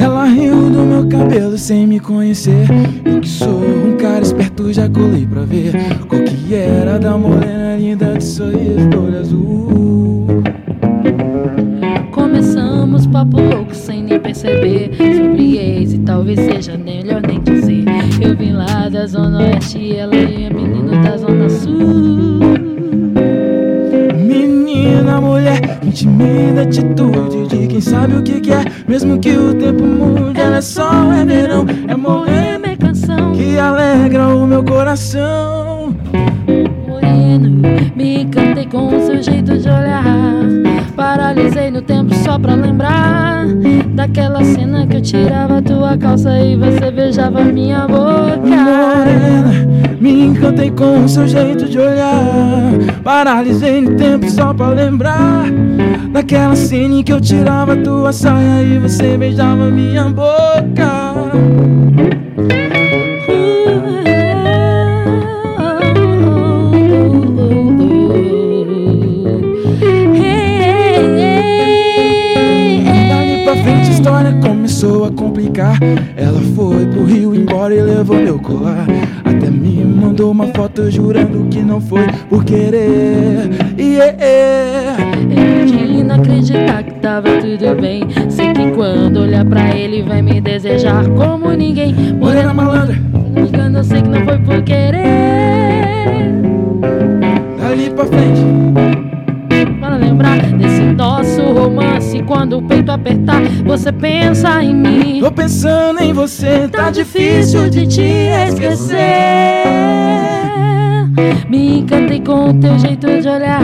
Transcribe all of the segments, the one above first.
Ela riu do meu cabelo sem me conhecer. Eu que sou um cara esperto, já colei pra ver tirava tua calça e você beijava minha boca Morena, me encantei com o seu jeito de olhar. Paralisei no tempo só pra lembrar daquela cena em que eu tirava tua saia e você beijava minha boca. Levou meu colar. Até me mandou uma foto jurando que não foi por querer. Yeah. Eu de inacreditar que tava tudo bem. Sei que quando olhar pra ele vai me desejar como ninguém. Morena malandra, engano, eu sei que não foi por querer. dali pra frente. Apertar, você pensa em mim. Tô pensando em você, Tá difícil de te esquecer. Me encantei com o teu jeito de olhar.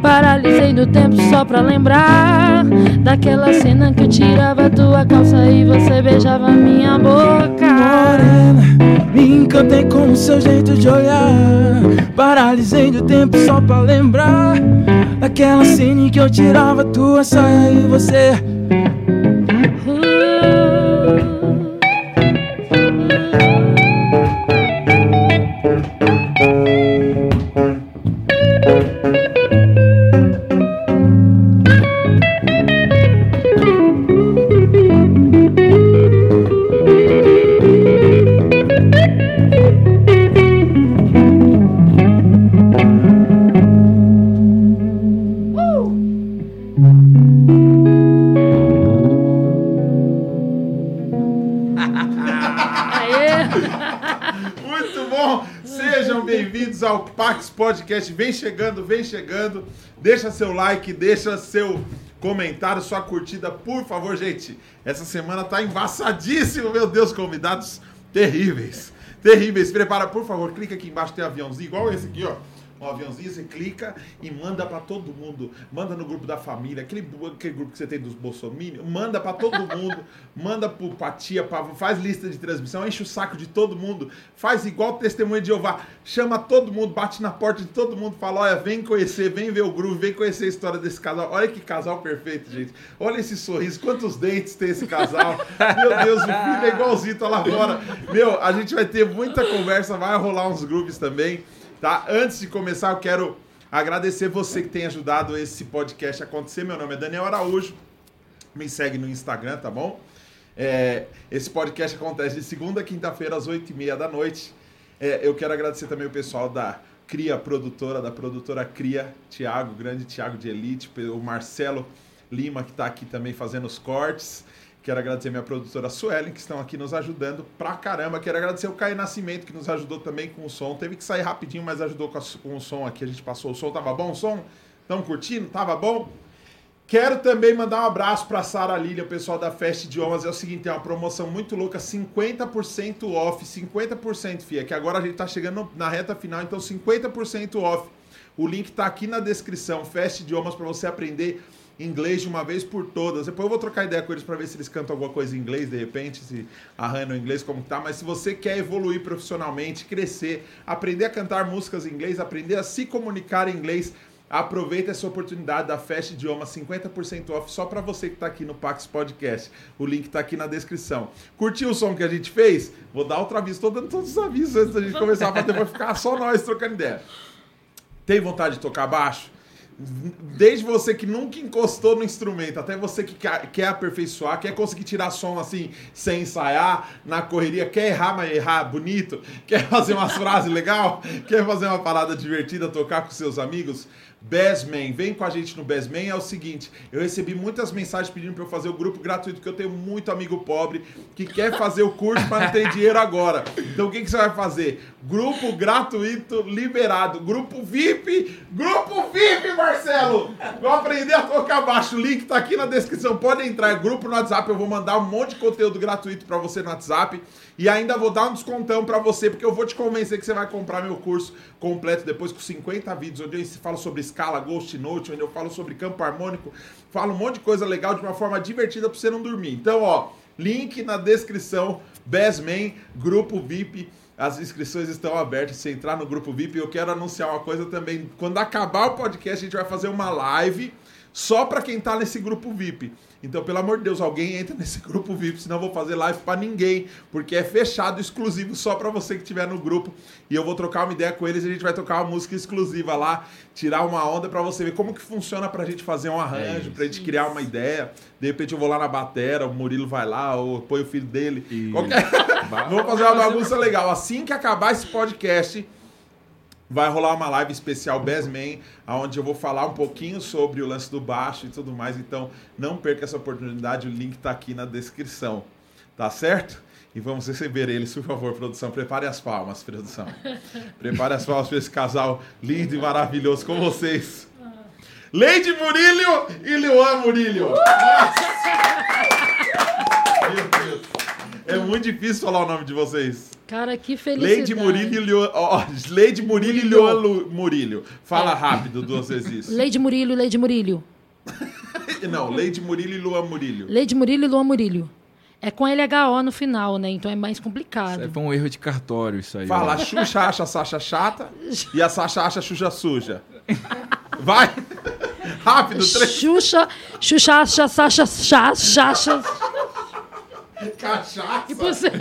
Paralisei no tempo só pra lembrar daquela cena que eu tirava tua calça e você beijava minha boca. Morena, me encantei com o seu jeito de olhar. Paralisei do tempo só pra lembrar daquela cena em que eu tirava tua saia e você. Podcast. Vem chegando, vem chegando. Deixa seu like, deixa seu comentário, sua curtida, por favor, gente. Essa semana tá embaçadíssimo, meu Deus, convidados terríveis. Terríveis. Prepara, por favor, clica aqui embaixo, tem aviãozinho, igual esse aqui, ó. Um aviãozinho, você clica e manda pra todo mundo. Manda no grupo da família, aquele, aquele grupo que você tem dos bolsominions, manda pra todo mundo. manda pro, pra tia, pra, faz lista de transmissão, enche o saco de todo mundo. Faz igual o testemunho de Jeová. Chama todo mundo, bate na porta de todo mundo, fala: olha, vem conhecer, vem ver o groove, vem conhecer a história desse casal. Olha que casal perfeito, gente. Olha esse sorriso, quantos dentes tem esse casal. Meu Deus, o filho é igualzinho, tá lá fora. Meu, a gente vai ter muita conversa, vai rolar uns grooves também. Tá? Antes de começar, eu quero agradecer você que tem ajudado esse podcast a acontecer. Meu nome é Daniel Araújo. Me segue no Instagram, tá bom? É, esse podcast acontece de segunda a quinta-feira, às 8h30 da noite. É, eu quero agradecer também o pessoal da Cria Produtora, da produtora Cria, Tiago, grande Tiago de Elite, o Marcelo Lima, que está aqui também fazendo os cortes. Quero agradecer minha produtora Suelen, que estão aqui nos ajudando pra caramba. Quero agradecer o Caio Nascimento, que nos ajudou também com o som. Teve que sair rapidinho, mas ajudou com, a- com o som aqui. A gente passou o som. Tava bom o som? Estão curtindo? Tava bom? Quero também mandar um abraço para Sara Lília, o pessoal da Fest Idiomas. É o seguinte, é uma promoção muito louca, 50% off, 50%, fia, que agora a gente tá chegando na reta final, então 50% off. O link tá aqui na descrição, Fest Idiomas para você aprender inglês de uma vez por todas. Depois eu vou trocar ideia com eles para ver se eles cantam alguma coisa em inglês, de repente, se arranham inglês como tá, mas se você quer evoluir profissionalmente, crescer, aprender a cantar músicas em inglês, aprender a se comunicar em inglês, Aproveita essa oportunidade da Festa Idioma 50% off só para você que está aqui no Pax Podcast. O link está aqui na descrição. Curtiu o som que a gente fez? Vou dar outro aviso. Estou dando todos os avisos antes da gente começar a bater, vai ficar só nós trocando ideia. Tem vontade de tocar baixo? Desde você que nunca encostou no instrumento, até você que quer, aperfeiçoar, quer conseguir tirar som assim, sem ensaiar, na correria, quer errar, mas errar bonito, quer fazer umas frases legal, quer fazer uma parada divertida, tocar com seus amigos, Besman, vem com a gente no Besman. É o seguinte, eu recebi muitas mensagens pedindo para eu fazer o grupo gratuito, porque eu tenho muito amigo pobre que quer fazer o curso, mas não tem dinheiro agora. Então o que, que você vai fazer? Grupo gratuito liberado. Grupo VIP. Grupo VIP, Marcelo! Vou aprender a tocar baixo. O link tá aqui na descrição. Pode entrar. É grupo no WhatsApp. Eu vou mandar um monte de conteúdo gratuito para você no WhatsApp. E ainda vou dar um descontão para você, porque eu vou te convencer que você vai comprar meu curso completo depois com 50 vídeos, onde eu falo sobre escala, Ghost Note, onde eu falo sobre campo harmônico, falo um monte de coisa legal de uma forma divertida para você não dormir. Então, ó, link na descrição, Bestman, grupo VIP. As inscrições estão abertas. Se entrar no grupo VIP, eu quero anunciar uma coisa também. Quando acabar o podcast, a gente vai fazer uma live só para quem tá nesse grupo VIP. Então, pelo amor de Deus, alguém entra nesse grupo VIP, senão eu vou fazer live para ninguém, porque é fechado, exclusivo só para você que estiver no grupo. E eu vou trocar uma ideia com eles e a gente vai tocar uma música exclusiva lá, tirar uma onda para você ver como que funciona pra gente fazer um arranjo, é pra gente criar uma ideia. De repente eu vou lá na batera, o Murilo vai lá, ou põe o filho dele. Qualquer... Vamos fazer uma bagunça legal. Assim que acabar esse podcast, vai rolar uma live especial Best Man, onde eu vou falar um pouquinho sobre o lance do baixo e tudo mais. Então, não perca essa oportunidade, o link está aqui na descrição. Tá certo? E vamos receber eles, por favor, produção. Prepare as palmas, produção. Prepare as palmas para esse casal lindo e maravilhoso com vocês. Leide Murilho e Luan Murilho. Meu Deus. É muito difícil falar o nome de vocês. Cara, que felicidade. Leide Murilho e Leo... oh, Leide Murilho e. Fala é. rápido duas vezes isso. Leide Murilho e Leide Murilho. Não, Leide Murilho e Luan Murilho. Leide Murilho e Luan Murilho. É com LHO no final, né? Então é mais complicado. Isso foi um erro de cartório, isso aí. Fala, a Xuxa acha a Sasha chata e a Sasha acha a Xuxa suja. Vai! Rápido, três. Xuxa, Xuxa acha a Sasha chata. Cachaça. E você...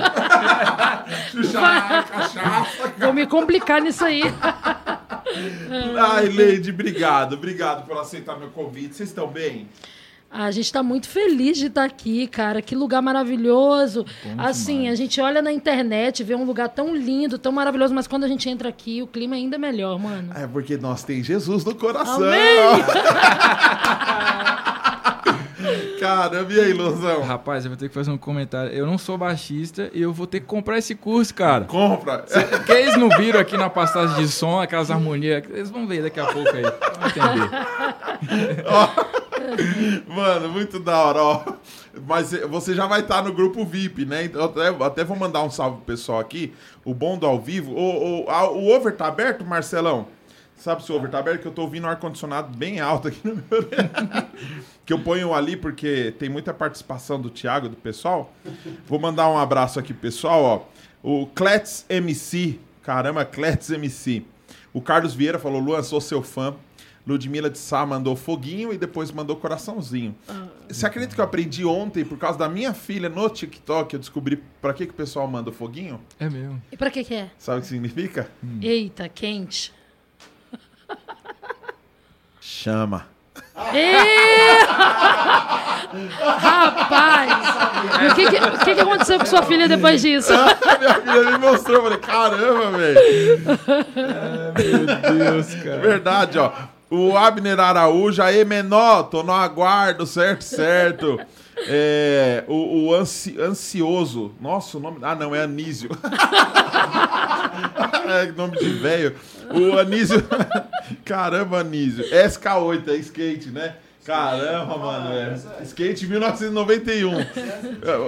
cachaça. Vou me complicar nisso aí. Ai, Leide, obrigado. Obrigado por aceitar meu convite. Vocês estão bem? A gente está muito feliz de estar aqui, cara. Que lugar maravilhoso. Bom assim, demais. a gente olha na internet, vê um lugar tão lindo, tão maravilhoso, mas quando a gente entra aqui, o clima é ainda melhor, mano. É porque nós tem Jesus no coração. Amém! Caramba, e aí, ilusão? Rapaz, eu vou ter que fazer um comentário. Eu não sou baixista e eu vou ter que comprar esse curso, cara. Compra! Porque eles não viram aqui na passagem de som, aquelas harmonias. Eles vão ver daqui a pouco aí. Vão entender. Mano, muito da hora, ó. Mas você já vai estar no grupo VIP, né? Então, até, até vou mandar um salve pro pessoal aqui. O bom do ao vivo. O, o, a, o over tá aberto, Marcelão? Sabe se o over tá aberto? Que eu tô ouvindo um ar-condicionado bem alto aqui no meu. que eu ponho ali porque tem muita participação do Thiago, do pessoal. Vou mandar um abraço aqui, pessoal, ó. O Clets MC. Caramba, Clets MC. O Carlos Vieira falou: Luan, sou seu fã. Ludmila de Sá mandou foguinho e depois mandou coraçãozinho. Ah, Você acredita que eu aprendi ontem, por causa da minha filha, no TikTok, eu descobri pra que, que o pessoal manda foguinho? É mesmo. E pra que que é? Sabe o que significa? Hum. Eita, quente. Chama. Rapaz! o que que, o que que aconteceu com sua filha depois disso? Minha filha me mostrou, eu falei, caramba, velho. É, meu Deus, cara. Verdade, ó. O Abner Araújo, aí menor, tô no aguardo, certo, certo. É, o, o ansi, ansioso. Nossa, o nome. Ah, não, é Anísio. é nome de velho. O Anísio. Caramba, Anísio. SK8, é skate, né? Caramba, mano. É. Skate 1991.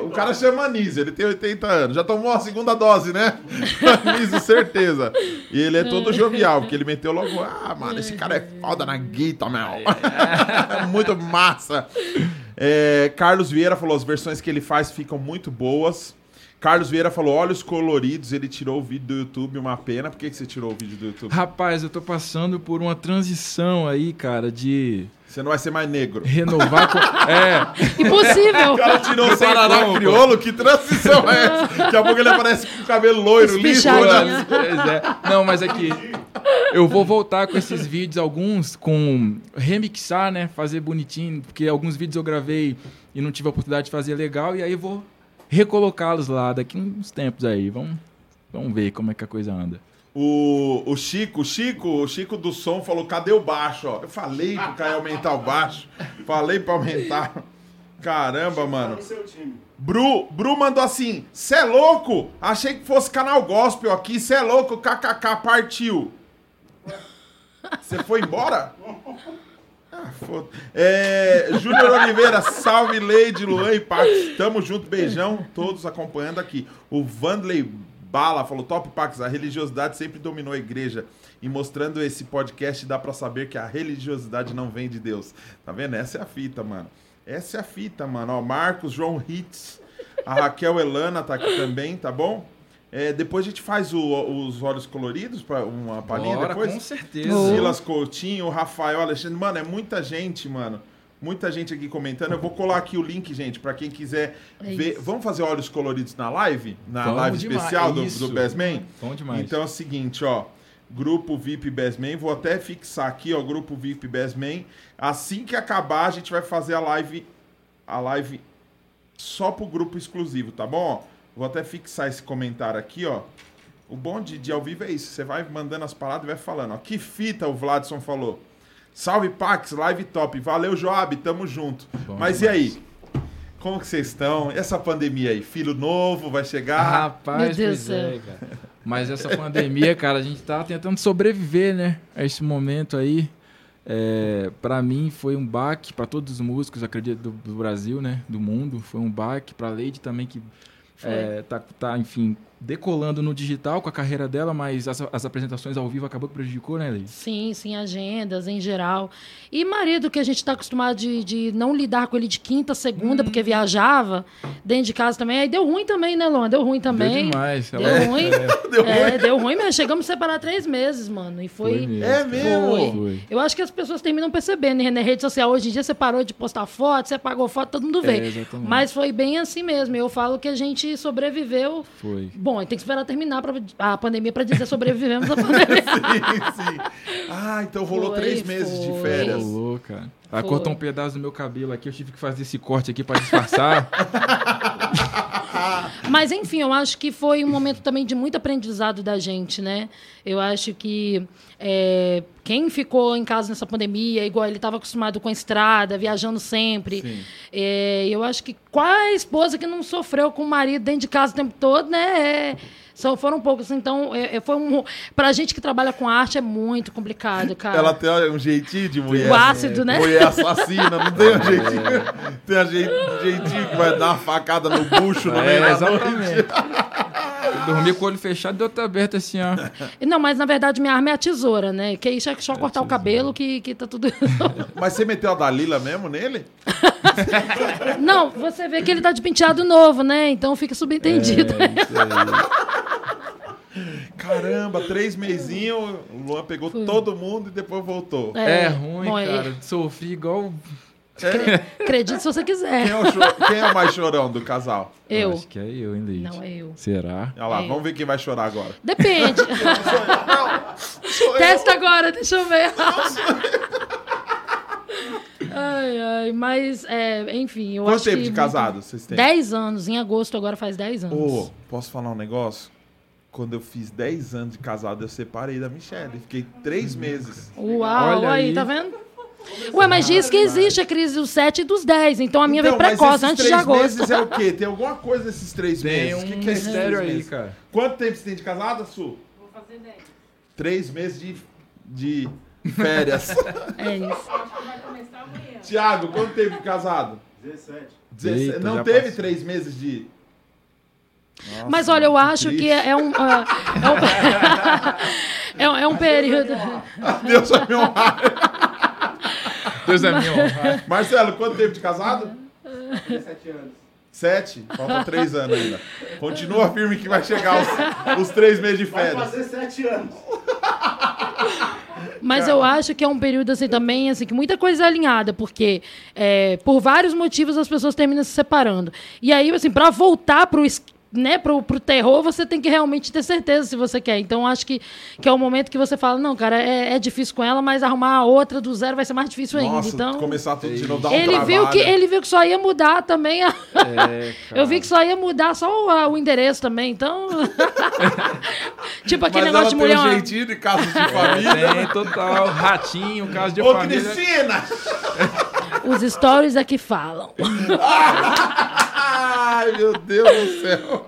O cara chama Anísio, ele tem 80 anos. Já tomou a segunda dose, né? Anísio, certeza. E ele é todo jovial, porque ele meteu logo. Ah, mano, esse cara é foda na guita, meu. É muito massa. É, Carlos Vieira falou: as versões que ele faz ficam muito boas. Carlos Vieira falou: olhos coloridos, ele tirou o vídeo do YouTube, uma pena. Por que, que você tirou o vídeo do YouTube? Rapaz, eu tô passando por uma transição aí, cara, de Você não vai ser mais negro. renovar. com... É, Impossível. O cara tirou o Paraná crioulo, que transição é essa? Daqui a pouco ele aparece com o cabelo loiro, liso. Né? Pois é. Não, mas é que eu vou voltar com esses vídeos, alguns com remixar, né? Fazer bonitinho, porque alguns vídeos eu gravei e não tive a oportunidade de fazer legal, e aí eu vou recolocá-los lá daqui uns tempos aí. Vamos, vamos ver como é que a coisa anda. O, o Chico, o Chico, o Chico do som falou: cadê o baixo? Ó, eu falei pro Caio aumentar o baixo. Falei pra aumentar. Caramba, mano. Bru, Bru mandou assim: cê é louco? Achei que fosse canal gospel aqui, cê é louco, kkk, partiu. Você foi embora? Ah, foda. É, Júnior Oliveira, salve Leide, Luan e Pax. Tamo junto, beijão, todos acompanhando aqui. O Vandley Bala falou: Top Pax, a religiosidade sempre dominou a igreja. E mostrando esse podcast, dá pra saber que a religiosidade não vem de Deus. Tá vendo? Essa é a fita, mano. Essa é a fita, mano. Ó, Marcos, João Hitz, a Raquel Elana tá aqui também, tá bom? É, depois a gente faz o- os olhos coloridos para uma palhinha Bora, depois. com certeza. Silas Coutinho, Rafael Alexandre. Mano, é muita gente, mano. Muita gente aqui comentando. Eu vou colar aqui o link, gente, pra quem quiser É ver. isso. Vamos fazer olhos coloridos na live? Na Vamos live demais, especial do, isso. do Best Man? Bom demais. Então é o seguinte, ó. Grupo VIP Best Man. Vou até fixar aqui, ó. Grupo VIP Best Man. Assim que acabar, a gente vai fazer a live. A live só pro grupo exclusivo, tá bom? Vou até fixar esse comentário aqui, ó. O bom de, de ao vivo é isso. Você vai mandando as palavras e vai falando. Ó. Que fita o Vladson falou. Salve, Pax, live top. Valeu, Joab, tamo junto. Bom Mas demais. e aí? Como que vocês estão? E essa pandemia aí? Filho novo, vai chegar? Rapaz, Meu Deus pois do é, céu. cara. Mas essa pandemia, cara, a gente tá tentando sobreviver, né? A esse momento aí. É, para mim foi um baque, para todos os músicos, acredito, do, do Brasil, né? Do mundo. Foi um baque. Pra Lady também, que É, tá, tá, enfim, decolando no digital com a carreira dela, mas as, as apresentações ao vivo acabou que prejudicou, né, Lady? Sim, sim, agendas em geral. E marido, que a gente está acostumado de, de não lidar com ele de quinta, segunda, porque viajava dentro de casa também. Aí deu ruim também, né, Luan? Deu ruim também. Deu demais. Deu ela- ruim. Deu É, deu ruim mesmo. Chegamos a separar três meses, mano. E foi. Foi mesmo, É mesmo? Foi. Eu acho que as pessoas terminam percebendo, né? Na rede social, hoje em dia você parou de postar foto, você apagou foto, todo mundo vê. É. Mas foi bem assim mesmo. Eu falo que a gente sobreviveu. Foi. Bom, tem que esperar terminar pra, a pandemia para dizer sobrevivemos à pandemia. sim, sim. Ah, então rolou Foi, três meses de foi. férias. Rolou, cara. Ela Foi. cortou um pedaço do meu cabelo aqui, eu tive que fazer esse corte aqui pra disfarçar. Mas, enfim, eu acho que foi um momento também de muito aprendizado da gente, né? Eu acho que é, quem ficou em casa nessa pandemia, igual ele estava acostumado com a estrada, viajando sempre. É, eu acho que qual a esposa que não sofreu com o marido dentro de casa o tempo todo, né? É, só foram poucos. Então, é, é, foi um. Pra gente que trabalha com arte é muito complicado, cara. Ela tem um jeitinho de mulher. O ácido, né? Mulher assassina, não tem um jeitinho. Tem um jei- jeitinho que vai dar uma facada no bucho no meio É, da noite. exatamente. Eu dormi com o olho fechado e outro aberto assim, ó. Não, mas na verdade minha arma é a tesoura, né? Que isso é só cortar o cabelo que, que tá tudo. Mas você meteu a Dalila mesmo nele? Não, você vê que ele tá de penteado novo, né? Então fica subentendido. É. Caramba, três meizinhos, o Luan pegou todo mundo e depois voltou. É, ruim, bom, é- cara. Sofri igual. É? Acredite se você quiser. Quem, é o cho- quem é o mais chorão do casal? Eu. Acho que é eu, hein, Leite? Não, é eu. Será? Olha lá, É. vamos ver quem vai chorar agora. Depende. Sou Testa agora, deixa eu ver. Ai, ai, mas, é, enfim, eu Quanto acho tempo que de muito- casado vocês têm? 10 anos. Em agosto agora faz 10 anos. Ô, posso falar um negócio? Quando eu fiz 10 anos de casado, eu separei da Michelle. Fiquei três meses. Uau, Olha aí, tá vendo? Ué, mas diz que existe a crise dos 7 e dos 10. Então a minha Então, veio precoce, antes de agosto. meses é o quê? Tem alguma coisa nesses três Tem meses? um O que, que é mistério aí, meses? cara. Quanto tempo você tem de casada, Su? Vou fazer 10. Três meses de, de férias. É isso. Acho que vai começar amanhã. Tiago, quanto tempo de casado? 17. 17. Eita, Não teve passou. três meses de. Nossa, Mas olha, eu que acho triste. que é um. ah, é, um é um período. Deus vai me honrar. Deus é meu. Marcelo, quanto tempo de casado? 17 anos. Sete? Falta três anos ainda. Continua firme que vai chegar os, os três meses de Vai férias. fazer sete anos. Mas eu acho que é um período assim também, assim, que muita coisa é alinhada, porque é, por vários motivos as pessoas terminam se separando. E aí, assim, para voltar pro, né, pro, pro terror, você tem que realmente ter certeza se você quer. Então, acho que, que é o momento que você fala, não, cara, é, é difícil com ela, mas arrumar a outra do zero vai ser mais difícil ainda. Nossa, Então, começar tudo de novo, dá um ele trabalho. viu que ele viu que só ia mudar também. a- É, Eu vi que só ia mudar só o, a- o endereço também, então. tipo aquele Mas negócio ela de tem mulher. um uma- jeitinho de casa de família. Tem total. Ratinho, caso de Ô, família. Cristina! Os stories é que falam. Ai, meu Deus do céu.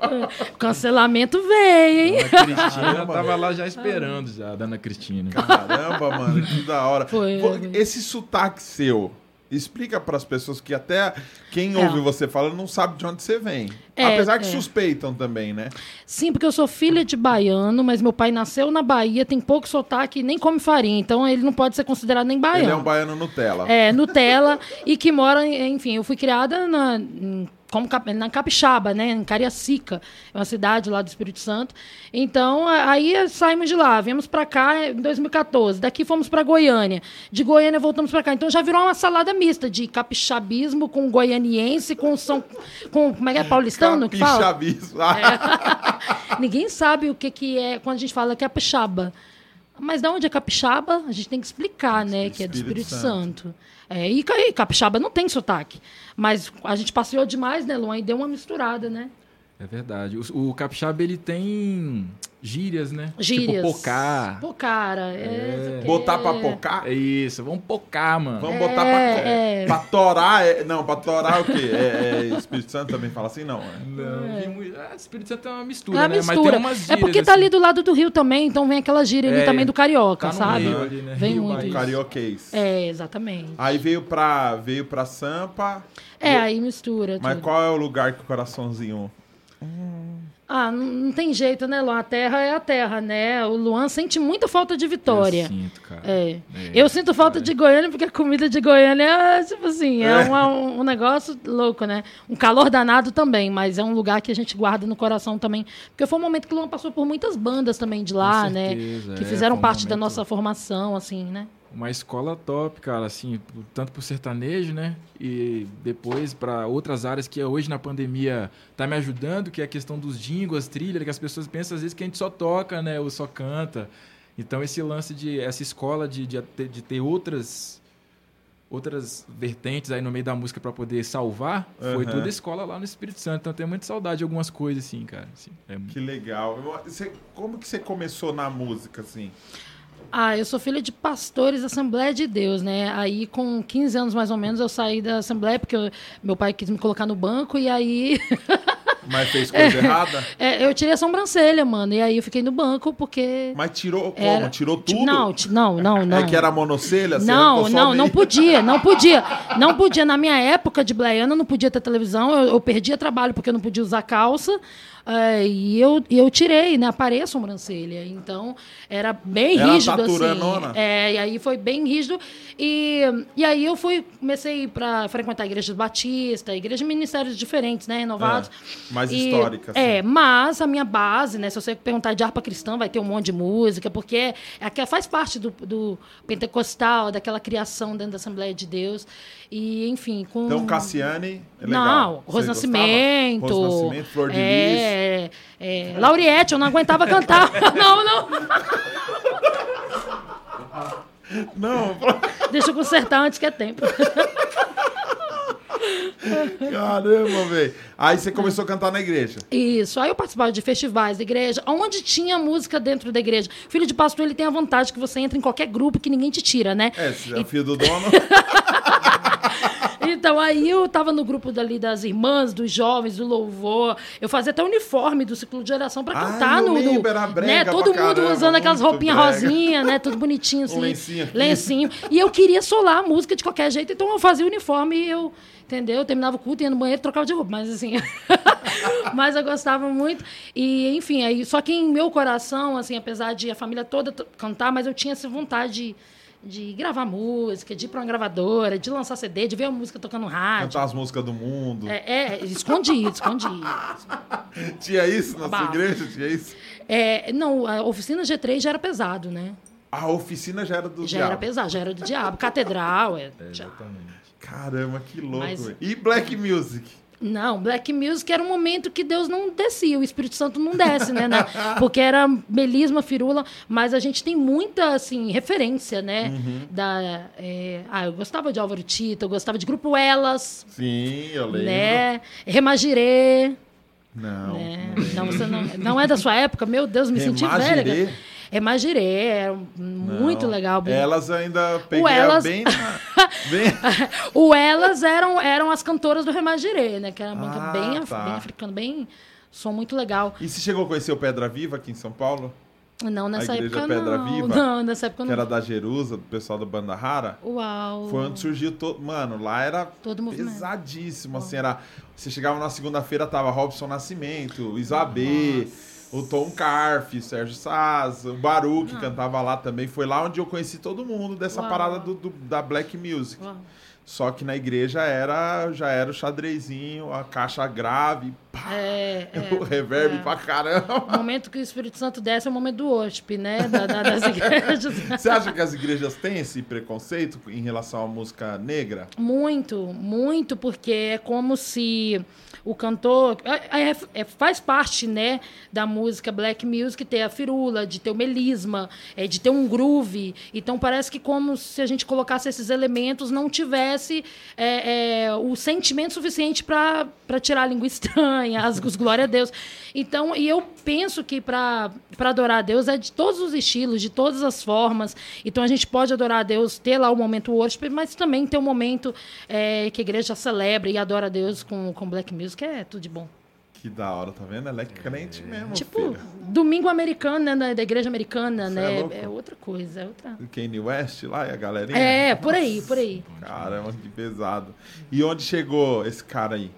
Cancelamento veio, hein? A Cristina tava lá já esperando, já, a dona Cristina. Caramba, mano, que da hora. Foi. Esse sotaque seu, explica pras pessoas que até quem É. ouve você falando não sabe de onde você vem. É, Apesar que é. suspeitam também, né? Sim, porque eu sou filha de baiano, mas meu pai nasceu na Bahia, tem pouco sotaque e nem come farinha, então ele não pode ser considerado nem baiano. Ele é um baiano Nutella. É, Nutella, e que mora, enfim, eu fui criada na, em- como na Capixaba, né, em Cariacica, é uma cidade lá do Espírito Santo. Então, aí saímos de lá, viemos para cá em 2014, daqui fomos para Goiânia, de Goiânia voltamos para cá. Então já virou uma salada mista de capixabismo com goianiense, com São com como é que é paulistano que fala? Capixabismo. Ah, Ninguém sabe o que, que é quando a gente fala capixaba. Mas de onde é capixaba? A gente tem que explicar, né? Que é do Espírito Espírito Santo. É, e, e capixaba não tem sotaque. Mas a gente passeou demais, né, Luan? E deu uma misturada, né? É verdade. O, o capixaba, ele tem gírias, né? Gírias. Tipo pocar. Pocara. É, Botar pra pocar? É isso, vamos pocar, mano. Vamos É, botar pra, é. pra torar. é- não, pra torar é o quê? É, é Espírito Santo também fala assim? Não. é. Não, muito- ah, Espírito Santo é uma É mistura, uma né? Mas mistura. tem umas É gírias, porque tá assim. ali do lado do Rio também, então vem aquela gíria ali É, também do carioca, tá sabe? meio ali, né? Vem Rio, muito isso. carioquês. É, exatamente. Aí veio pra, veio pra Sampa. É, aí mistura. Mas tudo. qual é o lugar que o coraçãozinho... Ah, não, não tem jeito, né, Luan? A terra é a terra, né? O Luan sente muita falta de vitória. Eu sinto, cara. É. É, Eu sinto falta de Goiânia porque a comida de Goiânia é, tipo assim, é, uma- um, um negócio louco, né? Um calor danado também, mas é um lugar que a gente guarda no coração também. Porque foi um momento que o Luan passou por muitas bandas também de lá, né? certeza, Que é, fizeram um parte da momento- nossa formação, assim, né? Uma escola top, cara, assim, tanto pro sertanejo, né? E depois para outras áreas que hoje na pandemia tá me ajudando, que é a questão dos jingles, as trilhas, que as pessoas pensam às vezes que a gente só toca, né? Ou só canta. Então esse lance de essa escola de, de, ter- de ter outras outras vertentes aí no meio da música para poder salvar, foi Aham. toda a escola lá no Espírito Santo. Então tenho muita saudade de algumas coisas assim, cara. assim, é Que legal. Você- como que você começou na música, assim? Ah, eu sou filha de pastores da Assembleia de Deus, né? Aí, com 15 anos mais ou menos, eu saí da Assembleia porque eu- meu pai quis me colocar no banco e aí Mas fez coisa errada? é, eu tirei a sobrancelha, mano. E aí eu fiquei no banco porque. Mas tirou como? Era- Tirou tudo? Não, não, não, não. É que era monocelha? Você Não, não, não podia, não podia. Não podia. Na minha época de Blaiana, não podia ter televisão. Eu, eu perdia trabalho porque eu não podia usar calça. Eh, e eu, eu tirei, né? Aparei a sobrancelha. Então, era bem Era rígido, assim. É, e aí foi bem rígido. E, e aí eu fui, comecei para frequentar igrejas batista, igrejas de ministérios diferentes, né? Renovados. É, mais E- histórica, assim. É, mas a minha base, né? Se você perguntar de harpa cristã, vai ter um monte de música, porque é, é, faz parte do, do pentecostal, daquela criação dentro da Assembleia de Deus. E, enfim, com. Então, Cassiane, é legal. Não, Rose? Nascimento. Rose Nascimento, Flor de Lis. É, é, Lauriette, eu não aguentava cantar. não, não. Não, Deixa eu consertar antes que é tempo. caramba, velho. Aí você começou a cantar na igreja. Isso. Aí eu participava de festivais da igreja, onde tinha música dentro da igreja. Filho de pastor, ele tem a vantagem que você entra em qualquer grupo que ninguém te tira, né? É, é filho do dono. Então, aí eu tava no grupo dali das irmãs, dos jovens, do louvor. Eu fazia até uniforme do ciclo de oração pra Ah, cantar eu no. no- né? Todo mundo caramba, usando aquelas roupinhas brega. rosinha, né? Tudo bonitinho assim. Um lencinho lencinho. E eu queria solar a música de qualquer jeito, então eu fazia o uniforme e eu. Entendeu? Eu terminava o culto, ia no banheiro, trocava de roupa, mas assim. mas eu gostava muito. E, enfim, aí, só que em meu coração, assim, apesar de a família toda cantar, mas eu tinha essa vontade de gravar música, de ir pra uma gravadora, de lançar CD, de ver a música tocando no rádio. Cantar as músicas do mundo. É, é, escondido, escondido. Tinha isso na sua igreja? Tinha isso? É, não, a oficina G3 já era pesado, né? A oficina já era do Já diabo. era pesado, já era do diabo. Catedral, é. já- Exatamente. Caramba, que louco, Mas-. E Black Music? Não, Black Music era um momento que Deus não descia, o Espírito Santo não desce, né? né? Porque era melisma, firula, mas a gente tem muita, assim, referência, né? Da, é, ah, eu gostava de Álvaro Tito, eu gostava de Grupo Elas, Sim, eu lembro. né? Remagirê, Não. né? não. Não, você não, não é da sua época? Meu Deus, me senti Remagirê? velha. Cara. Remagirê, era muito Não. legal. bem- Elas ainda peguei O Elas- bem, na- bem... O Elas eram, eram as cantoras do Remagirê, né? Que era uma Ah, bem, af- tá. bem africano, bem... Som muito legal. E você chegou a conhecer o Pedra Viva aqui em São Paulo? Não, nessa Igreja época Pedra não. Viva? Não, nessa época Que não. era da Jerusa, do pessoal da Banda Rara? Uau. Foi onde surgiu todo. Mano, lá era Todo movimento. pesadíssimo. Assim, era... Você chegava na segunda-feira, tava Robson Nascimento, Isabê, o Tom Carf, Sérgio Saz, o Baru, que cantava lá também. Foi lá onde eu conheci todo mundo dessa Uau. parada do, do- da Black Music. Uau. Só que na igreja era já era o xadrezinho, a caixa grave, pá, É, é, o reverb é. pra caramba. O momento que o Espírito Santo desce é o momento do worship, né? Da, da- das igrejas. Você acha que as igrejas têm esse preconceito em relação à música negra? Muito, muito, porque é como se o cantor é- é- é- faz parte, né, da música black music ter a firula, de ter o melisma, é, de ter um groove. Então parece que como se a gente colocasse esses elementos não tivesse é, é, o sentimento suficiente para tirar a língua estranha, as, os glória a Deus. Então, e eu penso que para adorar a Deus é de todos os estilos, de todas as formas. Então a gente pode adorar a Deus, ter lá o momento worship, mas também ter um momento é, que a igreja celebra e adora a Deus com, com black music, é tudo de bom. Que da hora, tá vendo? Ela é crente mesmo, tipo, filha. domingo americano, né, da, igreja americana, Cê né? é louco. É, outra coisa, é outra. Kanye West lá e a galerinha? É, por aí, por aí. Caramba, que pesado. E onde chegou esse cara aí?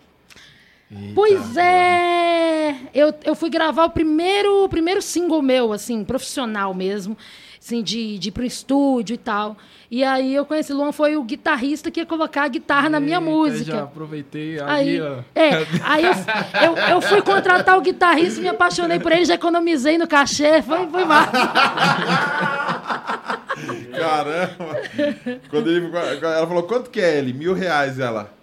Eita, Pois é! Eu, eu fui gravar o primeiro, o primeiro single meu, assim, profissional mesmo, assim, de, de ir pro estúdio e tal. E aí eu conheci o Luan, foi o guitarrista que ia colocar a guitarra na minha Eita, música. Já aproveitei ali, Aí, ó. é, aí eu, eu, eu fui contratar o guitarrista, me apaixonei por ele, já economizei no cachê, foi, foi massa. Caramba! Quando ele, ela falou, quanto que é ele? Mil reais, ela.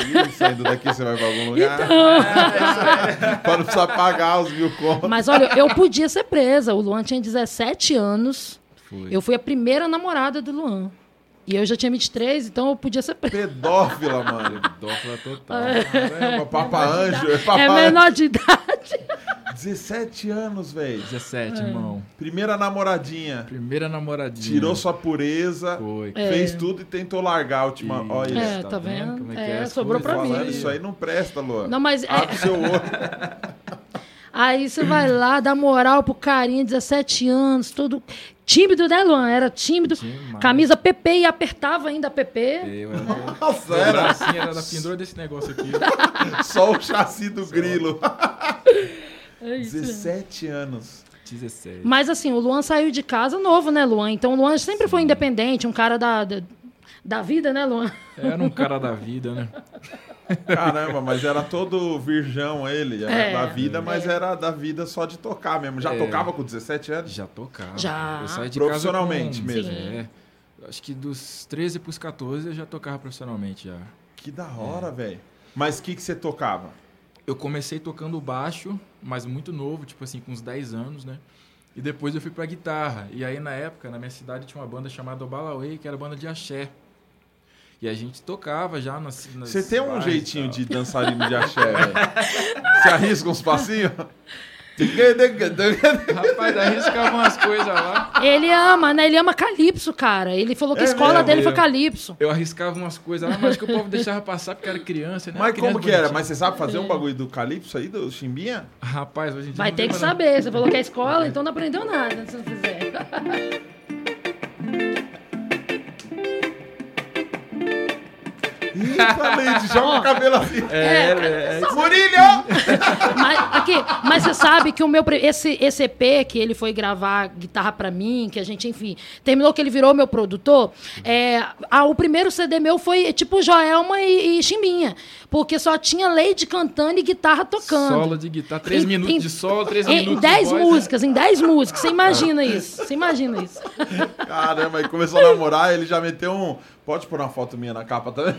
Ih, saindo daqui você vai pra algum lugar? pra não precisar pagar os mil contos. Mas olha, eu podia ser presa. O Luan tinha 17 anos. Foi. Eu fui a primeira namorada do Luan. E eu já tinha 23, então eu podia ser presa. Pedófila, mano. Dófila total. Caramba, Papa Anjo. É Papa É menor de idade. 17 anos, velho. 17, irmão. Primeira namoradinha. Primeira namoradinha. Tirou sua pureza. Foi. Fez tudo e tentou largar a última. Isso. Olha É, isso. tá vendo? Como é que É, é sobrou pra mim. Isso aí não presta, Luan. Não, mas é- Abre seu olho. Aí você vai lá, dá moral pro carinha, 17 anos, todo tímido, né, Luan? Era tímido. Demais. Camisa PP e apertava ainda a PP. Eu era, Nossa, meu era bracinho era da pendura desse negócio aqui. só o chassi do grilo. É isso. 17 anos. 17. Mas assim, o Luan saiu de casa novo, né, Luan? Então o Luan sempre foi independente, um cara da, da, da vida, né, Luan? Era um cara da vida, né? Caramba, mas era todo virgão ele, era É, da vida, mas era da vida só de tocar mesmo. Já É. tocava com 17 anos? Já tocava. Já. Eu saí de Profissionalmente casa com... mesmo. É. Acho que dos 13 pros 14 eu já tocava profissionalmente já. Que da hora, velho. Mas o que, que você tocava? Eu comecei tocando baixo, mas muito novo, tipo assim, com uns 10 anos, né? E depois eu fui pra guitarra. E aí, na época, na minha cidade tinha uma banda chamada Obalaway, que era banda de axé. E a gente tocava já nas. Você tem um jeitinho de dançarino de axé. Você arrisca uns passinhos? Rapaz, arriscava umas coisas lá. Ele ama, né? Ele ama Calypso, cara. Ele falou que a É escola mesmo? dele foi Calypso. Eu arriscava umas coisas lá, mas que o povo deixava passar porque era criança, né? Mas Criança como que era? bonitinha. Mas você sabe fazer um bagulho do Calypso aí, do Chimbinha? Rapaz, hoje em dia. Vai não ter que não. saber. Você falou que é escola, então não aprendeu nada se não fizer. Entra, Leide, joga o cabelo assim. É, é, é, Murilo! Mas, aqui, mas você sabe que o meu esse, esse EP que ele foi gravar guitarra pra mim, que a gente, enfim, terminou que ele virou meu produtor. É, a- o primeiro CD meu foi tipo Joelma e, e Chimbinha, porque só tinha Lady cantando e guitarra tocando. solo de guitarra, três Em- minutos em- de solo, três Em minutos 10 de voz. músicas, em 10 músicas. Você imagina isso. Você imagina isso. Caramba, e começou a namorar, ele já meteu um. Pode pôr uma foto minha na capa também?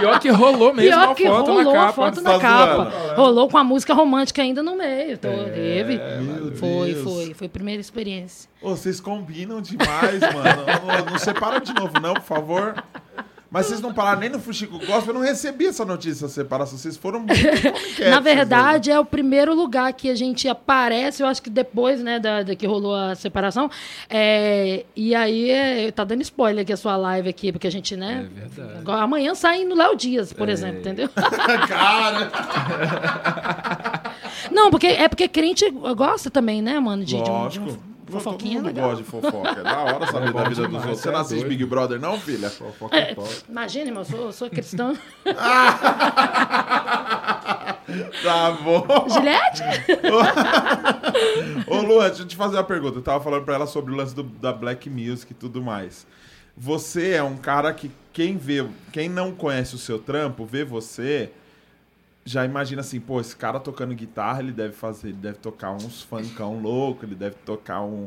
Pior que rolou mesmo Pior a que foto rolou na capa. foto tá na capa. zoando. Rolou com a música romântica ainda no meio. Então, teve. Meu Foi, Deus. foi. Foi a primeira experiência. Ô, vocês combinam demais, mano. Não, não separa de novo, não, por favor. Mas vocês não pararam nem no Fuxico Gospel, eu não recebi essa notícia da separação. Vocês foram Na verdade, é o primeiro lugar que a gente aparece, eu acho que depois, né, da, da que rolou a separação. É, e aí, é, tá dando spoiler aqui a sua live aqui, porque a gente, né? É verdade. agora- Amanhã sai no Léo Dias, por exemplo, entendeu? Cara, Não, porque é porque crente gosta também, né, mano, de, de, um- de lógico. Fofoquinha Todo mundo legal. gosta de fofoca. É da hora saber É da vida dos demais, outros. Você é não assiste. Big Brother, não, filha? Fofoca É, top. imagina, irmão, eu sou, eu sou cristão. Tá bom. Gilete? Ô, Luan, deixa eu te fazer uma pergunta. Eu tava falando pra ela sobre o lance do- da Black Music e tudo mais. Você é um cara que quem vê, quem não conhece o seu trampo, vê você, já imagina assim, pô, esse cara tocando guitarra, ele deve fazer, ele deve tocar uns funkão louco, ele deve tocar um,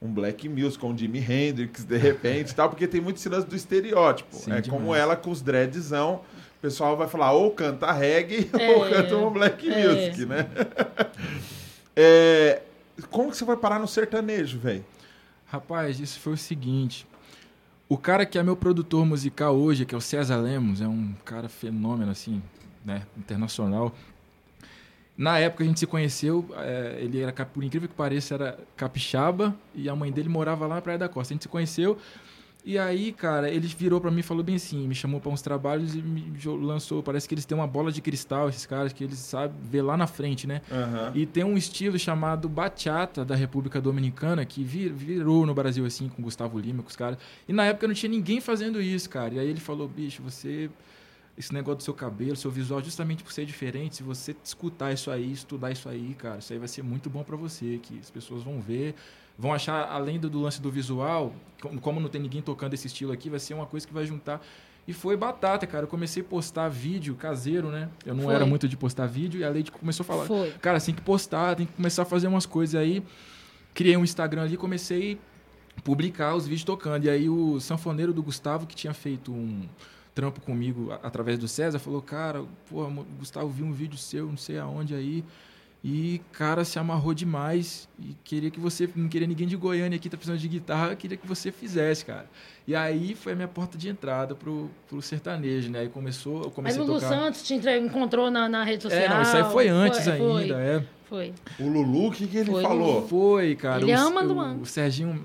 um black music com um Jimi Hendrix de repente e tal, porque tem muito esse do estereótipo. Sim, é demais. como ela com os dreadzão, o pessoal vai falar ou canta reggae É, ou canta um black é. music, né? É, como que você vai parar no sertanejo, velho? Rapaz, isso foi o seguinte. O cara que é meu produtor musical hoje, que é o César Lemos, é um cara fenômeno, assim, né? Internacional. Na época a gente se conheceu, é, ele era, por incrível que pareça, era capixaba e a mãe dele morava lá na Praia da Costa. A gente se conheceu e aí, cara, ele virou pra mim e falou bem assim, me chamou pra uns trabalhos e me lançou, parece que eles têm uma bola de cristal, esses caras, que eles sabem ver lá na frente, né? E tem um estilo chamado bachata da República Dominicana que vir- virou no Brasil assim com Gustavo Lima, com os caras. E na época não tinha ninguém fazendo isso, cara. E aí ele falou: "Bicho, você esse negócio do seu cabelo, seu visual, justamente por ser diferente, se você escutar isso aí, estudar isso aí, cara, isso aí vai ser muito bom pra você, que as pessoas vão ver, vão achar além do, do lance do visual, como, não tem ninguém tocando esse estilo aqui, vai ser uma coisa que vai juntar e foi batata, cara. Eu comecei a postar vídeo caseiro, né? Eu não Foi. era muito de postar vídeo e a Lady começou a falar: Foi. Cara, tem que postar, tem que começar a fazer umas coisas aí. Criei um Instagram ali, comecei a publicar os vídeos tocando. E aí o sanfoneiro do Gustavo, que tinha feito um trampo comigo através do César, falou, cara, pô, Gustavo, vi um vídeo seu, não sei aonde aí. E, cara, se amarrou demais. E queria que você. Não queria ninguém de Goiânia aqui, tá precisando de guitarra, queria que você fizesse, cara. E aí foi a minha porta de entrada pro, pro sertanejo, né? Aí começou, eu Mas comecei a Lulu tocar. Santos te encontrou na, na rede social. É, não, isso aí foi antes Foi, foi, ainda, é. Foi. O Lulu, o que, que ele Foi, falou? Foi, cara. Ele o, ama o, Luan. o Serginho.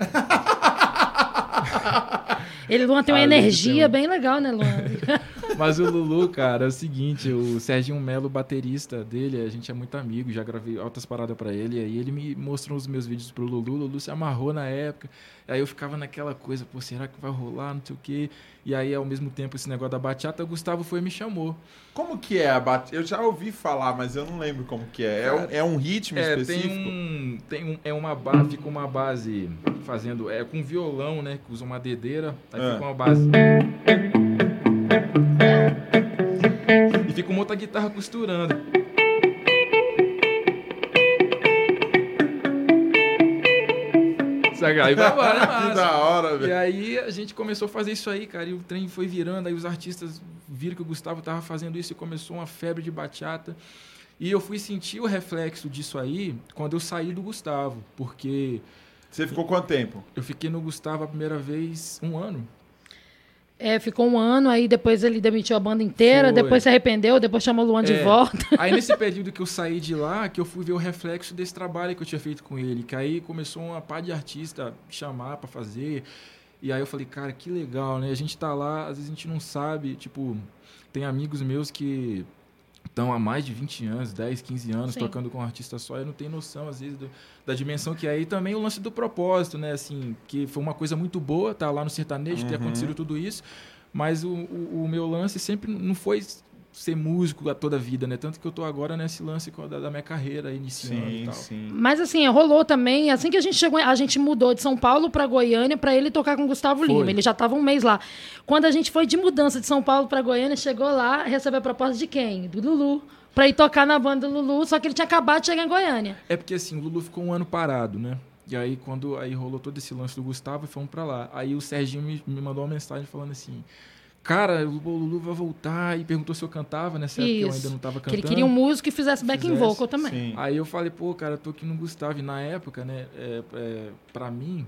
Ele Luan tem uma Ah, energia tem um- bem legal, né, Luan? Mas o Lulu, cara, é o seguinte, o Serginho Melo, baterista dele, a gente é muito amigo, já gravei altas paradas pra ele, e aí ele me mostrou os meus vídeos pro Lulu, o Lulu se amarrou na época, aí eu ficava naquela coisa, pô, será que vai rolar, não sei o quê, e aí ao mesmo tempo esse negócio da bachata, o Gustavo foi e me chamou. Como que é a bate? Eu já ouvi falar, mas eu não lembro como que é. É um, é um ritmo É, específico? tem um, tem um, é uma base, fica uma base fazendo, é com violão, né, que usa uma dedeira, aí Ah. fica uma base... E fica uma outra guitarra costurando. Saca? Aí vai embora, é que da hora, E velho. aí a gente começou a fazer isso aí, cara, e o trem foi virando, aí os artistas viram que o Gustavo tava fazendo isso e começou uma febre de bachata. E eu fui sentir o reflexo disso aí quando eu saí do Gustavo, porque Você ficou quanto tempo? eu fiquei no Gustavo a primeira vez um ano. É, ficou um ano, aí depois ele demitiu a banda inteira, Foi. depois se arrependeu, depois chamou o Luan de É. volta. Aí nesse período que eu saí de lá, que eu fui ver o reflexo desse trabalho que eu tinha feito com ele, que aí começou uma par de artista chamar pra fazer. E aí eu falei, cara, que legal, né? A gente tá lá, às vezes a gente não sabe, tipo, tem amigos meus que estão há mais de 20 anos, 10, 15 anos Sim. tocando com um artista só, eu não tenho noção às vezes do- da dimensão que é e também o lance do propósito, né? Assim, que foi uma coisa muito boa, tá lá no sertanejo, ter Uhum. acontecido tudo isso. Mas o, o, o meu lance sempre não foi ser músico a toda a vida, né? Tanto que eu tô agora nesse lance com a- da, da minha carreira iniciando e Sim, tal. sim. Mas assim, rolou também, assim que a gente chegou, a gente mudou de São Paulo pra Goiânia pra ele tocar com o Gustavo Foi. Lima. Ele já tava um mês lá. Quando a gente foi de mudança de São Paulo pra Goiânia, chegou lá, recebeu a proposta de quem? Do Lulu. Pra ir tocar na banda do Lulu, só que ele tinha acabado de chegar em Goiânia. É porque assim, o Lulu ficou um ano parado, né? E aí quando aí rolou todo esse lance do Gustavo e fomos pra lá. Aí o Serginho me, me mandou uma mensagem falando assim: Cara, o Lulu vai voltar e perguntou se eu cantava nessa época que eu Isso. ainda não tava Que cantando. ele queria um músico que fizesse backing Fizesse, vocal também. Sim. Aí eu falei, pô, cara, eu tô aqui no Gustavo. E na época, né, é, é, pra mim,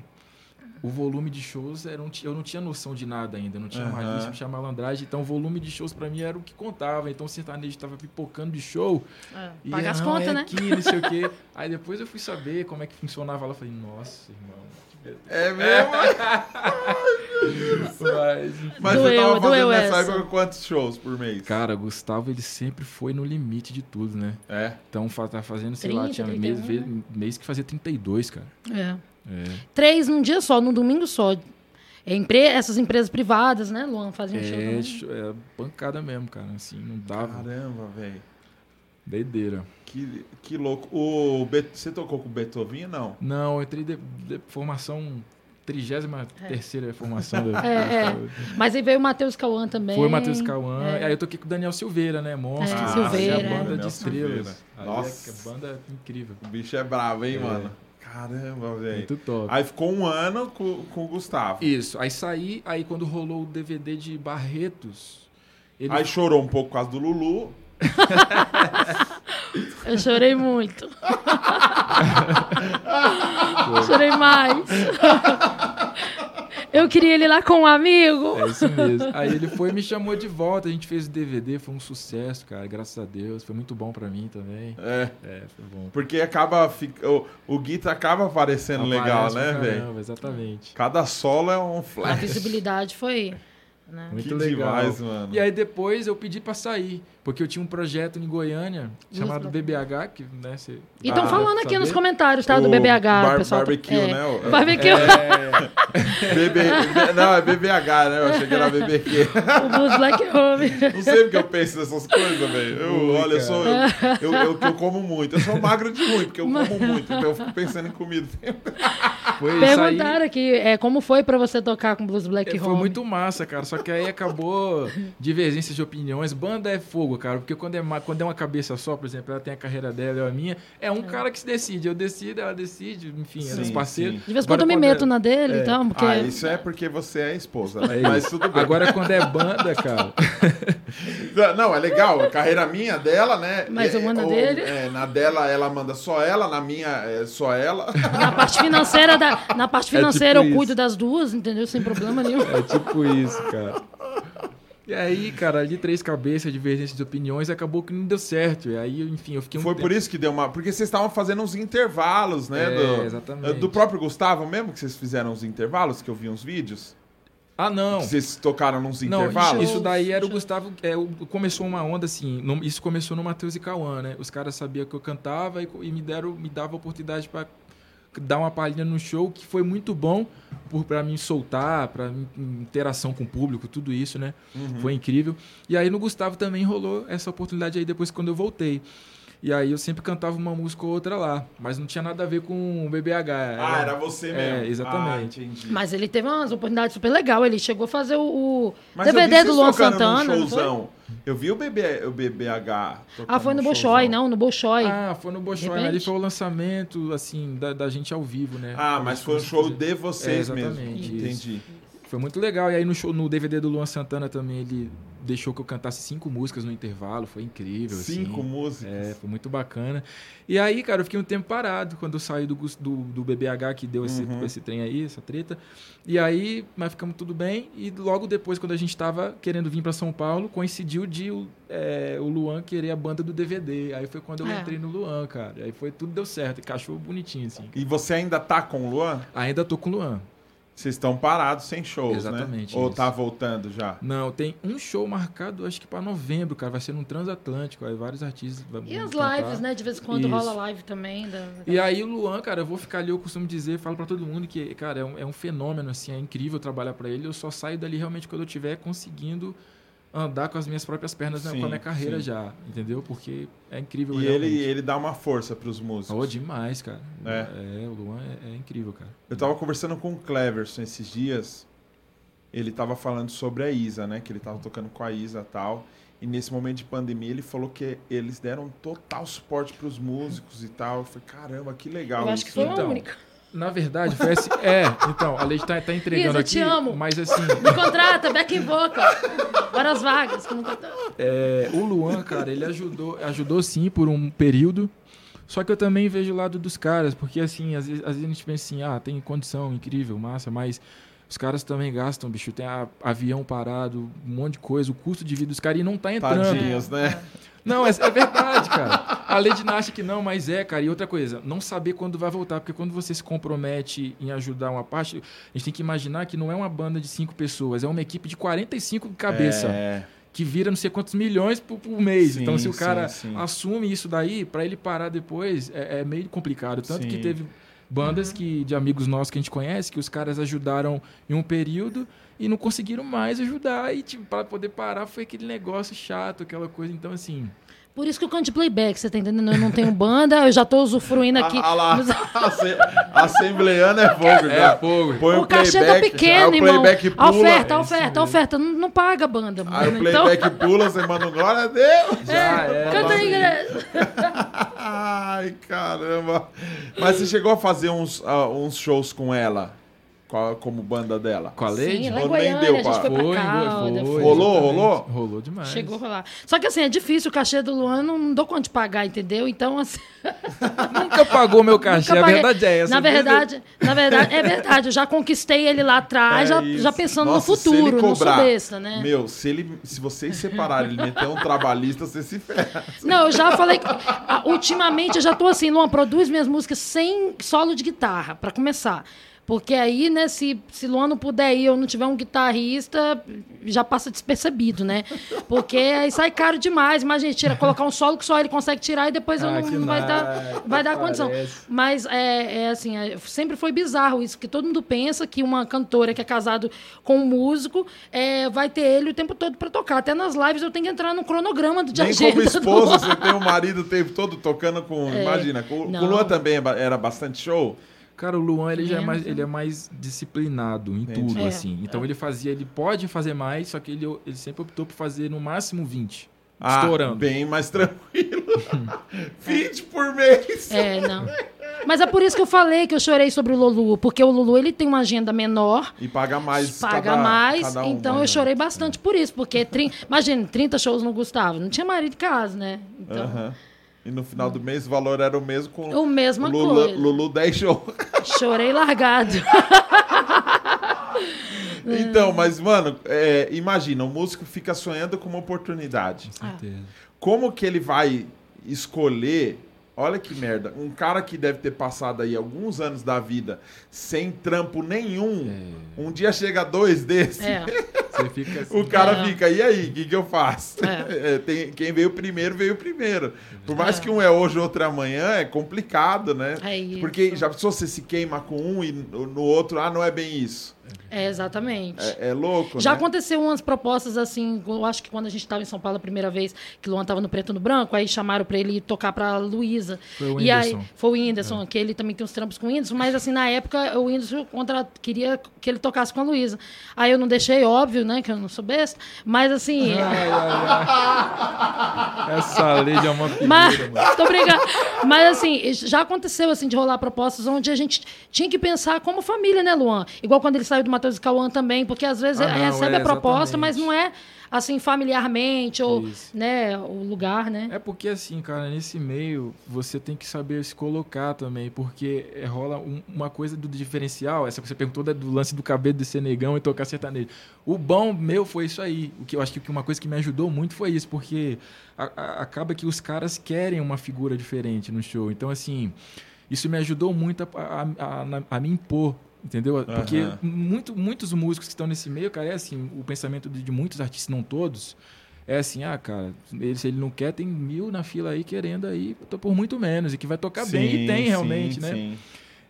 o volume de shows, era um, eu não tinha noção de nada ainda. Não tinha Aham. malícia, não tinha malandragem. Então o volume de shows pra mim era o que contava. Então o sertanejo tava pipocando de show. É, E, Paga as não, contas, é né? Aqui, não sei o quê. Aí depois eu fui saber como é que funcionava lá. Falei, nossa, irmão. É mesmo? Mas, Mas Doeu, você tava fazendo doeu nessa essa. época quantos shows por mês? cara, Gustavo, ele sempre foi no limite de tudo, né? É. Então tá fazendo, sei lá, 30, tinha mês, 31, mês, mês que fazia 32, cara. É. É. Três num dia só, num domingo só. É, empre- Essas empresas privadas, né, Luan? Faziam show É, cho- é pancada mesmo, cara. Assim, não dava. Caramba, velho. Doideira. Que, que louco. O Bet- Você tocou com o Beethoven, não? Não, eu entrei de, de formação. 33 terceira formação. da- É, é. Mas aí veio o Matheus Cauã também. Foi o Matheus Cauã. É. Aí eu toquei com o Daniel Silveira, né? Monstros. É, Ah, Silveira, é a banda Daniel de estrelas. Nossa. É, que é banda incrível. O bicho é bravo, hein, É. mano? Caramba, velho. Muito top. Aí ficou um ano com, com o Gustavo. Isso. Aí saí, aí quando rolou o DVD de Barretos. Ele Aí chorou um pouco por causa do Lulu. Eu chorei muito. chorei mais. Eu queria ele lá com um amigo. É isso mesmo. Aí ele foi e me chamou de volta. A gente fez o DVD, foi um sucesso, cara. Graças a Deus. Foi muito bom pra mim também. É. É, foi bom. Porque acaba. O, o Guita acaba aparecendo legal, Aparece né, pra velho? Exatamente. Cada solo é um A flash. visibilidade foi. né? Muito que legal. demais, mano. E aí depois eu pedi pra sair, porque eu tinha um projeto em Goiânia chamado BBH, que, né, você... E estão Ah, falando aqui saber. nos comentários, tá? Do O BBH, bar- pessoal. barbecue, é. né? O- Barbecue. É, BB, não, é BBH, né? Eu achei que era BBQ. O Blues Black Home. Não sei porque eu penso nessas coisas, velho. Eu, Ui, olha, eu sou. É. Eu, eu, eu, eu como muito. Eu sou magro de ruim, porque eu como muito. Então eu fico pensando em comida. foi isso aí. Perguntaram aqui é, como foi pra você tocar com Blues Black É, Home. Foi muito massa, cara. Só que aí acabou divergências de opiniões. Banda é fogo, cara. Porque quando é, ma- quando é uma cabeça só, por exemplo, ela tem a carreira dela, eu a minha, é um cara que se decide. Eu decido, ela decide, enfim, Sim, os parceiros. sim. De vez em quando eu me quando meto é- na dele, é. então, porque... Ah, isso é porque você é a esposa, né? É Mas tudo bem. Agora, quando é banda, cara. Não, é legal. A carreira minha, dela, né? Mas é, eu mando ou- dele. é, na dela, ela manda só ela. Na minha, é só ela. Na parte financeira, da, na parte É financeira tipo eu cuido isso. das duas, entendeu? Sem problema nenhum. É tipo isso, cara. E aí, cara, de três cabeças, divergência de opiniões, acabou que não deu certo. E aí, enfim, eu fiquei um Foi por isso que deu uma. Porque vocês estavam fazendo uns intervalos, né? É, do, exatamente. Do próprio Gustavo mesmo, que vocês fizeram uns intervalos, que eu vi uns vídeos. Ah, não. Que vocês tocaram nos Não, intervalos. isso, isso daí era o. Gustavo. É, começou uma onda assim. no- isso começou no Matheus e Cauã, né? Os caras sabiam que eu cantava e, e me deram, me dava a oportunidade para dar uma palhinha no show, que foi muito bom por para mim soltar, para interação com o público, tudo isso, né? Uhum. Foi incrível. E aí no Gustavo também rolou essa oportunidade aí depois quando eu voltei. E aí eu sempre cantava uma música ou outra lá, mas não tinha nada a ver com o BBH. Ah, era você mesmo. É, exatamente. Ah, entendi. Mas ele teve umas oportunidades super legais. Ele chegou a fazer o, o DVD do Luan num Santana. não foi? showzão. Eu vi o, BB, o BBH. Ah, foi no num Bolshoi, não, no Bolshoi. Ah, foi no Bolshoi, ali foi o lançamento, assim, da, da gente ao vivo, né? Ah, mas foi um show de vocês É, mesmo. exatamente, Entendi. Foi muito legal. E aí no, show, no DVD do Luan Santana também, ele deixou que eu cantasse cinco músicas no intervalo, foi incrível, Cinco assim. músicas. É, foi muito bacana. E aí, cara, eu fiquei um tempo parado quando eu saí do, do, do BBH, que deu esse, Uhum. esse trem aí, essa treta. E aí, mas ficamos tudo bem. E logo depois, quando a gente tava querendo vir para São Paulo, coincidiu de o, é, o Luan querer a banda do DVD. Aí foi quando eu É. entrei no Luan, cara. Aí foi tudo deu certo, encaixou bonitinho, assim. E você ainda tá com o Luan? Ainda tô com o Luan. Vocês estão parados sem shows, Exatamente né? Ou isso. tá voltando já? Não, tem um show marcado, acho que pra novembro, cara. Vai ser num transatlântico. Aí vários artistas. vão E as cantar. lives, né? De vez em quando Isso. rola live também. Da... E aí o Luan, cara, eu vou ficar ali, eu costumo dizer, falo pra todo mundo que, cara, é um, é um fenômeno, assim, é incrível trabalhar pra ele. Eu só saio dali realmente quando eu estiver conseguindo andar com as minhas próprias pernas né, Sim, com a minha carreira sim. já, entendeu? Porque é incrível E realmente. ele, ele dá uma força pros músicos. Oh, demais, cara. É. É, o Luan é, é incrível, cara. Eu tava conversando com o Cleverson esses dias. Ele tava falando sobre a Isa, né? Que ele tava tocando com a Isa e tal. E nesse momento de pandemia, ele falou que eles deram total suporte pros músicos e tal. Eu falei, caramba, que legal. Eu acho que isso, foi né? a Então, única. Na verdade, foi assim. É, então, a Lei tá, tá entregando Isa, aqui. te amo. Mas assim, Me contrata, back vocal. Várias vagas. Como... É, o Luan, cara, ele ajudou, ajudou sim por um período. Só que eu também vejo o lado dos caras, porque assim, às vezes, às vezes a gente pensa assim, ah, tem condição incrível, massa, mas os caras também gastam, bicho, tem a- avião parado, um monte de coisa, o custo de vida dos caras e não tá entrando. Tadinhos, né? Não, é, é verdade, cara. A Lady acha que não, mas é, cara. E outra coisa, não saber quando vai voltar, porque quando você se compromete em ajudar uma parte, a gente tem que imaginar que não é uma banda de cinco pessoas, é uma equipe de 45 cabeça É, que vira não sei quantos milhões por, por mês. Sim, então, se o sim, cara sim. assume isso daí, para ele parar depois, é, é meio complicado. Tanto Sim. que teve bandas que, de amigos nossos que a gente conhece, que os caras ajudaram em um período e não conseguiram mais ajudar. E, tipo, para poder parar foi aquele negócio chato, aquela coisa. Então, assim. Por isso que eu canto de playback, você tá entendendo? Eu não tenho banda, eu já tô usufruindo aqui. Ah, lá, asse- assembleando é fogo, já. fogo. Põe o cachê tá pequeno, aí o irmão. playback A pula. oferta, a é oferta, oferta. Não, não paga a banda, Aí o mano. Então, playback pula, você manda um glória a Deus. Já é. canta aí, galera. Ai, caramba. Mas você chegou a fazer uns, ah, uns shows com ela? Como banda dela? Com a Lady? Sim, lá em Goiânia, deu a gente foi pra Foi, Calda. foi, foi. Rolou, rolou? Rolou demais. Chegou a rolar. Só que assim, é difícil o cachê do Luan, não, não dou conta de pagar, entendeu? Então, assim. Nunca pagou meu cachê, a verdade é essa. Na verdade, na verdade, é verdade. Eu já conquistei ele lá atrás, É já, já pensando Nossa, no futuro, não sou cobrar, besta, né? Meu, se, ele, se vocês separarem ele meter um trabalhista, você se ferra. Não, eu já falei. que- ultimamente eu já tô assim, Luan, produz minhas músicas sem solo de guitarra, pra começar. Porque aí, né, se, se Luan não puder ir ou não tiver um guitarrista, já passa despercebido, né? Porque aí sai caro demais. Imagina, tira, colocar um solo que só ele consegue tirar e depois eu Ah, não, que não vai dar, vai dar condição. Mas é, é assim, é, sempre foi bizarro isso, que todo mundo pensa que uma cantora que é casado com um músico é, vai ter ele o tempo todo pra tocar. Até nas lives eu tenho que entrar no cronograma de Nem como do esposa Luan. você tem um marido o tempo todo tocando com. imagina, com, com não. o Luan também é era bastante show. Cara, o Luan ele já é Menos, mais, né? ele é mais disciplinado em Entendi. tudo, É, assim. Então ele fazia, ele pode fazer mais, só que ele, ele sempre optou por fazer no máximo 20. Ah, estourando. bem mais tranquilo. 20 por mês. É, não. Mas é por isso que eu falei que eu chorei sobre o Lulu, porque o Lulu ele tem uma agenda menor, E paga mais. paga cada- mais, cada um, então né? eu chorei bastante por isso, porque trin... imagina, 30 shows no Gustavo, não tinha marido de casa, né? Então, Aham. E no final do mês o valor era o mesmo com o mesma Lulu, coisa. Lulu 10 shows. Chorei largado. Então, mas, mano, é, imagina, o músico fica sonhando com uma oportunidade. Ah. Certeza. Como que ele vai escolher? Olha que merda. Um cara que deve ter passado aí alguns anos da vida sem trampo nenhum. Um dia chega dois desses. É. Você fica assim. O cara É. fica, e aí, o que, que eu faço? É. É, tem- quem veio primeiro, veio primeiro. Por mais É. que um é hoje, outro é amanhã, é complicado, né? É isso. Porque já pensou você se queima com um e no no outro, ah, não é bem isso. É, exatamente. É, é louco, Já né? aconteceu umas propostas assim, eu acho que quando a gente estava em São Paulo a primeira vez, que Luan estava no Preto e no Branco, aí chamaram para ele tocar para Luísa. Foi o E aí foi o Whindersson, que ele também tem uns trampos com o Whindersson, mas assim, na época o Whindersson contra... queria que ele tocasse com a Luísa. Aí eu não deixei, óbvio, né, que eu não sou besta, mas assim, Ai, ai, ai. Essa Lady é uma figura, mas, mano. tô brincando. Mas assim, já aconteceu assim de rolar propostas onde a gente tinha que pensar como família, né, Luan? Igual quando ele saiu do Matheus e Cauã também, porque às vezes Ah, não, recebe é, a proposta, exatamente. mas não é assim familiarmente ou, Isso. né, o lugar, né? É porque assim, cara, nesse meio você tem que saber se colocar também, porque rola um- uma coisa do diferencial, essa que você perguntou da- do lance do cabelo de ser negão e tocar sertanejo. O bom meu foi isso aí. O que eu acho que uma coisa que me ajudou muito foi isso, porque a- a- acaba que os caras querem uma figura diferente no show. Então, assim, isso me ajudou muito a, a- a- a me impor Entendeu? Porque muito, muitos músicos que estão nesse meio, cara, é assim, o pensamento de, de muitos artistas, não todos, é assim, ah, cara, ele, se ele não quer, tem mil na fila aí querendo aí tô por muito menos, e que vai tocar bem, e tem Sim, realmente, sim, né? sim.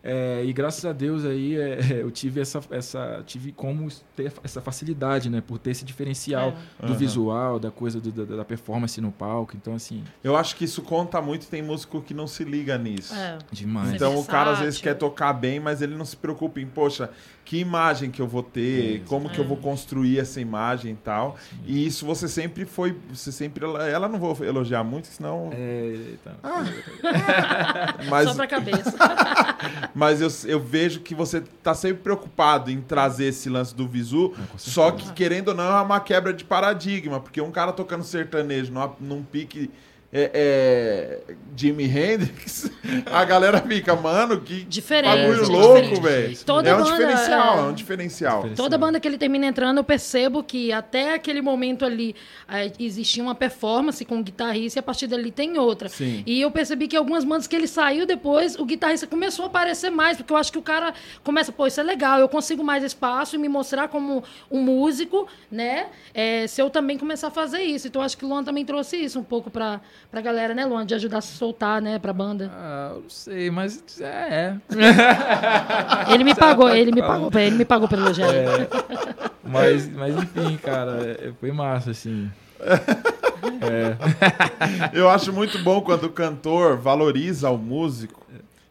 É, e graças a Deus aí é, eu tive essa, essa tive como ter essa facilidade, né, por ter esse diferencial do Aham. visual, da coisa do- da, da performance no palco, então assim, Eu acho que isso conta muito e tem músico que não se liga nisso. É. demais. Então o cara às vezes versátil. quer tocar bem, mas ele não se preocupa em, poxa, que imagem que eu vou ter, Isso. como que eu vou construir essa imagem e tal. E isso você sempre foi, você sempre ela não vou elogiar muito, senão, É, então, mas Só pra cabeça. mas eu, eu vejo que você tá sempre preocupado em trazer esse lance do visu, só que querendo ou não é uma quebra de paradigma, porque um cara tocando sertanejo numa- num pique é, é, Jimi Hendrix, a galera fica, mano, que Diferente, bagulho é louco, velho. Toda É um banda, diferencial, é. é um diferencial. Diferencial. Toda banda que ele termina entrando, eu percebo que até aquele momento ali eh, existia uma performance com o guitarrista e a partir dali tem outra. Sim. E eu percebi que algumas bandas que ele saiu depois, o guitarrista começou a aparecer mais, porque eu acho que o cara começa, pô, isso é legal, eu consigo mais espaço e me mostrar como um músico, né? Eh, se eu também começar a fazer isso. Então eu acho que o Luan também trouxe isso um pouco pra, pra galera, né, Luan? De ajudar a se soltar, né, pra banda. Ah, eu não sei, mas é. Ele me pagou, ele me pagou, ele me pagou pelo elogiar. é mas, mas enfim, cara, é- foi massa, assim. Eu acho muito bom quando o cantor valoriza o músico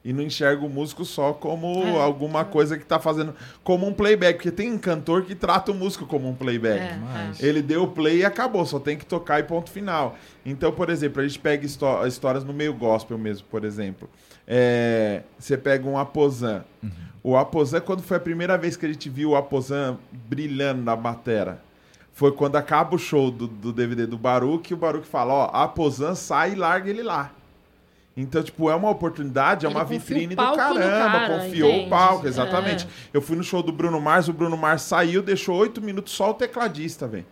e não enxerga o músico só como É. alguma coisa que tá fazendo como um playback, porque tem um cantor que trata o músico como um playback. É, Mas-. Ele deu o play e acabou, só tem que tocar e ponto final. Então, por exemplo, a gente pega histó- histórias no meio gospel mesmo, por exemplo. É, você pega um Aposan. O Aposan, quando foi a primeira vez que a gente viu o Aposan brilhando na batera? Foi quando acaba o show do, do DVD do Baruch e o Baruch fala, ó, Aposan sai e larga ele lá. Então, tipo, é uma oportunidade, é Ele uma vitrine do caramba. cara, confiou entende? o palco, exatamente. É. Eu fui no show do Bruno Mars, o Bruno Mars saiu, deixou oito minutos só o tecladista, velho,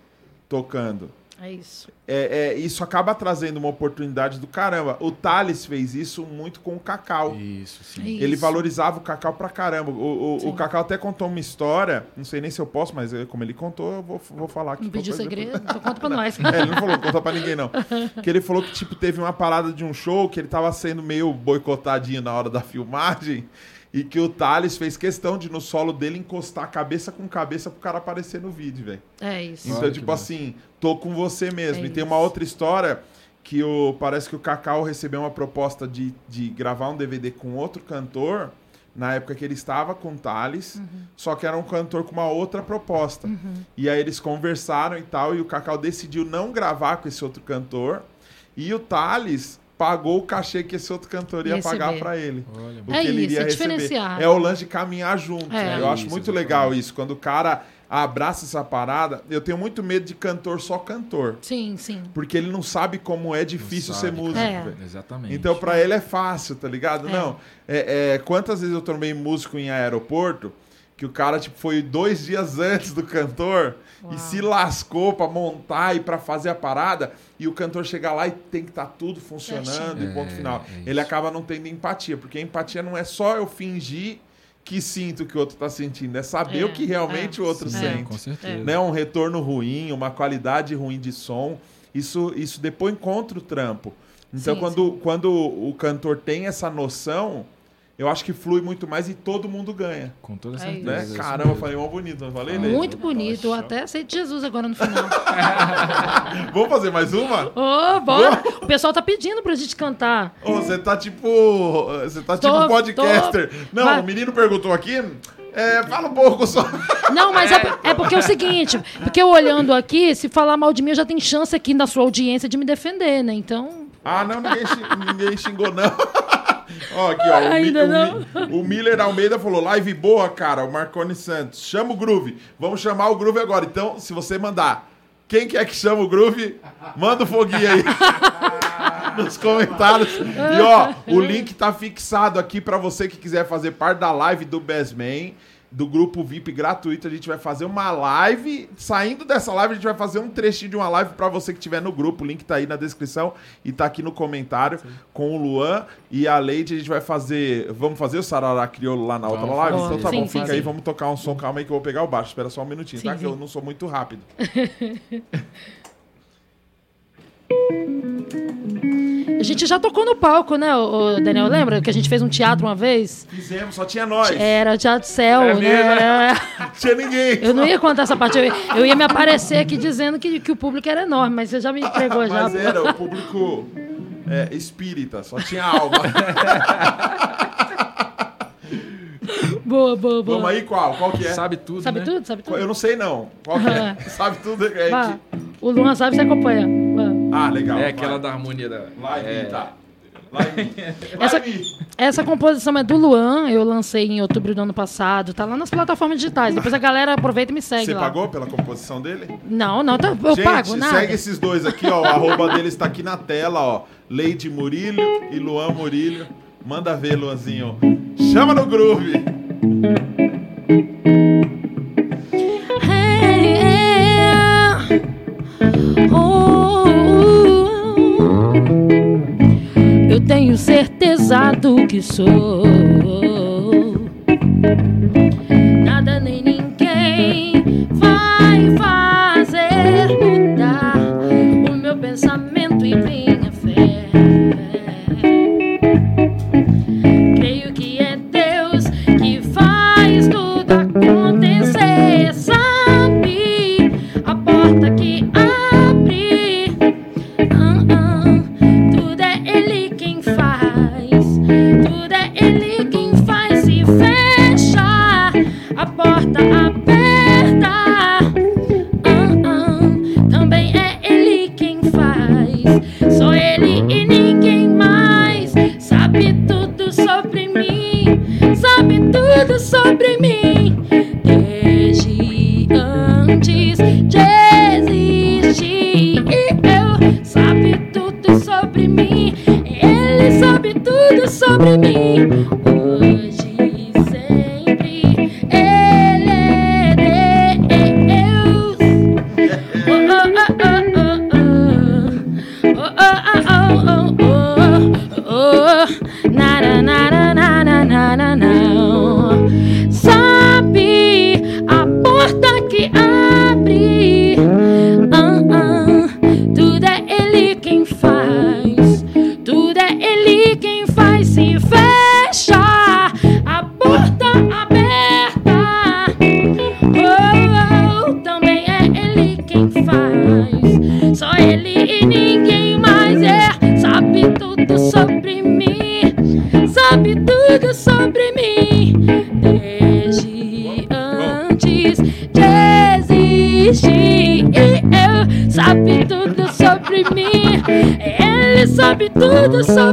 tocando. É isso. É, é, isso acaba trazendo uma oportunidade do caramba. O Thales fez isso muito com o Cacau. Isso, sim. Isso. Ele valorizava o Cacau pra caramba. O, o, o Cacau até contou uma história, não sei nem se eu posso, mas eu- como ele contou, eu vou, vou falar aqui. Não pediu segredo? Então conta pra nós. é, ele não falou, conta pra ninguém não. Que ele falou que, tipo, teve uma parada de um show que ele tava sendo meio boicotadinho na hora da filmagem e que o Thales fez questão de, no solo dele, encostar cabeça com cabeça pro cara aparecer no vídeo, velho. É isso. Então, Olha tipo assim, tô com você mesmo. É e tem isso. uma outra história que o, parece que o Cacau recebeu uma proposta de, de gravar um DVD com outro cantor, na época que ele estava com o Thales, Uhum. só que era um cantor com uma outra proposta. E aí eles conversaram e tal, e o Cacau decidiu não gravar com esse outro cantor, e o Thales pagou o cachê que esse outro cantor ia Receber. pagar pra ele. Olha, O É que ele isso, iria é receber. diferenciar. É o lance de caminhar junto. É. né? Eu acho Isso, muito legal isso. Quando o cara abraça essa parada, eu tenho muito medo de cantor só cantor. Sim, sim. Porque ele não sabe como é difícil ser músico. É. Exatamente. Então, pra ele é fácil, tá ligado? É. Não. É, é, quantas vezes eu tomei músico em aeroporto que o cara tipo, foi dois dias antes do cantor Uau. e se lascou pra montar e pra fazer a parada e o cantor chegar lá e tem que estar tudo funcionando Certinho. e ponto É, final. é ele acaba não tendo empatia, porque a empatia não é só eu fingir que sinto o que o outro tá sentindo, é saber É, o que realmente é. o outro Sim, sente com certeza. né, um retorno ruim, uma qualidade ruim de som, isso, isso depois encontra o trampo. Então, Sim, quando, quando o cantor tem essa noção, eu acho que flui muito mais e todo mundo ganha. Com toda É certeza. Né? é isso Caramba, mesmo. falei mó bonito, não falei, Lê? Muito bonito. Eu até aceito Jesus agora no final. Vamos fazer mais uma? Ô, bora! O pessoal tá pedindo pra gente cantar. Ô, você tá tipo. Você tá Tô- tipo podcaster. tô- Não, Vai. o menino perguntou aqui. É, fala um pouco só. Não, mas é, é porque é o seguinte, porque eu olhando aqui, se falar mal de mim, eu já tenho chance aqui na sua audiência de me defender, né? Então, Ah, não, ninguém, ninguém xingou, não. ó, aqui, ó. O, Mi- Ainda o Mi- não? o Miller Almeida falou: live boa, cara. O Marconi Santos. Chama o Groove. Vamos chamar o Groove agora. Então, se você mandar quem quer que chama o Groove, manda o foguinho aí. Nos comentários. E ó, o link tá fixado aqui pra você que quiser fazer parte da live do Best Man. Do grupo VIP gratuito. A gente vai fazer uma live. Saindo dessa live, a gente vai fazer um trechinho de uma live pra você que estiver no grupo. O link tá aí na descrição e tá aqui no comentário com o Luan e a Leide. A gente vai fazer. Vamos fazer o Sarará Crioulo lá na outra Vamos live? fazer. Então tá Sim, bom, sim, fica sim. aí, vamos tocar um som. Calma aí que eu vou pegar o baixo. Espera só um minutinho, Sim, tá? Que sim. eu não sou muito rápido. A gente já tocou no palco, né, ô, Daniel? Lembra que a gente fez um teatro uma vez? Fizemos, só tinha nós. Era o Teatro Céu, É né? Era- Não tinha ninguém. Eu não ia contar essa parte. Eu ia, eu ia me aparecer aqui dizendo que, que o público era enorme, mas você já me entregou já. Mas era o público é, espírita, só tinha alma. Boa, boa, boa. Vamos aí, qual? Qual que é? Sabe tudo, Sabe né? tudo? Sabe tudo? Eu não sei não. Qual que é? Sabe tudo? É Vá. que- O Luan sabe, você acompanha. Vá. Ah, legal. É aquela Vai. da harmonia da. Lá em é, tá. Essa-. Essa composição é do Luan, eu lancei em outubro do ano passado. Tá lá nas plataformas digitais. Depois a galera aproveita e me segue Você lá. pagou pela composição dele? Não, não, tá, eu Gente, pago nada. segue esses dois aqui, ó. O arroba deles tá aqui na tela, ó. Leide Murilho e Luan Murilho. Manda ver, Luanzinho. Chama no groove. Do que sou. Nada nem ninguém vai fazer Na, na, na, na, na, na, tudo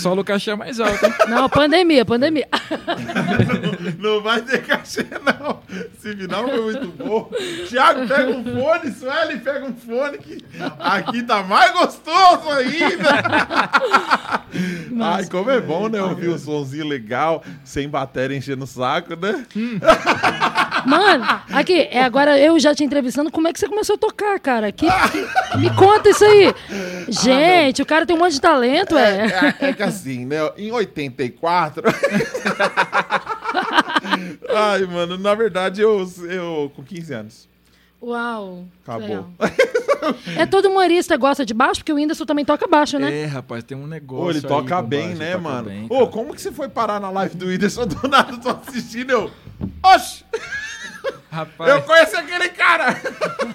Solo, o cachê é mais alto. hein? Não, pandemia, pandemia. Não vai ter cachê, não. Esse final foi muito bom. Thiago, pega um fone, Sueli, pega um fone que aqui tá mais gostoso ainda. Ai, como é bom, né? Ouvir um sonzinho legal, sem bateria enchendo o saco, né? Mano, aqui, é, agora eu já te entrevistando, como é que você começou a tocar, cara? Que, que- me conta isso aí. Gente, o cara tem um monte de talento, é. É, é que assim, né? Em 84. Ai, mano, na verdade, eu, eu com 15 anos. Uau. Acabou. É todo humorista gosta de baixo, porque o Whindersson também toca baixo, né? É, rapaz, tem um negócio. Ô, ele aí toca com bem, baixo, né, toca mano? bem, Ô, como que você foi parar na live do Whindersson do nada? Tô assistindo, eu. Oxi! Rapaz, Eu conheço aquele cara!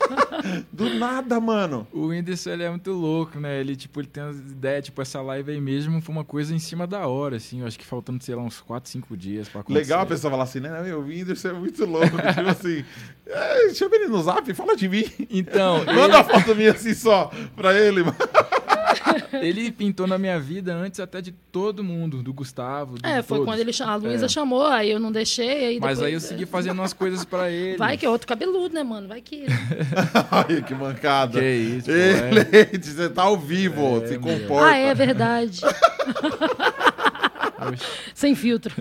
do nada, mano. o Whindersson, ele é muito louco, né? Ele, tipo, ele tem as ideias, tipo, essa live aí mesmo foi uma coisa em cima da hora, assim. Eu acho que faltando, sei lá, uns 4, 5 dias pra acontecer. Legal a pessoa falar assim, né? Meu, o Whindersson é muito louco. tipo assim, é, chama ele no zap, fala de mim. Então, Manda uma foto minha assim só pra ele, mano. ele pintou na minha vida antes até de todo mundo, do Gustavo, do É, foi todos. quando ele chamou. A Luísa É. chamou, aí eu não deixei. Aí Mas depois- aí eu segui fazendo umas coisas pra ele. Vai que é outro cabeludo, né, mano? Vai que. Ai, que mancada. Que isso, pô, Ele, você tá ao vivo, É, se comporta. Ah, é verdade. Sem filtro.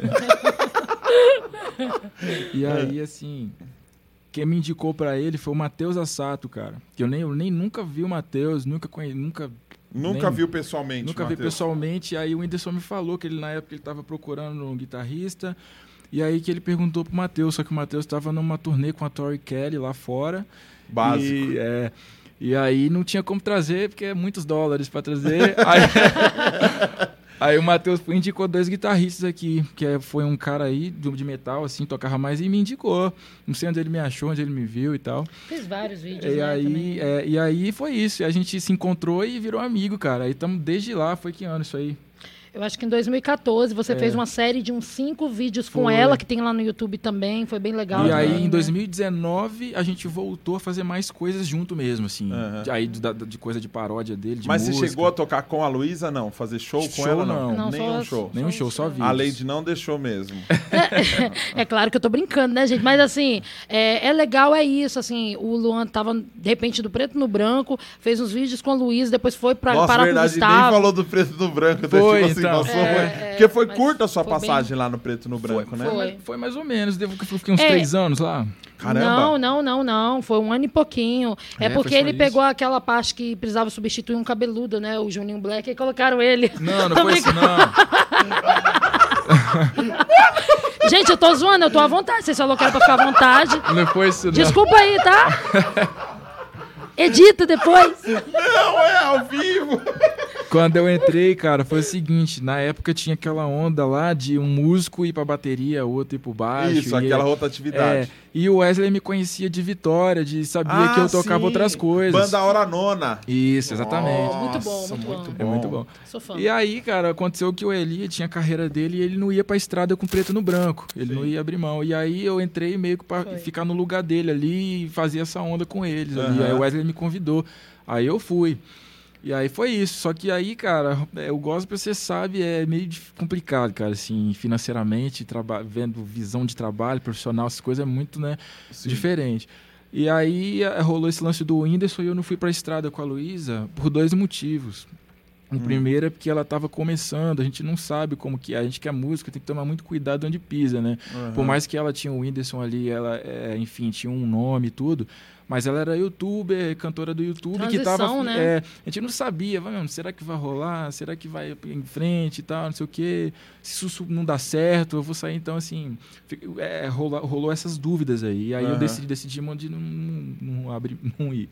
E aí, assim, quem me indicou pra ele foi o Matheus Assato, cara. Que eu nem, eu nem nunca vi o Matheus, nunca conheci, nunca, Nunca Nem- viu pessoalmente, nunca vi Matheus. pessoalmente. Aí o Whindersson me falou que ele na época ele tava procurando um guitarrista. E aí que ele perguntou pro Matheus, só que o Matheus tava numa turnê com a Tori Kelly lá fora. Básico. E, é, e aí não tinha como trazer, porque é muitos dólares pra trazer. aí, aí o Matheus indicou dois guitarristas aqui, que é- foi um cara aí de metal, assim, tocava mais e me indicou. Não sei onde ele me achou, onde ele me viu e tal. Fiz vários vídeos, E né? aí, é, e aí foi isso. E a gente se encontrou e virou amigo, cara. Aí estamos desde lá, foi que ano isso aí? Eu acho que em 2014 você É. fez uma série de uns cinco vídeos com Foi. ela, que tem lá no YouTube também. Foi bem legal. e aí, também, em né? 2019, a gente voltou a fazer mais coisas junto mesmo, assim. Aham. De- Aí, da- de coisa de paródia dele, de Mas você música. chegou a tocar com a Luísa, não? Fazer show, com Show, ela, não? não. Não, Nenhum só- show. Nenhum show, só vídeos. A Lady não deixou mesmo. É claro que eu tô brincando, né, gente? Mas assim, é, é legal, é isso. Assim, o Luan tava, de repente, do preto no branco, fez uns vídeos com a Luísa, depois foi pra Nossa, parar verdade, com o nem Gustavo. falou do preto no branco. então, Foi, tipo assim, então. passou, É, foi- é, Porque foi curta a sua foi bem- passagem lá no preto no branco, né? Foi, Foi. foi mais ou menos. Devo que eu fiquei uns É. três anos lá. Caramba. Não, não, não, não. Foi um ano e pouquinho. É, É, porque foi ele isso. pegou aquela parte que precisava substituir um cabeludo, né? O Juninho Black, e colocaram ele. Não, não foi isso, não. Gente, eu tô zoando, eu tô à vontade. Vocês falaram que era pra ficar à vontade. Não foi isso, não. Desculpa aí, tá? Edita depois. Não, é ao vivo. Quando eu entrei, cara, foi o seguinte: na época tinha aquela onda lá de um músico ir pra bateria, outro ir pro baixo. Isso, e- aquela É, rotatividade. E o Wesley me conhecia de Vitória, de sabia que eu tocava Ah, sim. outras coisas. Banda Hora Nona. Isso, exatamente. Muito bom, Nossa, muito bom. É muito bom. Sou fã. E aí, cara, aconteceu que o Eli tinha a carreira dele e ele não ia pra estrada com preto no branco. Ele Sim. não ia abrir mão. E aí eu entrei meio que pra Foi. ficar no lugar dele ali e fazer essa onda com eles. ali. Aham. Aí o Wesley me convidou. Aí eu fui. E aí foi isso. Só que aí, cara, é, o gospel, você sabe, é meio complicado, cara, assim, financeiramente, vendo visão de trabalho, profissional, essas coisas é muito, né, Sim. diferente. E aí eh, rolou esse lance do Whindersson e eu não fui pra estrada com a Luísa por dois motivos. O Hum. primeiro é porque ela tava começando, a gente não sabe como que é. A gente que é música tem que tomar muito cuidado onde pisa, né? Aham. Por mais que ela tinha o Whindersson ali, ela, é, enfim, tinha um nome e tudo, mas ela era youtuber, cantora do YouTube, que tava. Transição, né? é, a gente não sabia, vai, "Mano, será que vai rolar? Será que vai em frente e tal, não sei o quê? Se isso não dá certo, eu vou sair. Então, assim, é, rolou, rolou essas dúvidas aí. E aí eu Aham. decidi, decidi de não, não, não abrir, não ir.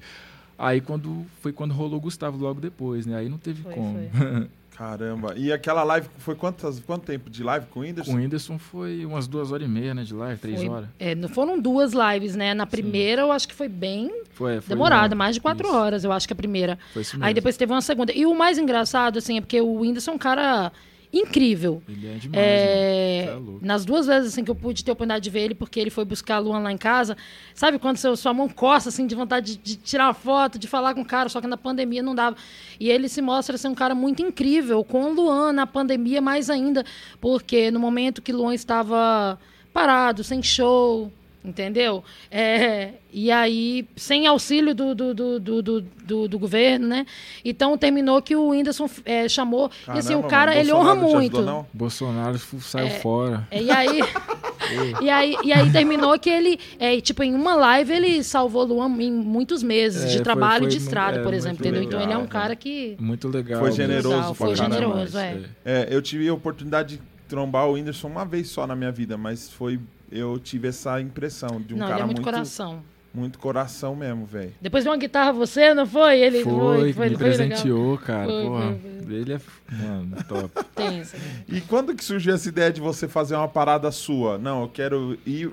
Aí quando foi quando rolou o Gustavo logo depois, né? Aí não teve Foi, como. Caramba. E aquela live, foi quantas, quanto tempo de live com o Whindersson? Com o Whindersson foi umas duas horas e meia, né? De live, três Foi- horas. é, não foram duas lives, né? Na primeira eu acho que foi bem Foi, foi demorada, mais de quatro Isso, horas, eu acho que a primeira. Foi isso Aí mesmo. depois teve uma segunda. E o mais engraçado, assim, é porque o Whindersson é um cara incrível. Ele é demais, É, mano. Cê é louco. nas duas vezes assim que eu pude ter a oportunidade de ver ele, porque ele foi buscar a Luan lá em casa, sabe quando seu, sua mão coça assim de vontade de, de tirar uma foto, de falar com o cara, só que na pandemia não dava. E ele se mostra ser um cara muito incrível, com o Luan na pandemia mais ainda, porque no momento que Luan estava parado, sem show, entendeu? É, e aí, sem auxílio do, do, do, do, do, do- do governo, né? Então terminou que o Whindersson é, chamou. e assim, o Caramba, cara, mano, ele Bolsonaro honra muito. ajudou, não? Bolsonaro saiu fora. É, E aí, e aí, e aí terminou que ele, é, tipo, em uma live ele salvou Luan em muitos meses É, de foi- trabalho foi de mu- estrada, é, por muito exemplo, entendeu? Então ele é um legal, cara que Muito legal. Foi generoso Legal, foi caramba. generoso, é. É, eu tive a oportunidade de trombar o Whindersson uma vez só na minha vida, mas foi. Eu tive essa impressão de um não, ele cara é muito, muito, coração. muito coração mesmo, velho. Depois deu uma guitarra você, não foi? Ele Foi, foi, me foi legal. presenteou, cara. Foi, Porra, foi, ele é, mano, top. E quando que surgiu essa ideia de você fazer uma parada sua? Não, eu quero ir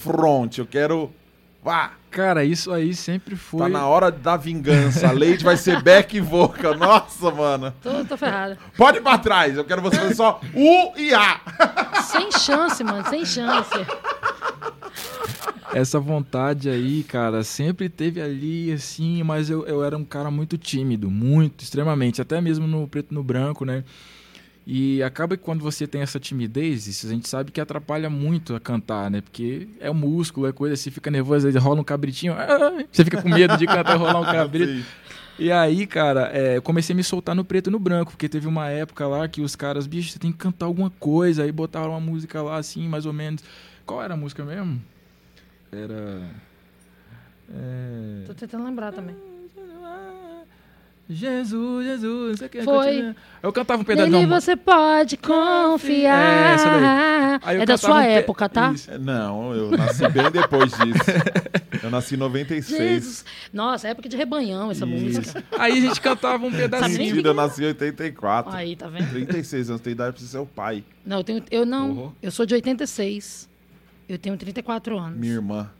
front, eu quero. Vá! Cara, isso aí sempre foi. Tá na hora da vingança. A Lady vai ser back vocal. Nossa, mano. Tô, tô ferrada. Pode ir pra trás. Eu quero você fazer só U e A. Sem chance, mano, sem chance. Essa vontade aí, cara, sempre teve ali, assim, mas eu, eu era um cara muito tímido, muito, extremamente, até mesmo no preto e no branco, né? E acaba que quando você tem essa timidez, isso a gente sabe que atrapalha muito a cantar, né? Porque é o músculo, é coisa assim, fica nervoso, aí rola um cabritinho, ah, você fica com medo de cantar e rolar um cabrito. E aí, cara, é, eu comecei a me soltar no preto e no branco, porque teve uma época lá que os caras, bicho, você tem que cantar alguma coisa, aí botaram uma música lá, assim, mais ou menos. Qual era a música mesmo? Era. É... Tô tentando lembrar também. Jesus, Jesus, não sei o que. Foi. continua. Eu cantava um pedaço de Nele uma você pode confiar. É, essa daí. Aí eu É da sua um pe- época, tá? Isso. Não, eu nasci bem depois disso. Eu nasci em 96. Jesus. Nossa, época de rebanhão essa música. Aí a gente cantava um pedacinho. Mentira, eu nasci em 84. Aí, tá vendo? 36 anos, tem idade pra ser seu pai. Não, eu tenho. Eu não. Uhum. Eu sou de 86. Eu tenho 34 anos. Minha irmã.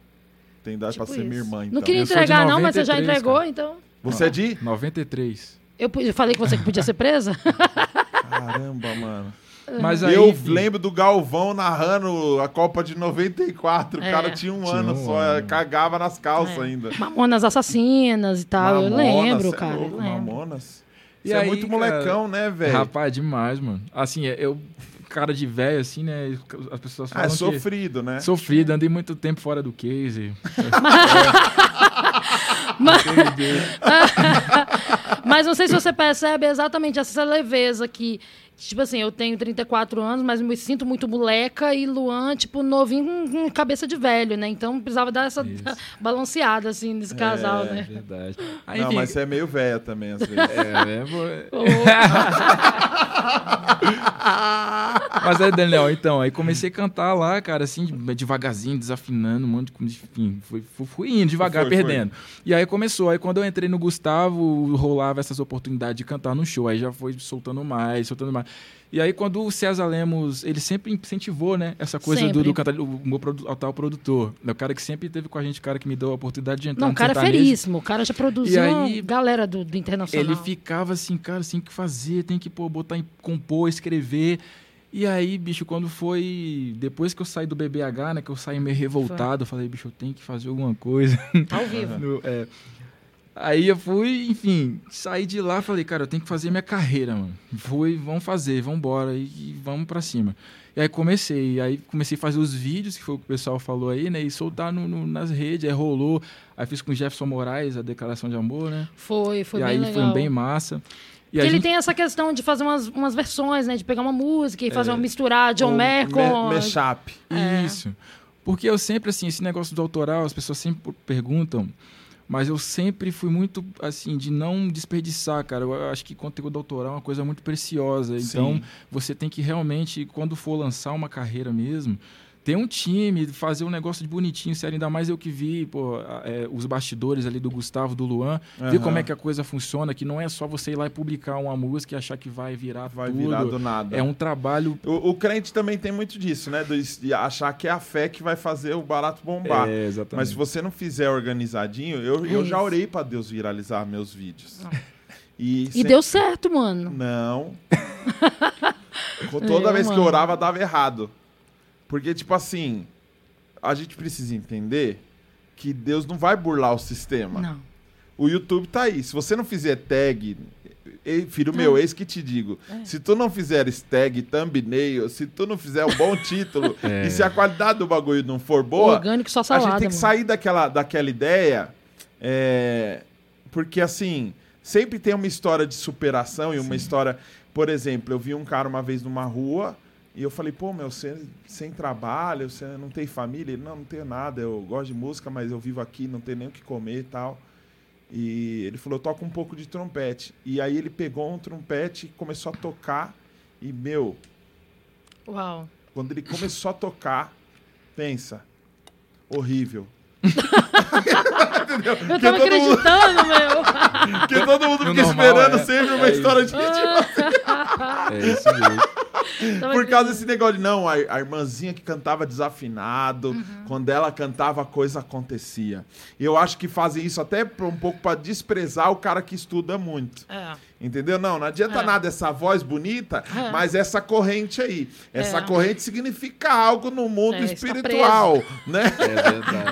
Tem idade Tipo pra ser minha isso. irmã, então. Não queria de entregar, não, mas você já 93, entregou, cara. então. Você é de? 93. Eu eu falei com você que podia ser presa? Caramba, mano. Mas aí. eu lembro do Galvão narrando a Copa de 94. O É. cara tinha um Tinha ano um só, ano. cagava nas calças É. ainda. Mamonas assassinas e tal. eu Mamonas, lembro, cê é cara. eu louco, lembro. Mamonas. E Você é aí, muito cara, molecão, né, velho? Rapaz, demais, mano. Assim, é- eu. Cara de velho, assim, né? As pessoas Ah, é falam. que... sofrido, né? Sofrido, andei muito tempo fora do case. Mas não sei se você percebe exatamente essa leveza que. Tipo assim, eu tenho 34 anos, mas me sinto muito moleca e Luan, tipo, novinho com, cabeça de velho, né? Então precisava dar essa Isso. balanceada, assim, nesse casal, É né? verdade. Aí, Não, enfim, mas você é meio velha também, às vezes. é, né, pô- Ô, Mas aí, Daniel, então, aí comecei a cantar lá, cara, assim, de- devagarzinho, desafinando, um monte de enfim, fui, fui, fui indo devagar, Foi, foi. perdendo. E aí começou, aí quando eu entrei no Gustavo, rolava essas oportunidades de cantar no show, aí já foi soltando mais, soltando mais. E aí quando o César Lemos, ele sempre incentivou, né, essa coisa do, Sempre. do cantar, o meu o tal produtor, é o cara que sempre teve com a gente, o cara que me deu a oportunidade de entrar Não, o no cara é feríssimo. O cara já produziu aí, galera do, do Internacional. Ele ficava assim, cara, assim, que fazer, tem que pô, botar compor, escrever. E aí, bicho, quando foi. Depois que eu saí do BBH, né? Que eu saí meio revoltado, eu falei, bicho, eu tenho que fazer alguma coisa. Ao vivo. No- é. Aí eu fui, enfim, saí de lá, falei, cara, eu tenho que fazer minha carreira, mano. Fui, vamos fazer, vamos embora e, e vamos pra cima. E aí comecei, aí comecei a fazer os vídeos, que foi o que o pessoal falou aí, né? E soltar no- no- nas redes, aí rolou. Aí fiz com o Jefferson Moraes a declaração de amor, né? Foi, foi e bem aí legal. foi um bem massa. E Porque ele gente tem essa questão de fazer umas, umas versões, né? De pegar uma música e fazer É. uma misturar John Mayer com... me- Mashup. É. Isso. Porque eu sempre, assim, esse negócio do autoral, as pessoas sempre perguntam, mas eu sempre fui muito, assim, de não desperdiçar, cara. Eu acho que conteúdo autoral é uma coisa muito preciosa. Então, Sim. você tem que realmente, quando for lançar uma carreira mesmo, ter um time, fazer um negócio de bonitinho, sério. Ainda mais eu que vi, pô, é, os bastidores ali do Gustavo, do Luan, ver Aham. como é que a coisa funciona, que não é só você ir lá e publicar uma música e achar que vai virar Vai tudo. virar do nada. É um trabalho O, o crente também tem muito disso, né? Do- de achar que é a fé que vai fazer o barato bombar. É, exatamente. Mas se você não fizer organizadinho, eu, eu já orei pra Deus viralizar meus vídeos. E, E sem- deu certo, mano. Não. Toda É, vez que eu mano. orava, dava errado. Porque, tipo assim, a gente precisa entender que Deus não vai burlar o sistema. Não. O YouTube tá aí. Se você não fizer tag, ei, filho É. meu, eis que te digo. Se tu não fizeres tag, thumbnail, se tu não fizer um bom título, É. e se a qualidade do bagulho não for boa, Orgânico só a salada. gente tem que mano. sair daquela, daquela ideia, é, porque assim, sempre tem uma história de superação e uma história. Por exemplo, eu vi um cara uma vez numa rua e eu falei, pô, meu, você sem trabalho, você não tem família? Ele, não, não tenho nada, eu gosto de música, mas eu vivo aqui, não tenho nem o que comer e tal. E ele falou, eu toco um pouco de trompete. E aí ele pegou um trompete e começou a tocar. E, meu, Uau. quando ele começou a tocar, pensa, horrível. Eu Porque tava todo mundo- acreditando, meu. Porque todo mundo fica esperando é. sempre uma É história de É isso mesmo. Por causa desse negócio de não, a, a irmãzinha que cantava desafinado, Uhum. quando ela cantava a coisa acontecia. E eu acho que fazem isso até um pouco para desprezar o cara que estuda muito. É. Entendeu? Não, não adianta É. nada essa voz bonita, É. mas essa corrente aí. Essa É. corrente significa algo no mundo É, espiritual, né?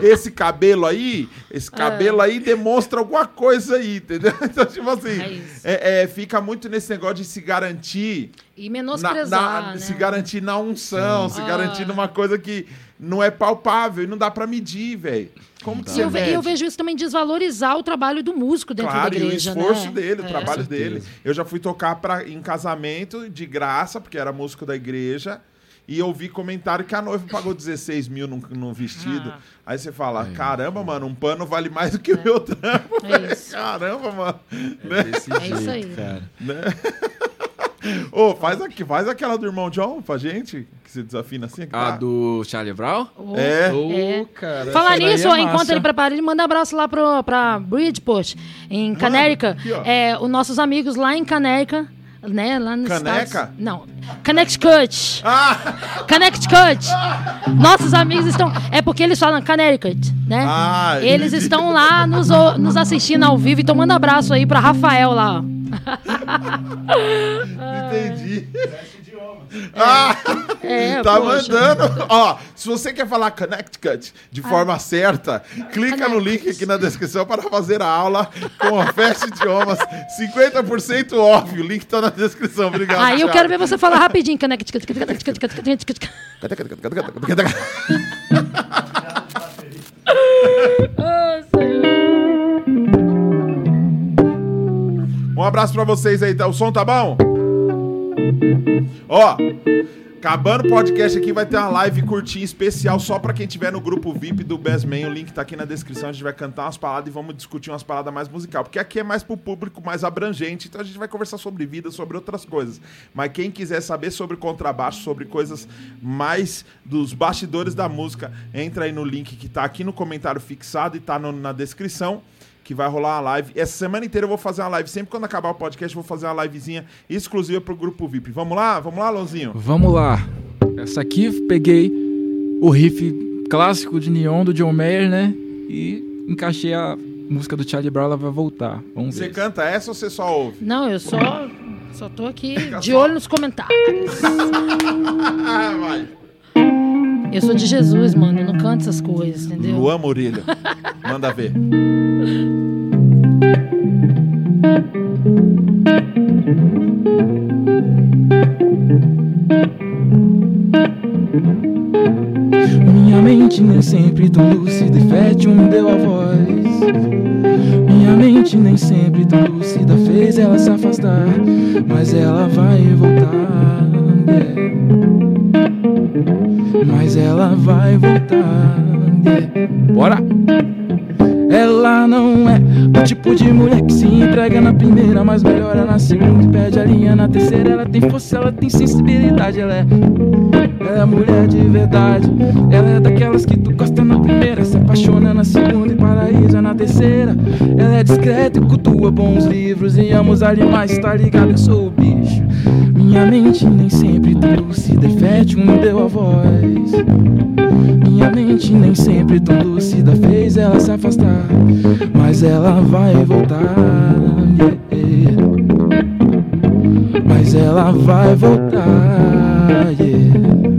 É. Esse cabelo aí, esse É. cabelo aí demonstra alguma coisa aí, entendeu? Então, tipo assim, É é- é, fica muito nesse negócio de se garantir E na- menosprezar, na- né? se garantir na unção, se Ah. garantir numa coisa que não é palpável e não dá pra medir, velho. Como que E você eu, e mede? eu vejo isso também desvalorizar o trabalho do músico dentro Claro, da igreja, e o esforço né? dele, o É. trabalho dele. Eu já fui tocar pra, em casamento de graça, porque era músico da igreja. E eu vi comentário que a noiva pagou 16 mil num, num vestido. Ah. Aí você fala, É. caramba, mano, um pano vale mais do que o meu trampo. É. Caramba, mano. É desse É jeito, isso aí. cara. Ô, faz, aqui, faz aquela do irmão John pra gente, que você desafina assim. que A tá. do Charlie Brown? Oh. É. Ô, É. cara. Falar daí nisso, é enquanto ele prepara, ele manda abraço lá pro, pra Bridgeport, em ó. é, os nossos amigos lá em Connecticut, né? Lá nos Caneca? Estados... Não, Connecticut. Ah! Connecticut. Nossos amigos estão... É porque eles falam Connecticut, né? Ah, eles entendi. estão lá nos, nos assistindo ao vivo. Então manda abraço aí pra Rafael lá. ó. Entendi. Ah, É, tá poxa. mandando. Ó, se você quer falar Connecticut de forma certa, clica no link aqui na descrição para fazer a aula com a Fast Idiomas. 50% off. O link tá na descrição. Obrigado. Aí eu quero ver você falar rapidinho. Connecticut. Oh, Senhor. Um abraço pra vocês aí. tá? O som tá bom? Ó, acabando o podcast aqui, vai ter uma live curtinha especial só pra quem tiver no grupo VIP do Best Man. O link tá aqui na descrição. A gente vai cantar umas paradas e vamos discutir umas paradas mais musical. Porque aqui é mais pro público mais abrangente. Então a gente vai conversar sobre vida, sobre outras coisas. Mas quem quiser saber sobre contrabaixo, sobre coisas mais dos bastidores da música, entra aí no link que tá aqui no comentário fixado e tá no- na descrição que vai rolar uma live. Essa semana inteira eu vou fazer uma live. Sempre quando acabar o podcast, eu vou fazer uma livezinha exclusiva pro grupo VIP. Vamos lá? Vamos lá, Lonzinho? Vamos lá. Essa aqui peguei o riff clássico de Neon do John Mayer, né? E encaixei a música do Charlie Brown, ela vai voltar. Vamos Você ver. canta essa ou você só ouve? Não, eu só, só tô aqui de olho nos comentários. Vai. Eu sou de Jesus, mano. Eu não canto essas coisas, entendeu? Luan Murilho. Manda ver. Minha mente nem sempre tão lúcida e fértil me deu a voz. Minha mente nem sempre tão lúcida fez ela se afastar, mas ela vai voltar. yeah. Mas ela vai voltar. yeah. Bora! Ela não é o tipo de mulher que se entrega na primeira, mas melhora na segunda e perde a linha na terceira. Ela tem força, ela tem sensibilidade, ela é ela é mulher de verdade. Ela é daquelas que tu gosta na primeira, se apaixona na segunda e paraísa na terceira. Ela é discreta e cultua bons livros e ama os animais, tá ligado? Eu sou o bicho. Minha mente nem sempre tão lúcida e fértil me deu a voz. Minha mente nem sempre tão lúcida fez ela se afastar, mas ela vai voltar. yeah. Mas ela vai voltar. yeah.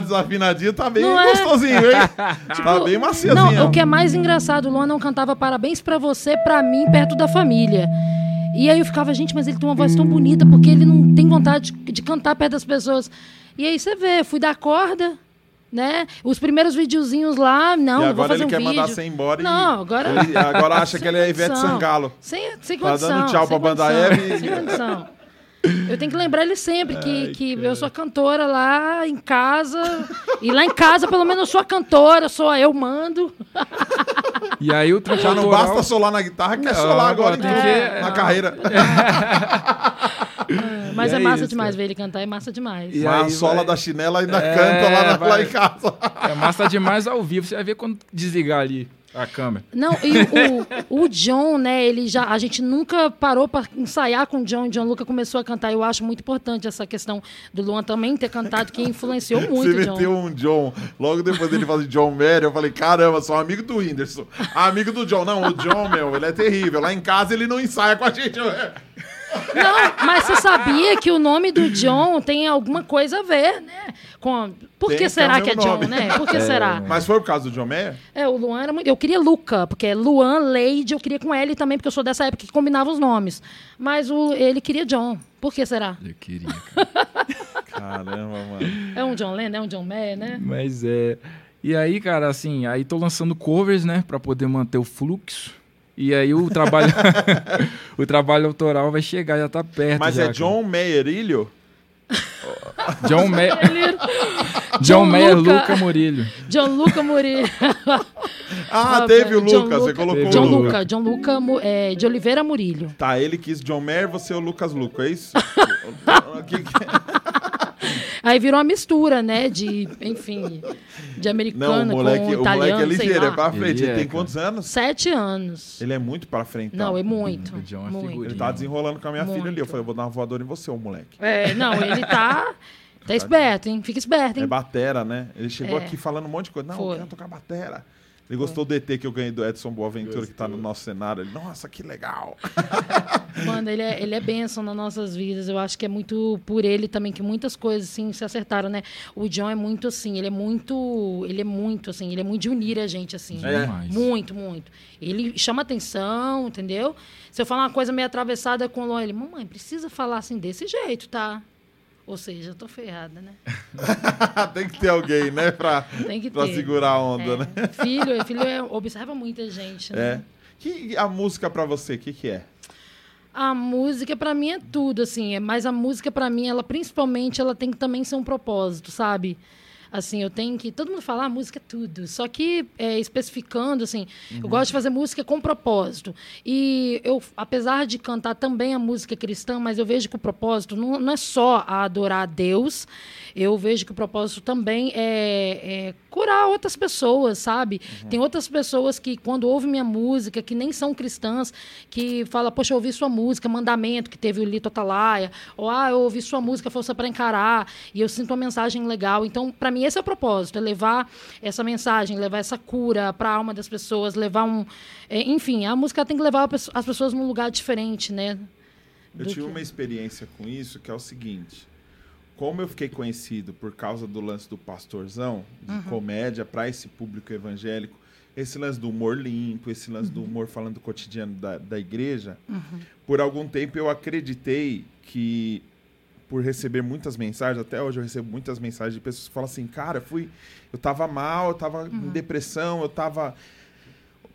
Desafinadinho, tá bem Não é? gostosinho, hein? tá bem maciozinho. Não, o que é mais engraçado, o Luan não cantava parabéns pra você, pra mim, perto da família. E aí eu ficava, gente, mas ele tem uma voz tão bonita, porque ele não tem vontade de, de cantar perto das pessoas. E aí você vê, fui dar corda, né? Os primeiros videozinhos lá, não, E eu vou agora fazer ele um quer vídeo. mandar você embora e- Não, agora... Ele agora acha que ele é Ivete. Sangalo. Sem, sem Tá condição. dando tchau pra banda condição, Eve e- Sem condição. Eu tenho que lembrar ele sempre que, Ai, que cara. eu sou a cantora lá em casa. E lá em casa, pelo menos, eu sou a cantora, sou a eu mando. E aí o Já não basta solar na guitarra, quer Não, solar agora, agora tem então, que- na carreira. Mas E é, é massa isso, demais ver ele cantar, é massa demais. E Mas a sola vai- da chinela ainda É, canta lá, na- lá em casa. É massa demais ao vivo. Você vai ver quando desligar ali a câmera. Não, e o, o John, né, ele já. A gente nunca parou para ensaiar com o John. O John Luca começou a cantar. Eu acho muito importante essa questão do Luan também ter cantado, que influenciou muito Você o John. meteu um John. Logo depois dele fazer John Mayer, eu falei, caramba, sou amigo do Whindersson. Amigo do John. Não, o John, meu, ele é terrível. Lá em casa ele não ensaia com a gente. Não, mas você sabia que o nome do John tem alguma coisa a ver, né? Com... Por Tem, que é será que é meu John, nome. né? Por que será? Mas foi por causa do John Mayer? É, o Luan era muito. Eu queria Luca, porque é Luan, Leide, eu queria com L também, porque eu sou dessa época que combinava os nomes. Mas o, ele queria John. Por que será? Eu queria. Caramba, mano. É um John Lennon, é um John Mayer, né? Mas é. E aí, cara, assim, aí tô lançando covers, né, Pra poder manter o fluxo. E aí o trabalho o trabalho autoral vai chegar, já tá perto. Mas já, é cara. John Mayerilho? John Mayer, Ele- John John Mayer Luca. Luca Murilho. John Luca Murillo. Ah, teve o Lucas, você Luca. colocou Teve John o Luca. Luca, John Luca é, de Oliveira Murilho. Tá, ele quis John Mayer, você é o Lucas Luco, é isso? Que- que- Aí virou uma mistura, né? De, enfim, de Não, americano o moleque, com o italiano, moleque é sei ligeiro, é pra frente. Ele Ele é, tem cara. quantos anos? Sete anos. Ele é muito pra frente. Não, é muito. O John é muito. figurinha. Ele tá desenrolando com a minha filha ali. Eu Muito. falei, eu vou dar uma voadora em você, ô moleque. É, não, ele tá. Tá esperto, hein? Fica esperto, É hein? batera, né? Ele chegou É. aqui falando um monte de coisa. Não, Foi. eu quero tocar batera. Ele gostou do ET que eu ganhei do Edson Boaventura, que tá no nosso cenário. Ele, nossa, que legal. Mano, ele é, ele é bênção nas nossas vidas. Eu acho que é muito por ele também que muitas coisas assim se acertaram, né? O John é muito assim, ele é muito, ele é muito assim, ele é muito de unir a gente assim. É. Muito, muito. Ele chama atenção, entendeu? Se eu falar uma coisa meio atravessada com o Luan, ele, mamãe, precisa falar assim desse jeito, tá? Ou seja, eu tô ferrada, né? Tem que ter alguém, né? Pra, Tem que pra ter. segurar a onda, É. né? Filho, filho é- observa muita gente, né? É. Que, a música pra você, o que, que é? A música pra mim é tudo, assim, é- mas a música pra mim, ela principalmente, ela tem que também ser um propósito, sabe? Assim, eu tenho que. Todo mundo fala, ah, música é tudo. Só que, é, especificando, assim, eu gosto de fazer música com propósito. E eu, apesar de cantar também a música cristã, mas eu vejo que o propósito não, não é só a adorar a Deus, eu vejo que o propósito também é, é curar outras pessoas, sabe? Tem outras pessoas que, quando ouvem minha música, que nem são cristãs, que fala, poxa, eu ouvi sua música, Mandamento, que teve o Lito Atalaia, ou ah, eu ouvi sua música, Força para Encarar, e eu sinto uma mensagem legal. Então, para mim, esse é o propósito, é levar essa mensagem, levar essa cura para a alma das pessoas, levar um. é, enfim, a música tem que levar as pessoas num lugar diferente, né? Eu tive que- uma experiência com isso que é o seguinte. Como eu fiquei conhecido por causa do lance do pastorzão, de Uhum. comédia para esse público evangélico, esse lance do humor limpo, esse lance Uhum. do humor falando do cotidiano da, da igreja, por algum tempo eu acreditei que, por receber muitas mensagens, até hoje eu recebo muitas mensagens de pessoas que falam assim, cara, eu fui, eu tava mal, eu tava Uhum. em depressão, eu tava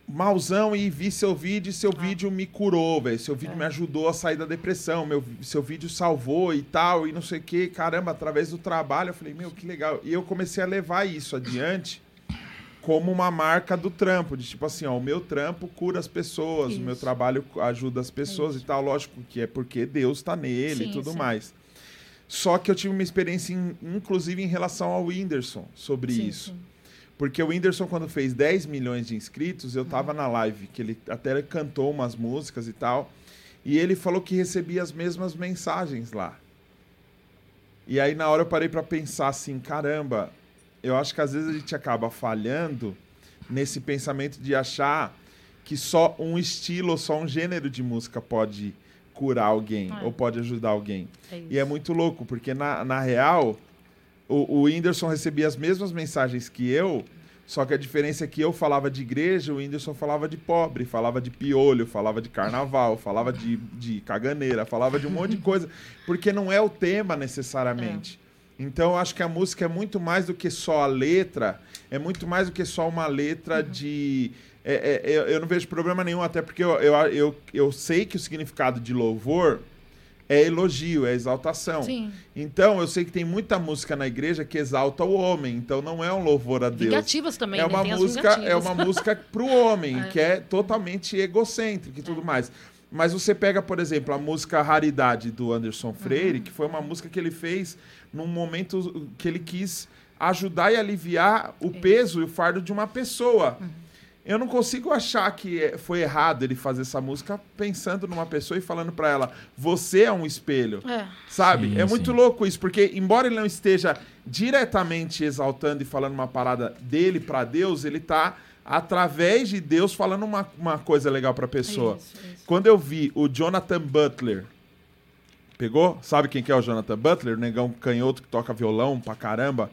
malzão e vi seu vídeo e seu Ah. vídeo me curou, velho. Seu É. vídeo me ajudou a sair da depressão, meu, seu vídeo salvou e tal, e não sei o que, caramba, através do trabalho. Eu falei, meu, que legal. E eu comecei a levar isso adiante como uma marca do trampo, de tipo assim, ó, o meu trampo cura as pessoas, o meu Isso. trabalho ajuda as pessoas Isso. e tal. Lógico que é porque Deus tá nele e Sim, tudo sim. mais. Só que eu tive uma experiência, em- inclusive, em relação ao Whindersson sobre Sim, isso. sim. Porque o Whindersson, quando fez 10 milhões de inscritos, eu tava na live, que ele até cantou umas músicas e tal. E ele falou que recebia as mesmas mensagens lá. E aí, na hora, eu parei pra pensar assim: caramba, eu acho que às vezes a gente acaba falhando nesse pensamento de achar que só um estilo ou só um gênero de música pode curar alguém É. ou pode ajudar alguém. É E é muito louco, porque na, na real, o, o Whindersson recebia as mesmas mensagens que eu, só que a diferença é que eu falava de igreja, o Whindersson falava de pobre, falava de piolho, falava de carnaval, falava de, de caganeira, falava de um monte de coisa, porque não é o tema necessariamente. Então eu acho que a música é muito mais do que só a letra, é muito mais do que só uma letra de. É- é- eu, não vejo problema nenhum, até porque eu, eu, eu, eu sei que o significado de louvor é elogio, é exaltação. Sim. Então, eu sei que tem muita música na igreja que exalta o homem, então não é um louvor a Deus. Vingativas também, é né? uma as música, é uma música pro homem, É. que é totalmente egocêntrica e tudo mais. Mas você pega, por exemplo, a música Raridade do Anderson Freire, que foi uma música que ele fez num momento que ele quis ajudar e aliviar o peso e o fardo de uma pessoa. Eu não consigo achar que é- foi errado ele fazer essa música pensando numa pessoa e falando pra ela: você é um espelho. É. Sabe? Sim, é muito sim. louco isso, porque embora ele não esteja diretamente exaltando e falando uma parada dele pra Deus, ele tá através de Deus falando uma, uma coisa legal pra pessoa. Isso, isso. Quando eu vi o Jonathan Butler, pegou? Sabe quem que é o Jonathan Butler? O negão canhoto que toca violão pra caramba.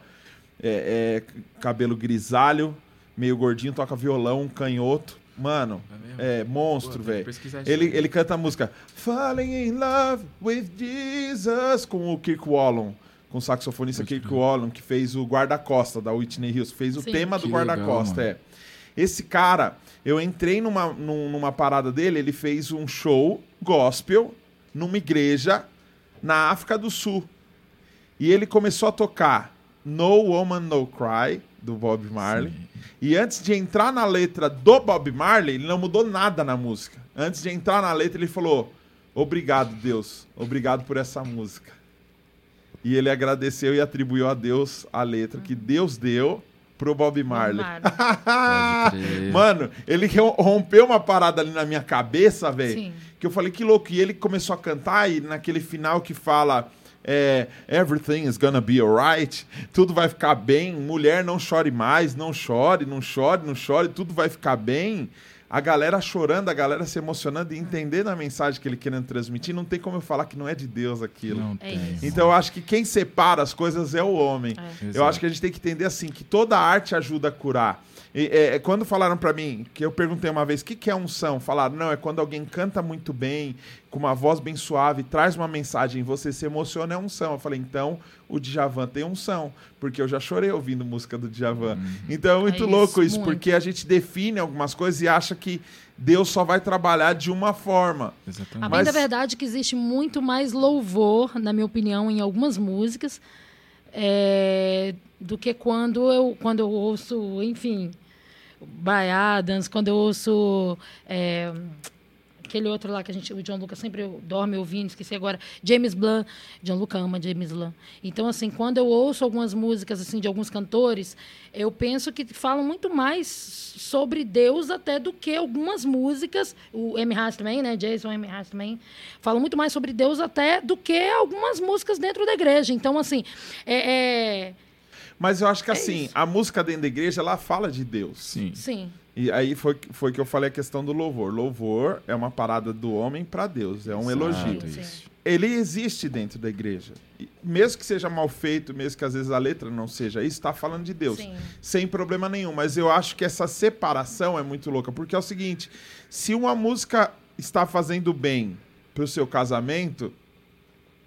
É, é, cabelo grisalho, meio gordinho, toca violão, canhoto. Mano, É é monstro, velho. Ele, aí. ele canta a música Falling in Love with Jesus com o Kirk Wallon, com o saxofonista Kirk. Wallon, que fez o guarda-costa da Whitney Houston, fez o Sim. tema do guarda-costa, é. Esse cara, eu entrei numa, num- numa parada dele, ele fez um show gospel numa igreja na África do Sul. E ele começou a tocar No Woman No Cry, do Bob Marley. E antes de entrar na letra do Bob Marley, ele não mudou nada na música. Antes de entrar na letra, ele falou: Obrigado, Deus. Obrigado por essa música. E ele agradeceu e atribuiu a Deus a letra que Deus deu pro Bob Marley. Mano, ele ro- rompeu uma parada ali na minha cabeça, velho. Sim. Que eu falei, que louco. E ele começou a cantar e naquele final que fala. É, Everything is gonna be alright. Tudo vai ficar bem. Mulher, não chore mais. Não chore, não chore, não chore. Tudo vai ficar bem. A galera chorando, a galera se emocionando e entendendo a mensagem que ele querendo transmitir. Não tem como eu falar que não é de Deus aquilo. Não É tem. Então eu acho que quem separa as coisas é o homem. É. Eu Exato. acho que a gente tem que entender assim que toda arte ajuda a curar. E, é, é, quando falaram pra mim, que eu perguntei uma vez, o que, que é unção? Falaram, não, é quando alguém canta muito bem, com uma voz bem suave, traz uma mensagem e você se emociona, é unção. Eu falei, então o Djavan tem unção, porque eu já chorei ouvindo música do Djavan. Então é muito É isso, louco isso, muito. porque a gente define algumas coisas e acha que Deus só vai trabalhar de uma forma. A Exatamente. bem Mas- da verdade é que existe muito mais louvor, na minha opinião, em algumas músicas, é, do que quando eu, quando eu ouço, enfim, By Adams, quando eu ouço é, aquele outro lá que a gente, o John Lucas sempre dorme ouvindo, esqueci agora, James Blunt, John Lucas ama James Blunt. Então, assim, quando eu ouço algumas músicas assim de alguns cantores, eu penso que falam muito mais sobre Deus até do que algumas músicas, o M. Também, né, Jason M. Também, falam muito mais sobre Deus até do que algumas músicas dentro da igreja. Então, assim, é, é- Mas eu acho que assim, isso. a música dentro da igreja, ela fala de Deus. Sim. sim, E aí foi, foi que eu falei a questão do louvor. Louvor é uma parada do homem para Deus, é um Exato, elogio. Isso. ele existe dentro da igreja. E mesmo que seja mal feito, mesmo que às vezes a letra não seja isso, está falando de Deus. Sim. Sem problema nenhum. Mas eu acho que essa separação é muito louca. Porque é o seguinte: se uma música está fazendo bem pro seu casamento,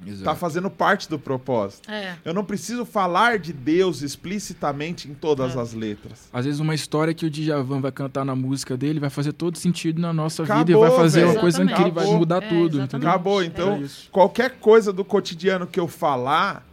está fazendo parte do propósito. É. Eu não preciso falar de Deus explicitamente em todas É. as letras. Às vezes uma história que o Djavan vai cantar na música dele vai fazer todo sentido na nossa vida Acabou, e vai fazer velho. uma coisa que ele vai Acabou. mudar É, tudo, exatamente. entendeu? Acabou. É Então, qualquer coisa do cotidiano que eu falar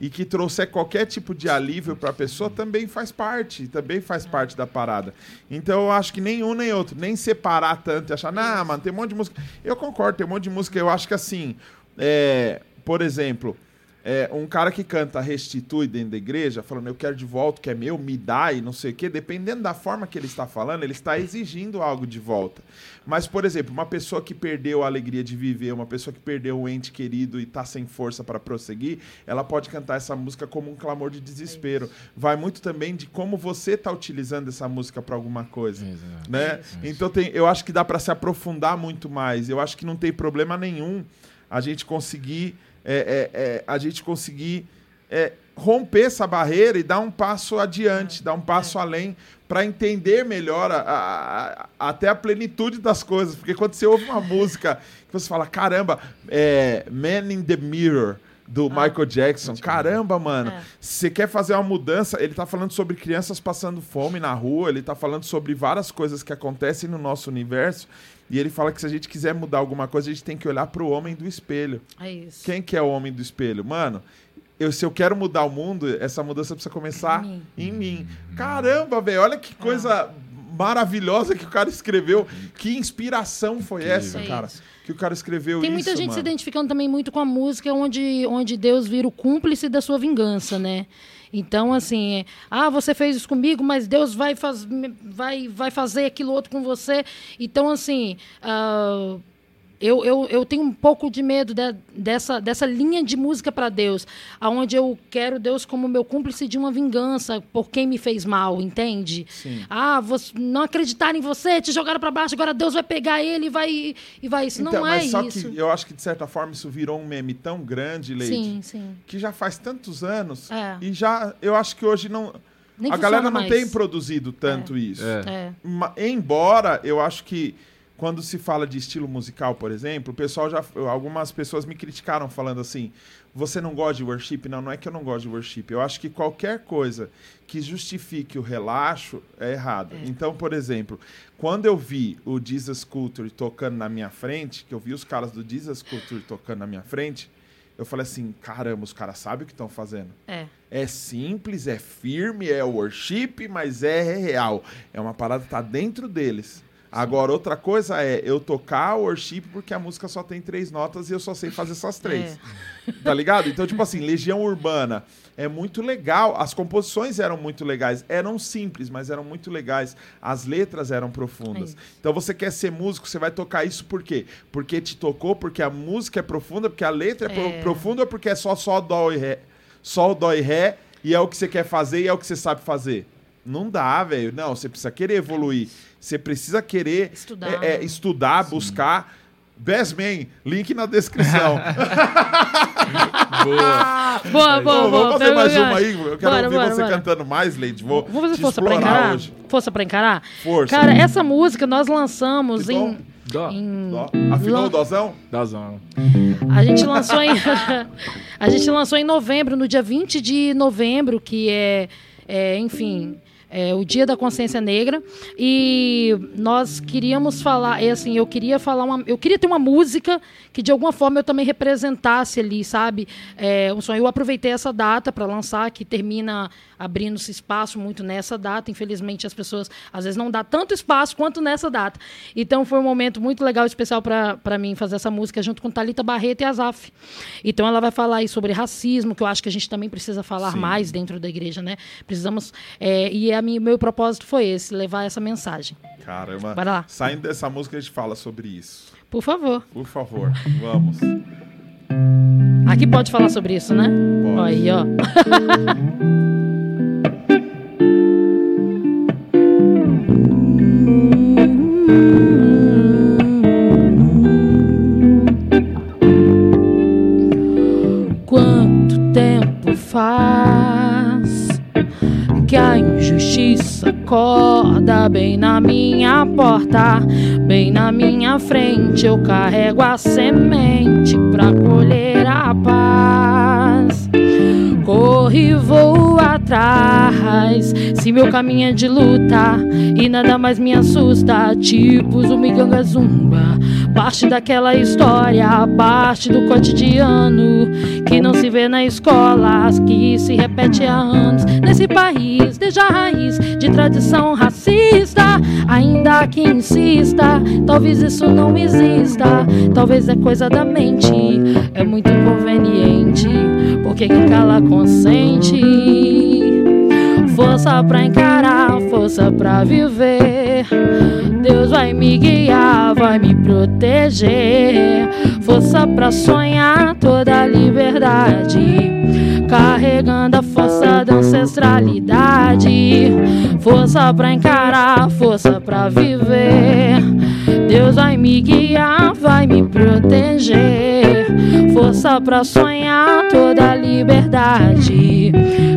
e que trouxer qualquer tipo de alívio para a pessoa também faz parte, também faz parte da parada. Então eu acho que nem um nem outro, nem separar tanto e achar, não, mano, tem um monte de música. Eu concordo, tem um monte de música. Eu acho que assim, é, por exemplo, é, um cara que canta restitui dentro da igreja, falando eu quero de volta, o que é meu, me dá e não sei o quê, dependendo da forma que ele está falando, ele está exigindo algo de volta. Mas, por exemplo, uma pessoa que perdeu a alegria de viver, uma pessoa que perdeu um ente querido e está sem força para prosseguir, ela pode cantar essa música como um clamor de desespero. Vai muito também de como você está utilizando essa música para alguma coisa Exato. né? Então tem, eu acho que dá para se aprofundar muito mais. Eu acho que não tem problema nenhum a gente conseguir é, é, é, a gente conseguir é, romper essa barreira e dar um passo adiante, dar um passo além para entender melhor a- a- a- até a plenitude das coisas. Porque quando você ouve uma música que você fala, caramba, é, Man in the Mirror do Michael Jackson, caramba, mano, É. você quer fazer uma mudança, ele tá falando sobre crianças passando fome na rua, ele tá falando sobre várias coisas que acontecem no nosso universo, e ele fala que se a gente quiser mudar alguma coisa, a gente tem que olhar pro homem do espelho. É isso. Quem que é o homem do espelho? Mano, eu, se eu quero mudar o mundo, essa mudança precisa começar Em mim. em mim. Caramba, velho, olha que coisa maravilhosa que o cara escreveu. Que inspiração foi essa, É cara? isso. Que o cara escreveu Tem isso, muita gente se mano. identificando também muito com a música onde, onde Deus vira o cúmplice da sua vingança, né? Então, assim, ah, você fez isso comigo, mas Deus vai, faz, vai, vai fazer aquilo outro com você. Então, assim, ah, eu, eu, eu tenho um pouco de medo de- dessa, dessa linha de música para Deus, aonde eu quero Deus como meu cúmplice de uma vingança por quem me fez mal, entende? Sim. Ah, você, não acreditaram em você, te jogaram para baixo, agora Deus vai pegar ele e vai, e vai. Isso Então, não é mas só isso. que eu acho que, de certa forma, isso virou um meme tão grande, Leite, Sim, sim. que já faz tantos anos. É. E já, eu acho que hoje não. Nem a galera não mais. tem produzido tanto isso. É. É. Ma- Embora eu acho que quando se fala de estilo musical, por exemplo, o pessoal já. Algumas pessoas me criticaram falando assim: você não gosta de worship? Não, não é que eu não gosto de worship. Eu acho que qualquer coisa que justifique o relaxo é errado. Então, por exemplo, quando eu vi o Jesus Culture tocando na minha frente, que eu vi os caras do Jesus Culture tocando na minha frente, eu falei assim: caramba, os caras sabem o que estão fazendo. É. É simples, é firme, é worship, mas é real. É uma parada que tá dentro deles. Agora, outra coisa é eu tocar worship porque a música só tem três notas e eu só sei fazer essas três. Tá ligado? Então, tipo assim, Legião Urbana é muito legal. As composições eram muito legais. Eram simples, mas eram muito legais. As letras eram profundas. É. Então, você quer ser músico, você vai tocar isso por quê? Porque te tocou, porque a música é profunda, porque a letra é, É. profunda, ou porque é só só dó e ré? Sol, dó e ré, e é o que você quer fazer e é o que você sabe fazer. Não dá, velho. Não, você precisa querer evoluir. Você precisa querer Estudar. é, é, estudar buscar. Best Man, link na descrição. Boa. Boa, boa, Bom, boa. vamos fazer mais uma aí. Eu quero Bora, ouvir bora, você bora. cantando mais, Leite. Vou Vamos fazer te força pra encarar? hoje. Força pra encarar? Força. Cara, essa música nós lançamos em. Dó. em- Dó. Afinou Lan- o dozão? Dózão. A gente lançou em A gente lançou em novembro, no dia 20 de novembro, que é, é, enfim, é o Dia da Consciência Negra, e nós queríamos falar, é assim, eu queria falar uma, eu queria ter uma música que de alguma forma eu também representasse ali, sabe? É, um sonho. Eu aproveitei essa data para lançar, que termina abrindo-se espaço muito nessa data. Infelizmente as pessoas às vezes não dá tanto espaço quanto nessa data. Então foi um momento muito legal, especial para mim fazer essa música junto com Talita Barreto e Azaf. Então ela vai falar aí sobre racismo, que eu acho que a gente também precisa falar Sim. mais dentro da igreja, né? Precisamos é, e a minha, meu propósito foi esse, levar essa mensagem. Caramba. Bora lá. Saindo dessa música, a gente fala sobre isso. Por favor. Por favor, vamos. Aqui pode falar sobre isso, né? Pode. Aí, ó. Quanto tempo faz? A injustiça acorda bem na minha porta, bem na minha frente. Eu carrego a semente pra colher a paz. Corro e vou atrás. Se meu caminho é de luta e nada mais me assusta, tipo Zumiganga Zumba. Parte daquela história, parte do cotidiano que não se vê na escola, que se repete há anos nesse país, desde a raiz de tradição racista. Ainda que insista, talvez isso não exista, talvez é coisa da mente, é muito conveniente, porque quem cala consente. Força pra encarar, força pra viver. Deus vai me guiar, vai me proteger. Força pra sonhar toda a liberdade. Carregando a força da ancestralidade. Força pra encarar, força pra viver. Deus vai me guiar, vai me proteger. Força pra sonhar toda a liberdade.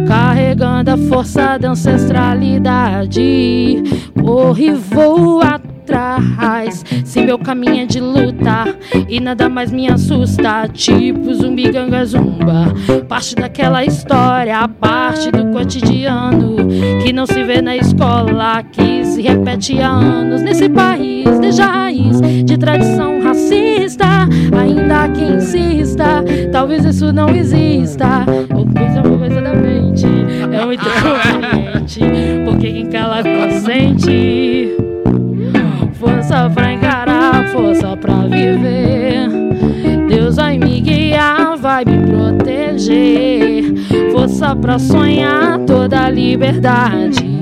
Carregando a força da ancestralidade. Corro e vou atrás. Se meu caminho é de luta e nada mais me assusta, tipo zumbi ganga zumba. Parte daquela história, parte do cotidiano que não se vê na escola, que se repete há anos nesse país, desde a raiz de tradição racista. Ainda que insista, talvez isso não exista. Ou coisa é uma coisa da mente, é muito conveniente, porque quem cala consente. Força pra encarar, força pra viver. Deus vai me guiar, vai me proteger. Força pra sonhar toda a liberdade.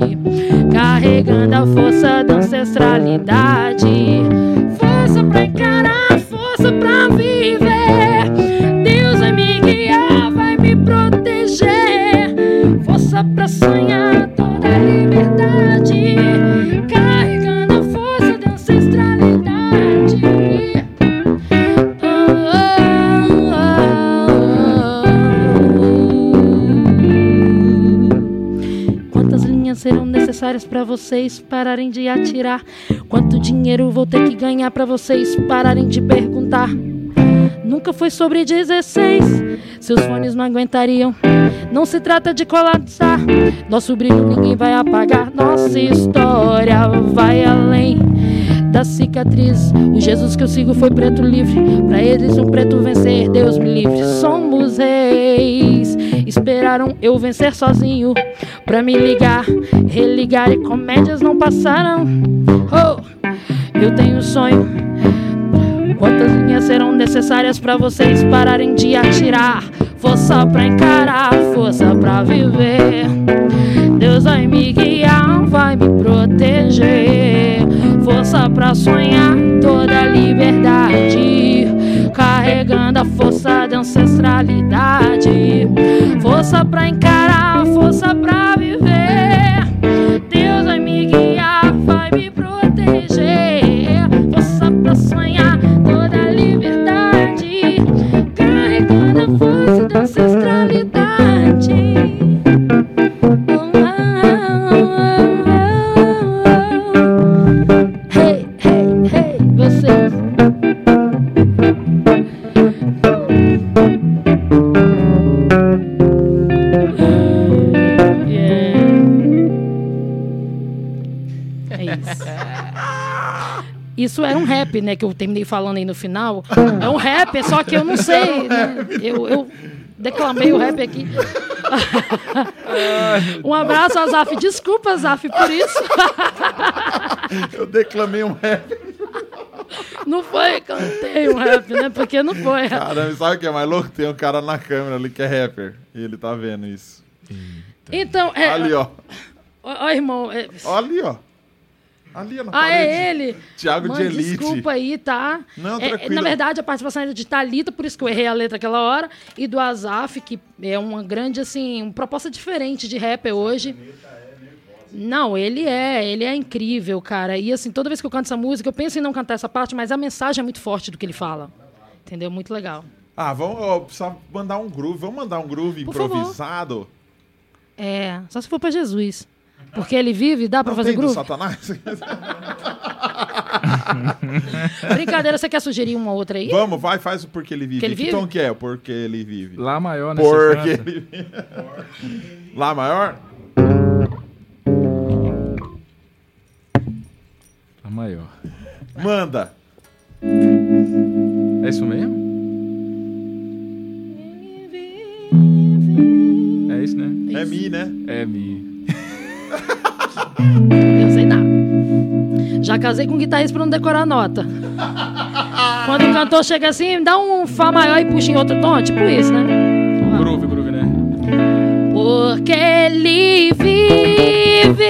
Carregando a força da ancestralidade. Força pra encarar, força pra viver. Deus vai me guiar, vai me proteger. Força pra sonhar toda a liberdade. Necessárias para vocês pararem de atirar? Quanto dinheiro vou ter que ganhar para vocês pararem de perguntar? Nunca foi sobre 16, seus fones não aguentariam. Não se trata de colapsar, nosso brilho ninguém vai apagar. Nossa história vai além da cicatriz. O Jesus que eu sigo foi preto livre. Pra eles, um preto vencer, Deus me livre. Somos reis. Esperaram eu vencer sozinho. Pra me ligar, religar e comédias não passaram. Oh, eu tenho um sonho. Quantas linhas serão necessárias pra vocês pararem de atirar? Força pra encarar, força pra viver. Deus vai me guiar, vai me proteger. Força pra sonhar toda a liberdade. Carregando a força da ancestralidade. Força pra encarar, força pra viver. Rap, né? Que eu terminei falando aí no final. É um rap, só que eu não sei. né? Eu, eu declamei o rap aqui. um abraço, Azaf. Desculpa, Azaf, por isso. Eu declamei um rap. Não foi, cantei um rap, né? Porque não foi. Caramba, sabe o que é mais louco? Tem um cara na câmera ali que é rapper. E ele tá vendo isso. Então, é. Ali, ó. Ó, irmão. é- Ali, ó. Ali na ah, é parede. é ele? Tiago de Elite. Desculpa aí, tá? Não, é, na verdade, a participação era de Talita, por isso que eu errei a letra aquela hora, e do Azaf, que é uma grande, assim, uma proposta diferente de rapper hoje. É não, ele é, ele é incrível, cara. E assim, toda vez que eu canto essa música, eu penso em não cantar essa parte, mas a mensagem é muito forte do que ele fala. Entendeu? Muito legal. Ah, vamos, eu precisava mandar um groove. Vamos mandar um groove improvisado? É, só se for para Jesus. Porque ele vive, dá para fazer grupo? Satanás? Brincadeira, você quer sugerir uma outra aí? Vamos, vai, faz o porque ele vive. Que, ele vive? que tom então, que é? Porque ele vive. Lá maior, né? Porque ele vive. Lá maior? Lá maior. Manda. É isso mesmo? É isso, né? É, é Mi, né? É Mi. Eu sei nada. Já casei com um guitarrista pra não decorar a nota. Quando o cantor chega assim, dá um Fá maior e puxa em outro tom, é tipo isso, né? Groove, groove, né? Porque ele vive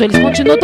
isso, eles continuam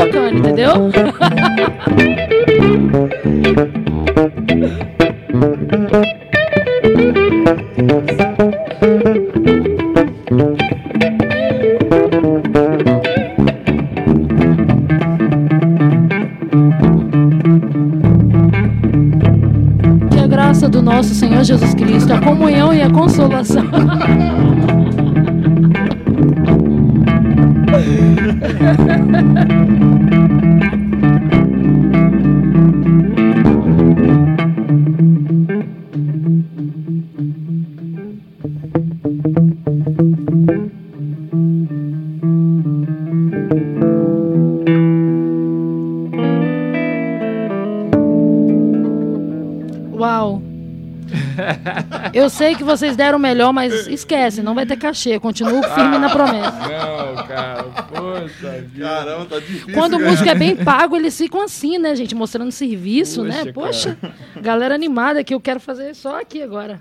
vocês deram o melhor, mas esquece, não vai ter cachê. Continuo firme na promessa. Não, cara, poxa vida. Caramba, tá difícil. Quando o músico é bem pago, eles ficam assim, né, gente? Mostrando serviço, né? Poxa, Poxa, galera animada que eu quero fazer só aqui agora.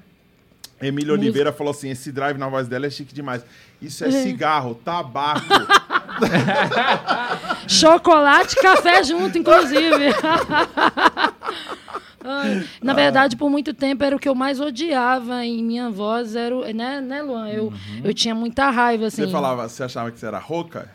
Emília Oliveira falou assim: esse drive na voz dela é chique demais. Isso é cigarro, tabaco. Chocolate e café junto, inclusive. Na verdade, por muito tempo era o que eu mais odiava em minha voz, era o, né, né, Luan? Eu, eu tinha muita raiva, assim. Você falava, você achava que você era rouca?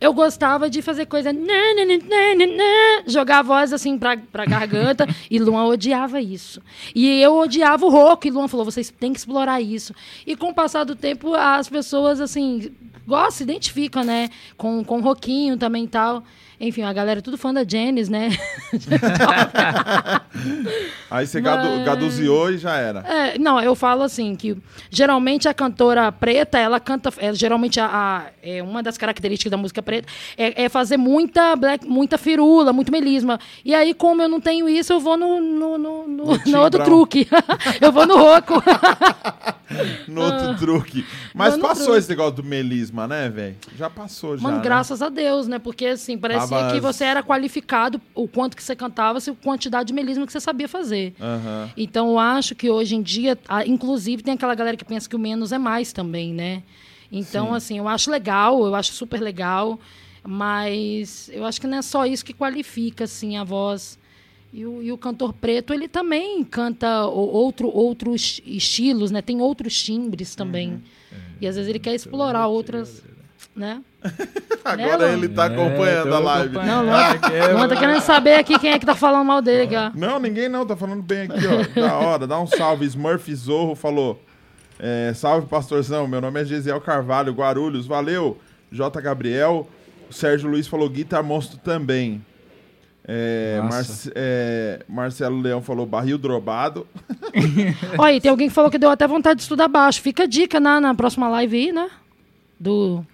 Eu gostava de fazer coisa. nã, nã, nã, jogar a voz assim pra, pra garganta. e Luan odiava isso. E eu odiava o rouco. E Luan falou: vocês têm que explorar isso. E com o passar do tempo, as pessoas, assim, gostam, se identificam, né? Com, com o roquinho também e tal. Enfim, a galera é tudo fã da Janis, né? Aí você Mas- gaduziou e já era. É, não, eu falo assim que geralmente a cantora preta, ela canta, é, geralmente a, a- é, uma das características da música preta é, é fazer muita black, muita firula, muito melisma. E aí, como eu não tenho isso, eu vou no, no, no, no- no outro truque. eu vou no roco. No outro truque. Mas Ah. Passou truque. esse negócio do melisma, né, velho? Já passou, já. Mano, né? graças a Deus, né? Porque assim, parecia Tava- que você era qualificado, o quanto que você cantava, se a quantidade de melisma que você sabia fazer. Aham. Então, eu acho que hoje em dia, inclusive, tem aquela galera que pensa que o menos é mais também, né? Então, Sim. assim, eu acho legal, eu acho super legal, mas eu acho que não é só isso que qualifica, assim, a voz. E o, e o cantor preto, ele também canta outro, outros estilos, né? Tem outros timbres também. Uhum. E às vezes ele quer explorar outras, né? Agora Luan? ele tá acompanhando tô a live. acompanhando. Não, Luan, é, Luan tá querendo saber aqui quem é que tá falando mal dele aqui, ó. Não, ninguém não, tá falando bem aqui, ó. Da hora, dá um salve. Smurf Zorro falou: é, Salve, pastorzão. Meu nome é Gesiel Carvalho, Guarulhos. Valeu, J. Gabriel. O Sérgio Luiz falou: Guitar Monstro também. É, é, Marcelo Leão falou: Barril drobado. Olha, e tem alguém que falou que deu até vontade de estudar baixo. Fica a dica na, na próxima live aí, né? Do.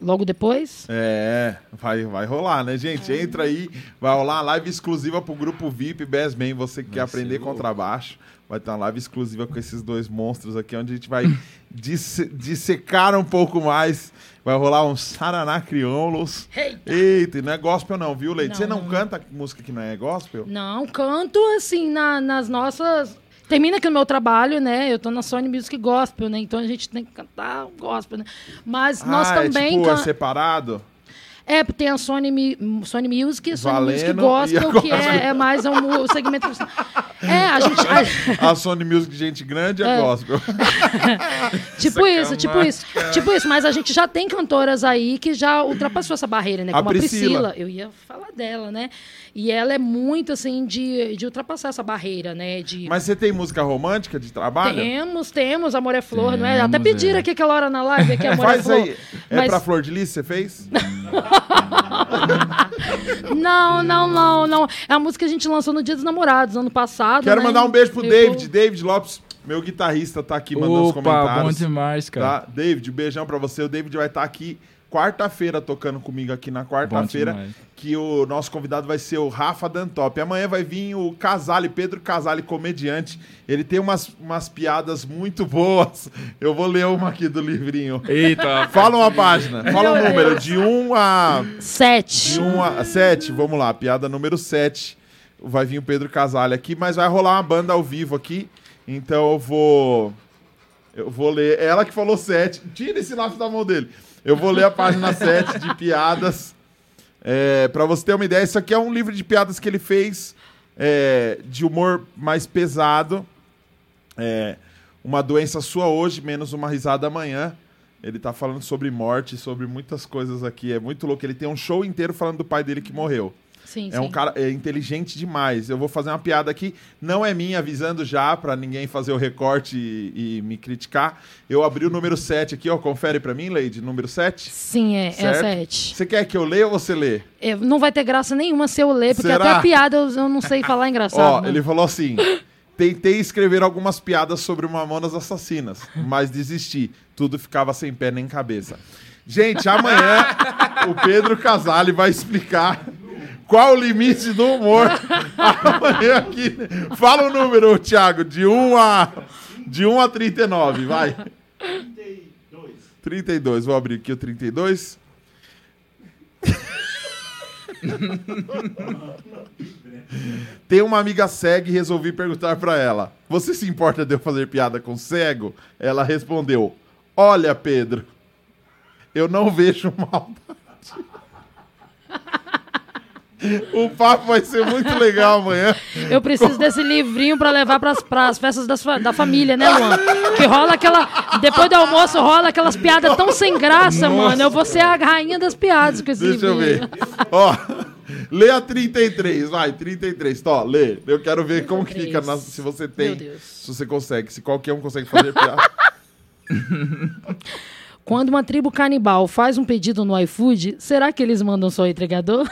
Logo depois. É, vai, vai rolar, né, gente? Entra aí, vai rolar uma live exclusiva pro grupo VIP Bassman. Você que quer aprender louco. contrabaixo, vai ter uma live exclusiva com esses dois monstros aqui, onde a gente vai disse- dissecar um pouco mais. Vai rolar um Saraná Crioulos. Eita! Eita, e não é gospel não, viu, Leite? Não, Você não, não. canta música que não é gospel? Não, canto assim na- nas nossas. Termina aqui o meu trabalho, né? Eu tô na Sony Music Gospel, né? Então a gente tem que cantar o gospel, né? Mas nós ah, também. é tipo, can- é separado? É, tem a Sony, Sony Music e a Sony Valendo, Music Gospel, que é, é mais um, o segmento. É, a gente. a- A Sony Music Gente Grande é, É. gospel. tipo isso, tipo isso. Tipo isso, mas a gente já tem cantoras aí que já ultrapassou essa barreira, né? A Como a Priscila. Priscila. Eu ia falar dela, né? E ela é muito, assim, de, de ultrapassar essa barreira, né? De. Mas você tem música romântica de trabalho? Temos, temos, Amor é Flor, não é? Até Temos, pediram é. aqui aquela hora na live, aqui, Amor é Faz Flor. aí. É Mas- pra Flor de Lis, você fez? Não, não, não, não. É a música que a gente lançou no Dia dos Namorados, ano passado. Quero né? mandar um beijo pro Eu- David. David Lopes, meu guitarrista, tá aqui mandando os Opa, comentários. bom demais, cara. Tá? David, um beijão pra você. O David vai estar aqui quarta-feira tocando comigo aqui na quarta-feira. Que o nosso convidado vai ser o Rafa Dantop. Amanhã vai vir o Casale, Pedro Casale, comediante. Ele tem umas, umas piadas muito boas. Eu vou ler uma aqui do livrinho. Eita, Fala uma página, fala um número, de 1 a. Sete. De 1 a 7, vamos lá, piada número 7. Vai vir o Pedro Casale aqui, mas vai rolar uma banda ao vivo aqui. Então eu vou. Eu vou ler. Ela que falou 7. Tira esse lápis da mão dele. Eu vou ler a página 7 de piadas. É, para você ter uma ideia, isso aqui é um livro de piadas que ele fez é, de humor mais pesado. É, uma doença sua hoje, menos uma risada amanhã. Ele tá falando sobre morte, sobre muitas coisas aqui. É muito louco. Ele tem um show inteiro falando do pai dele que morreu. Sim, É um cara é inteligente demais. Eu vou fazer uma piada aqui, não é minha, avisando já pra ninguém fazer o recorte e, e me criticar. Eu abri o número 7 aqui, ó. Confere pra mim, Leide, número 7. Sim, é, é Certo. sete. Você quer que eu leia ou você lê? É, não vai ter graça nenhuma se eu ler, porque Será? até piada eu, eu não sei falar engraçado. Ó, né? ele falou assim: tentei escrever algumas piadas sobre Mamonas Assassinas, mas desisti. Tudo ficava sem pé nem cabeça. Gente, amanhã o Pedro Casale vai explicar qual o limite do humor. Amanhã aqui. Fala o número, Thiago, de 1 a, de 1 a 39, vai. 32. 32, vou abrir aqui o 32. Tem uma amiga cega e resolvi perguntar pra ela: Você se importa de eu fazer piada com cego? Ela respondeu: Olha, Pedro, eu não vejo maldade. O papo vai ser muito legal amanhã. Eu preciso desse livrinho pra levar pras, pras festas das da família, né, Luan? Que rola aquela. Depois do almoço rola aquelas piadas tão sem graça, mano. Eu vou ser a rainha das piadas com esse Deixa eu livrinho. ver. Ó, lê a 33, vai, 33. Tó, lê. Eu quero ver como que fica, na- se você tem, Meu Deus. se você consegue, se qualquer um consegue fazer piada. Quando uma tribo canibal faz um pedido no iFood, será que eles mandam só o entregador?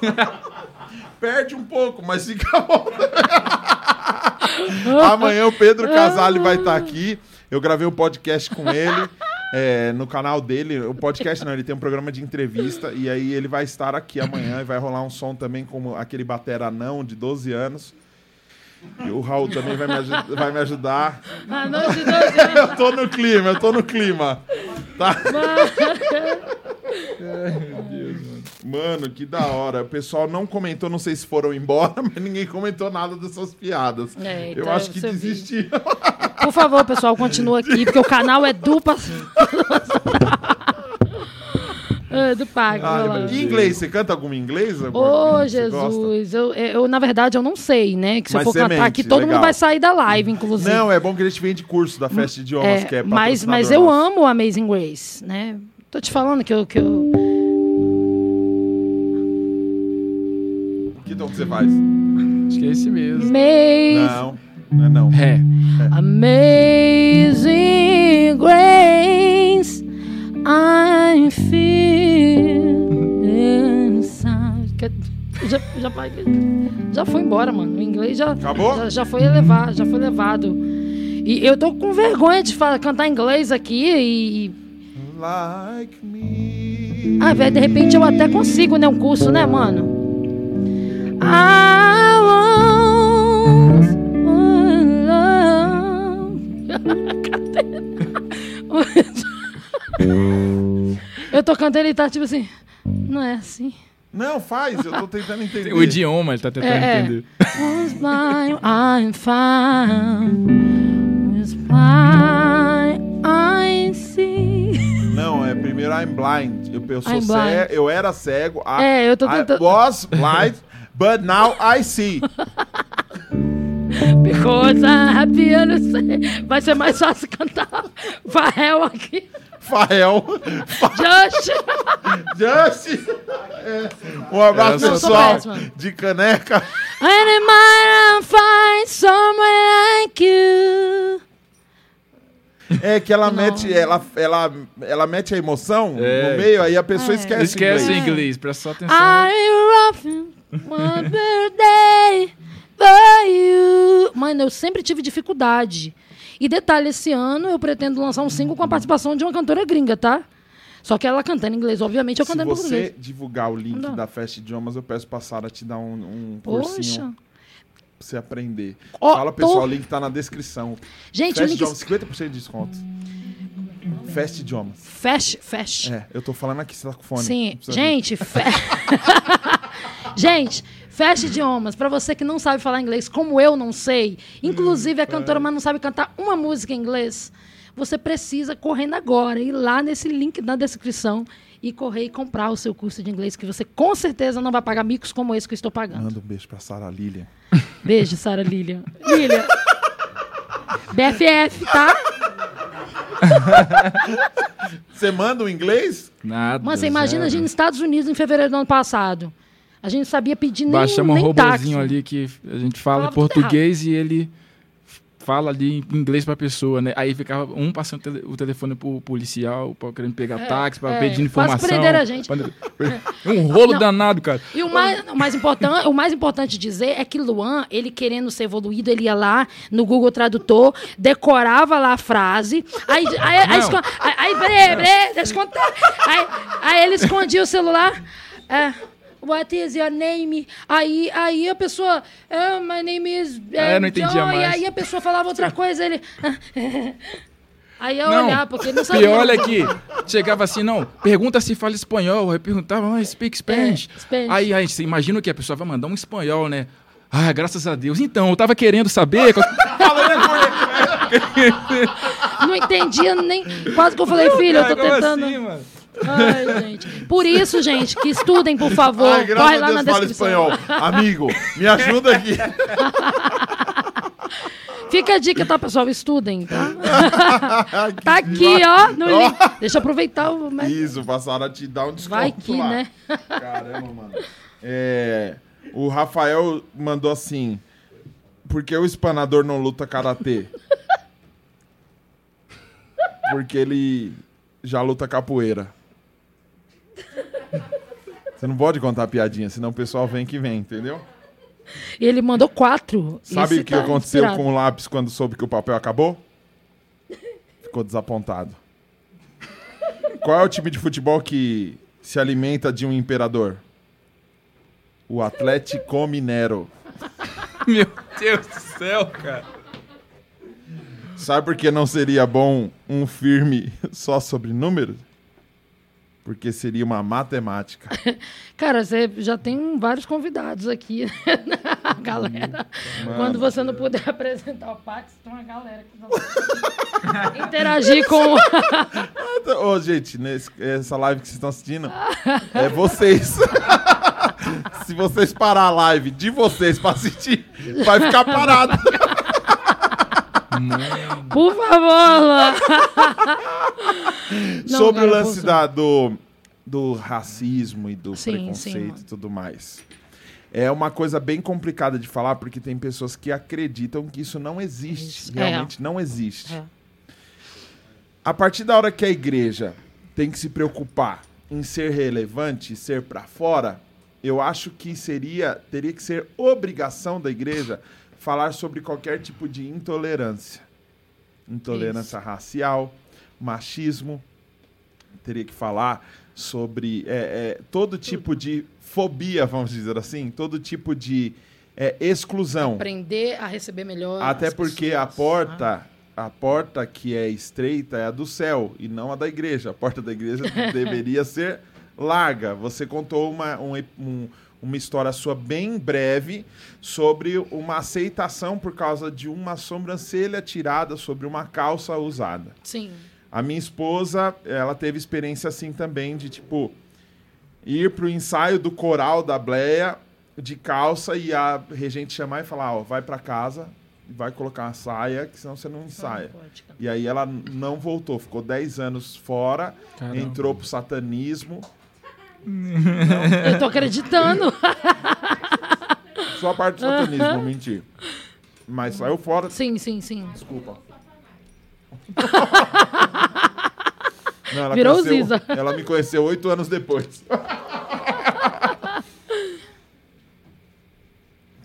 Perde um pouco, mas fica bom. Amanhã o Pedro Casale vai estar aqui. Eu gravei um podcast com ele é, no canal dele. O podcast não, ele tem um programa de entrevista. E aí ele vai estar aqui amanhã e vai rolar um som também com aquele batera anão de 12 anos. E o Raul também vai me, aju- vai me ajudar. Ah, não, de doze Eu tô no clima, eu tô no clima. Tá? Mano, que da hora. O pessoal não comentou, não sei se foram embora, mas ninguém comentou nada dessas piadas. É, eu então, acho que desistiram. Por favor, pessoal, continua aqui, porque o canal é do... pa- é, do Pago. Ah, em inglês, você canta algum inglês? Ô, gosta? Jesus, eu, eu, na verdade, eu não sei, né? Que se Mas eu for cantar aqui, todo legal. mundo vai sair da live, inclusive. Não, é bom que a gente vende curso da Festa de Idiomas, É, que é mas, mas eu nosso. amo o Amazing Grace, né? Tô te falando que eu... Que eu... Que tom que você faz? acho que é esse mesmo. Amazing, Não, não é não. Ré. amazing Grace, I'm feeling inside. Já, já, já foi embora, mano. O inglês já, Acabou? já, já foi elevado, já foi levado. E eu tô com vergonha de falar, cantar inglês aqui e, Like me. Ah, velho, de repente eu até consigo, né? Um curso, né, mano? I want love. Eu tô cantando e tá tipo assim. Não é assim. Não, faz, eu tô tentando entender. O idioma, ele tá tentando É, é. entender. Blind, I'm blind, I see. Não, é primeiro I'm blind. Eu, eu sou I'm cego, blind. eu era cego. I- É, eu tô I tentando- was blind, but now I see. Because I'm happy, eu não sei. Vai ser mais fácil cantar Fael aqui. Fael. Just. Just. É. Um abraço, sou pessoal, de caneca. And it might find someone like you. É que ela Não. mete, ela, ela, ela mete a emoção É. no meio, aí a pessoa É. esquece, Esquece inglês. inglês, presta só atenção. Are you roughing one birthday for you? Mano, eu sempre tive dificuldade. E detalhe, esse ano eu pretendo lançar um single com a participação de uma cantora gringa, tá? Só que ela cantando em inglês, obviamente eu Se cantando em você português. divulgar o link da Festa Idiomas, eu peço pra Sara te dar um, um cursinho Poxa. pra você aprender. Ó, Fala, tô- pessoal, o link tá na descrição. Gente, o Festa link... Idiomas, 50% de desconto. Festa Idiomas. Fesh, fesh. É, eu tô falando aqui, você tá com fone. Sim, gente, fe... gente, Fast Idiomas, pra você que não sabe falar inglês, como eu não sei, inclusive a cantora, mas não sabe cantar uma música em inglês, você precisa correndo agora, ir lá nesse link na descrição e correr e comprar o seu curso de inglês, que você com certeza não vai pagar micos como esse que eu estou pagando. Manda um beijo pra Sara Lilian. Beijo, Sara Lilian. Lilian. BFF, tá? Você manda o inglês? Nada. Mas você imagina a gente nos Estados Unidos em fevereiro do ano passado. A gente sabia pedir nem, Baixamos um nem táxi. robozinho ali que a gente fala Falava português e ele fala ali em inglês pra pessoa, né? Aí ficava um passando o telefone pro policial, pra querendo pegar É, táxi, pra é. Quase informação. prenderam a gente. pra- Um rolo Não. danado, cara. E o mais, o, mais importante, o mais importante dizer é que Luan, ele querendo ser evoluído, ele ia lá no Google Tradutor, decorava lá a frase, aí, aí, aí, aí, aí peraí, peraí, deixa eu contar. Aí, aí ele escondia o celular, é, What is your name? Aí, aí a pessoa, "Ah, my name is É, não entendia John", E mais. aí a pessoa falava outra coisa, ele... Aí eu Não, olhar, porque não sabia. pior é que chegava assim, não, pergunta se fala espanhol. Aí perguntava, ah, speak Spanish. É, Spanish. Aí, aí você imagina que a pessoa vai mandar um espanhol, né? Ah, graças a Deus. Então, eu tava querendo saber. Não entendia nem... Quase que eu falei, filho, eu tô Como tentando... assim, mano? Ai, gente. Por isso, gente, que estudem, por favor. Ai, Corre a lá Deus na descrição. espanhol. Amigo, me ajuda aqui. Fica a dica, tá, pessoal? Estudem, tá? Tá aqui, ó, no link. Deixa eu aproveitar o... mas Isso, pra Sara te dar um desconto Vai que, lá. né? Caramba, mano. É, o Rafael mandou assim: Por que o espanador não luta karatê? Porque ele já luta capoeira. Você não pode contar piadinha, senão o pessoal vem que vem, entendeu? E ele mandou quatro. Sabe o que tá aconteceu inspirado. com o lápis quando soube que o papel acabou? Ficou desapontado. Qual é o time de futebol que se alimenta de um imperador? O Atlético Mineiro. Meu Deus do céu, cara. Sabe por que não seria bom um filme só sobre números? Porque seria uma matemática. Cara, você já tem vários convidados aqui, né? a galera. Quando você não puder apresentar o Pax, tem uma galera que vai interagir com... Ô, gente, nesse- essa live que vocês estão assistindo é vocês. Se vocês parar a live de vocês pra assistir, vai ficar parado. Por favor, Luan. Não, Sobre cara, o lance poxa. da, do, do racismo e do Sim, preconceito sim, e tudo mais. É uma coisa bem complicada de falar, porque tem pessoas que acreditam que isso não existe. Isso, Realmente não existe. É. A partir da hora que a igreja tem que se preocupar em ser relevante, ser pra fora, eu acho que seria teria que ser obrigação da igreja falar sobre qualquer tipo de intolerância. Intolerância racial, machismo, teria que falar sobre é, é, todo tipo de fobia, vamos dizer assim, todo tipo de é, exclusão. Aprender a receber melhor Até porque a pessoas, porta, a porta que é estreita é a do céu e não a da igreja. A porta da igreja deveria ser larga. Você contou uma, um, um- uma história sua bem breve sobre uma aceitação por causa de uma sobrancelha tirada sobre uma calça usada. Sim. A minha esposa, ela teve experiência assim também de tipo ir pro ensaio do coral da Bleia de calça e a regente chamar e falar, ó, vai pra casa, vai colocar uma saia, que senão você não ensaia. E aí ela não voltou, ficou 10 anos fora, Caramba. entrou pro satanismo. Eu tô acreditando. Só a parte do satanismo, vou mentir. Mas saiu fora. Sim, sim, sim. Desculpa. Não, ela Virou conheceu- Ziza. Ela me conheceu oito anos depois.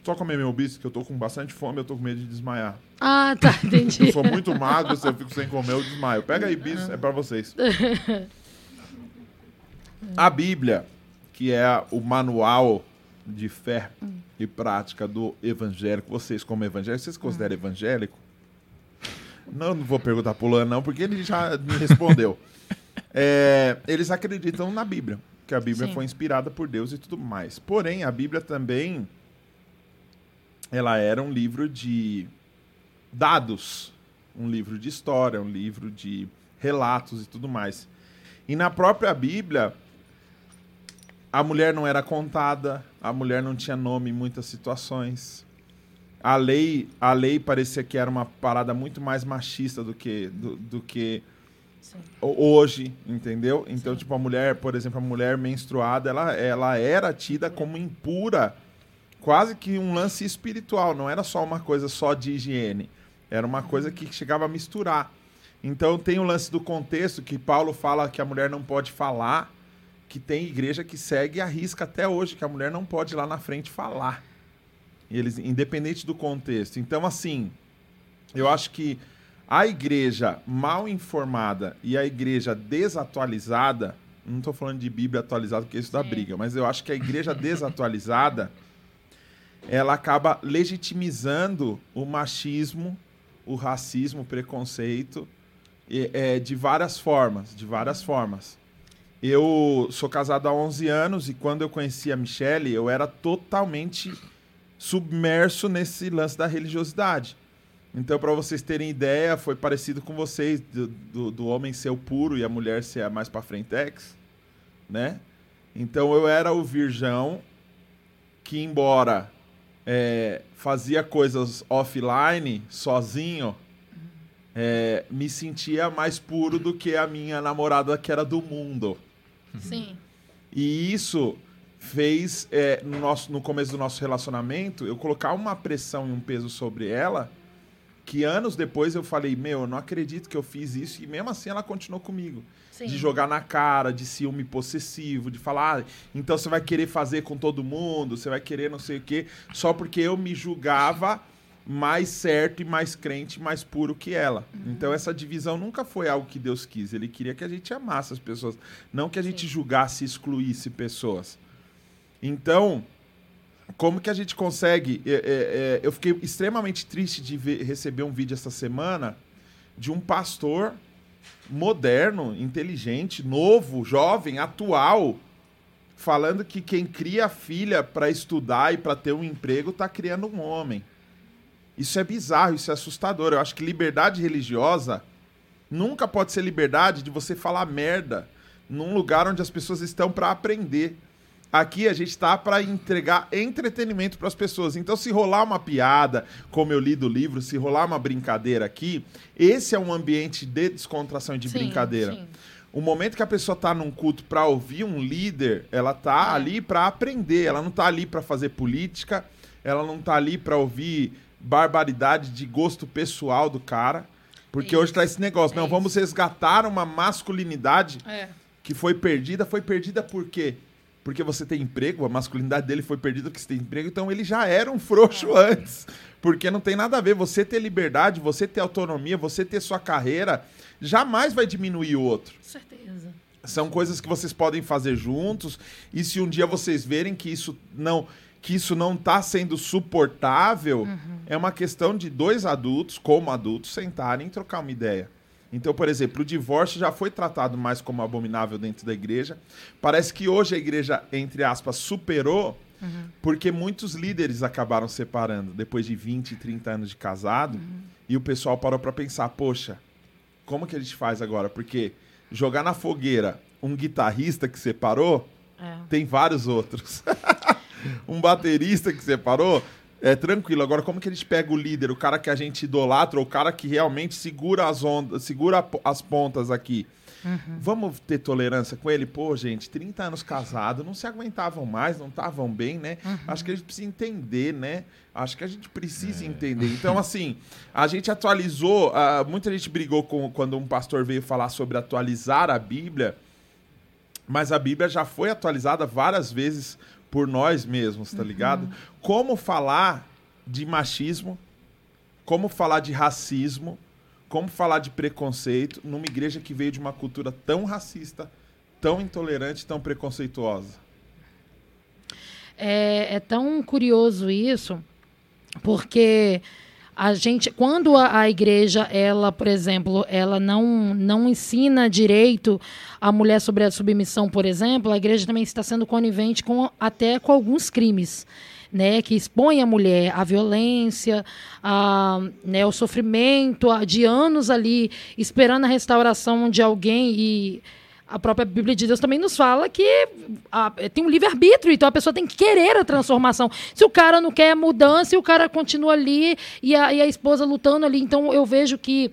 Só comer meu bicho, que eu tô com bastante fome, eu tô com medo de desmaiar. Ah, tá, entendi. Eu sou muito magro, se eu fico sem comer, eu desmaio. Pega aí, bis, é pra vocês. A Bíblia, que é o manual de fé e prática do evangélico, vocês como evangélicos, vocês consideram evangélico? Não, não vou perguntar pro Luan, não, porque ele já me respondeu. É, eles acreditam na Bíblia, que a Bíblia Sim. foi inspirada por Deus e tudo mais. Porém, a Bíblia também ela era um livro de dados, um livro de história, um livro de relatos e tudo mais. E na própria Bíblia, a mulher não era contada, a mulher não tinha nome em muitas situações. A lei, a lei parecia que era uma parada muito mais machista do que do, do que Sim. ho- hoje, entendeu? Então, tipo, a mulher, por exemplo, a mulher menstruada, ela, ela era tida como impura, quase que um lance espiritual, não era só uma coisa só de higiene, era uma coisa que chegava a misturar. Então, tem o lance do contexto que Paulo fala que a mulher não pode falar, que tem igreja que segue e arrisca até hoje que a mulher não pode ir lá na frente falar. Eles, independente do contexto. Então, assim, eu acho que a igreja mal informada e a igreja desatualizada, não estou falando de Bíblia atualizada porque isso dá Sim. briga, mas eu acho que a igreja desatualizada ela acaba legitimizando o machismo, o racismo, o preconceito é, de várias formas, de várias formas. Eu sou casado há 11 anos e quando eu conheci a Michelle, eu era totalmente submerso nesse lance da religiosidade. Então, para vocês terem ideia, foi parecido com vocês, do, do, do homem ser o puro e a mulher ser a mais para frentex, né? Então, eu era o virgão que, embora é, fazia coisas offline, sozinho, é, me sentia mais puro do que a minha namorada que era do mundo. Sim. E isso fez, é, no, nosso, no começo do nosso relacionamento, eu colocar uma pressão e um peso sobre ela, que anos depois eu falei, meu, eu não acredito que eu fiz isso, e mesmo assim ela continuou comigo. Sim. De jogar na cara, de ciúme possessivo, de falar, ah, então você vai querer fazer com todo mundo, você vai querer não sei o quê, só porque eu me julgava mais certo e mais crente, mais puro que ela. Então essa divisão nunca foi algo que Deus quis. Ele queria que a gente amasse as pessoas, não que a gente Sim. julgasse e excluísse pessoas. Então, como que a gente consegue? é, é, é, eu fiquei extremamente triste de ver- receber um vídeo essa semana de um pastor moderno, inteligente, novo, jovem, atual, falando que quem cria filha para estudar e para ter um emprego está criando um homem. Isso é bizarro, isso é assustador. Eu acho que liberdade religiosa nunca pode ser liberdade de você falar merda num lugar onde as pessoas estão para aprender. Aqui a gente está para entregar entretenimento para as pessoas. Então, se rolar uma piada, como eu li do livro, se rolar uma brincadeira aqui, esse é um ambiente de descontração e de Sim, brincadeira. sim. O momento que a pessoa tá num culto para ouvir um líder, ela tá É. ali para aprender, ela não tá ali para fazer política, ela não tá ali para ouvir barbaridade de gosto pessoal do cara. Porque É hoje tá esse negócio, é não, vamos resgatar uma masculinidade É. que foi perdida, foi perdida por quê? Porque você tem emprego, a masculinidade dele foi perdida porque você tem emprego, então ele já era um frouxo antes. Porque não tem nada a ver. Você ter liberdade, você ter autonomia, você ter sua carreira, jamais vai diminuir o outro. Com certeza. São coisas que vocês podem fazer juntos. E se um dia vocês verem que isso não que isso não está sendo suportável, é uma questão de dois adultos, como adultos, sentarem e trocar uma ideia. Então, por exemplo, o divórcio já foi tratado mais como abominável dentro da igreja. Parece que hoje a igreja, entre aspas, superou, porque muitos líderes acabaram separando depois de 20, 30 anos de casado. E o pessoal parou para pensar: poxa, como que a gente faz agora? Porque jogar na fogueira um guitarrista que separou, É. tem vários outros. um baterista que separou, É tranquilo. Agora, como que a gente pega o líder, o cara que a gente idolatra, ou o cara que realmente segura as ondas, segura as pontas aqui? Vamos ter tolerância com ele? Pô, gente, 30 anos casado, não se aguentavam mais, não estavam bem, né? Acho que a gente precisa entender, né? Acho que a gente precisa entender. Então, assim, a gente atualizou, ah, muita gente brigou com, quando um pastor veio falar sobre atualizar a Bíblia, mas a Bíblia já foi atualizada várias vezes por nós mesmos, tá ligado? Como falar de machismo, como falar de racismo, como falar de preconceito numa igreja que veio de uma cultura tão racista, tão intolerante, tão preconceituosa. É, é tão curioso isso, porque a gente, quando a, a igreja, ela, por exemplo, ela não, não ensina direito a mulher sobre a submissão, por exemplo, a igreja também está sendo conivente com até com alguns crimes. Né, que expõe a mulher à violência, a, né, o sofrimento a- de anos ali esperando a restauração de alguém e a própria Bíblia de Deus também nos fala que a- tem um livre-arbítrio, então a pessoa tem que querer a transformação. Se o cara não quer mudança e o cara continua ali e a, e a esposa lutando ali, então eu vejo que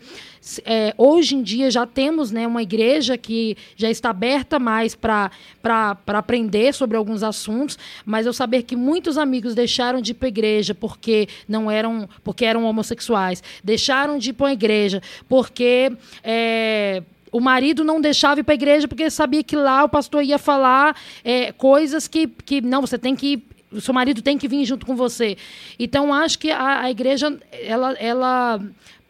é, hoje em dia já temos né, uma igreja que já está aberta mais para aprender sobre alguns assuntos, mas eu saber que muitos amigos deixaram de ir para a igreja porque não eram, porque eram homossexuais, deixaram de ir para a igreja porque é, o marido não deixava ir para a igreja porque sabia que lá o pastor ia falar é, coisas que, que não, você tem que o seu marido tem que vir junto com você. Então, acho que a, a igreja, ela, ela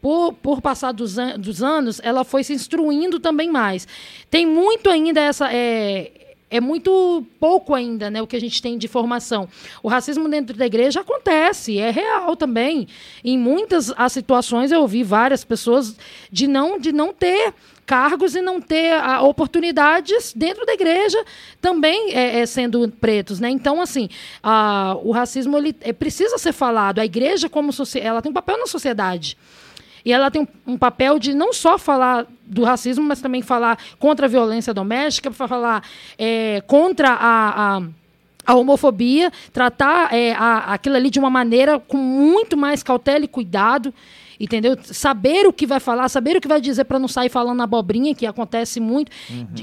por, por passar dos, an- dos anos, ela foi se instruindo também mais. Tem muito ainda essa. É, é muito pouco ainda né, o que a gente tem de formação. O racismo dentro da igreja acontece, é real também. Em muitas as situações eu ouvi várias pessoas de não, de não ter cargos e não ter ah, oportunidades dentro da igreja também é, é, sendo pretos, né? Então assim, ah, o racismo ele é, precisa ser falado. A igreja como ela tem um papel na sociedade. E ela tem um, um papel de não só falar do racismo, mas também falar contra a violência doméstica, falar é, contra a, a a homofobia, tratar é, a- aquilo ali de uma maneira com muito mais cautela e cuidado, entendeu? Saber o que vai falar, saber o que vai dizer para não sair falando abobrinha, que acontece muito.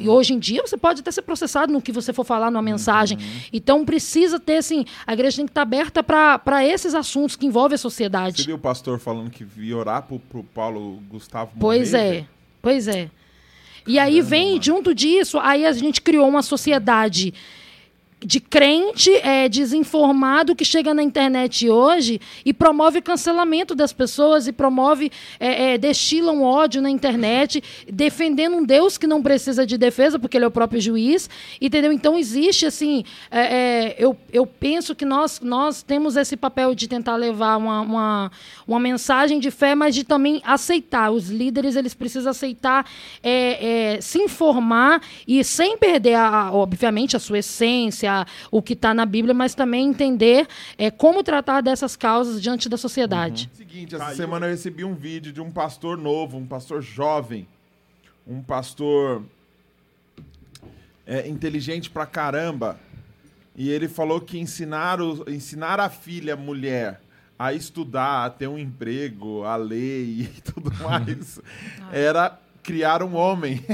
E hoje em dia você pode até ser processado no que você for falar numa mensagem. Então precisa ter, assim, a igreja tem que estar aberta para esses assuntos que envolvem a Você sociedade. viu o pastor falando que ia orar pro, pro Paulo Gustavo? Pois é, pois é. E aí vem, junto disso, aí a gente criou uma sociedade de crente é, desinformado que chega na internet hoje e promove cancelamento das pessoas e promove, é, é, destila um ódio na internet, defendendo um Deus que não precisa de defesa, porque ele é o próprio juiz, entendeu? Então existe, assim, é, é, eu, eu penso que nós, nós temos esse papel de tentar levar uma, uma, uma mensagem de fé, mas de também aceitar. Os líderes, eles precisam aceitar, é, é, se informar e sem perder, a- obviamente, a sua essência, o que está na Bíblia, mas também entender é, como tratar dessas causas diante da sociedade. Seguinte, essa semana eu recebi um vídeo de um pastor novo, um pastor jovem, um pastor é, inteligente pra caramba. E ele falou que ensinar, o, ensinar a filha mulher a estudar, a ter um emprego, a ler e tudo mais, era criar um homem.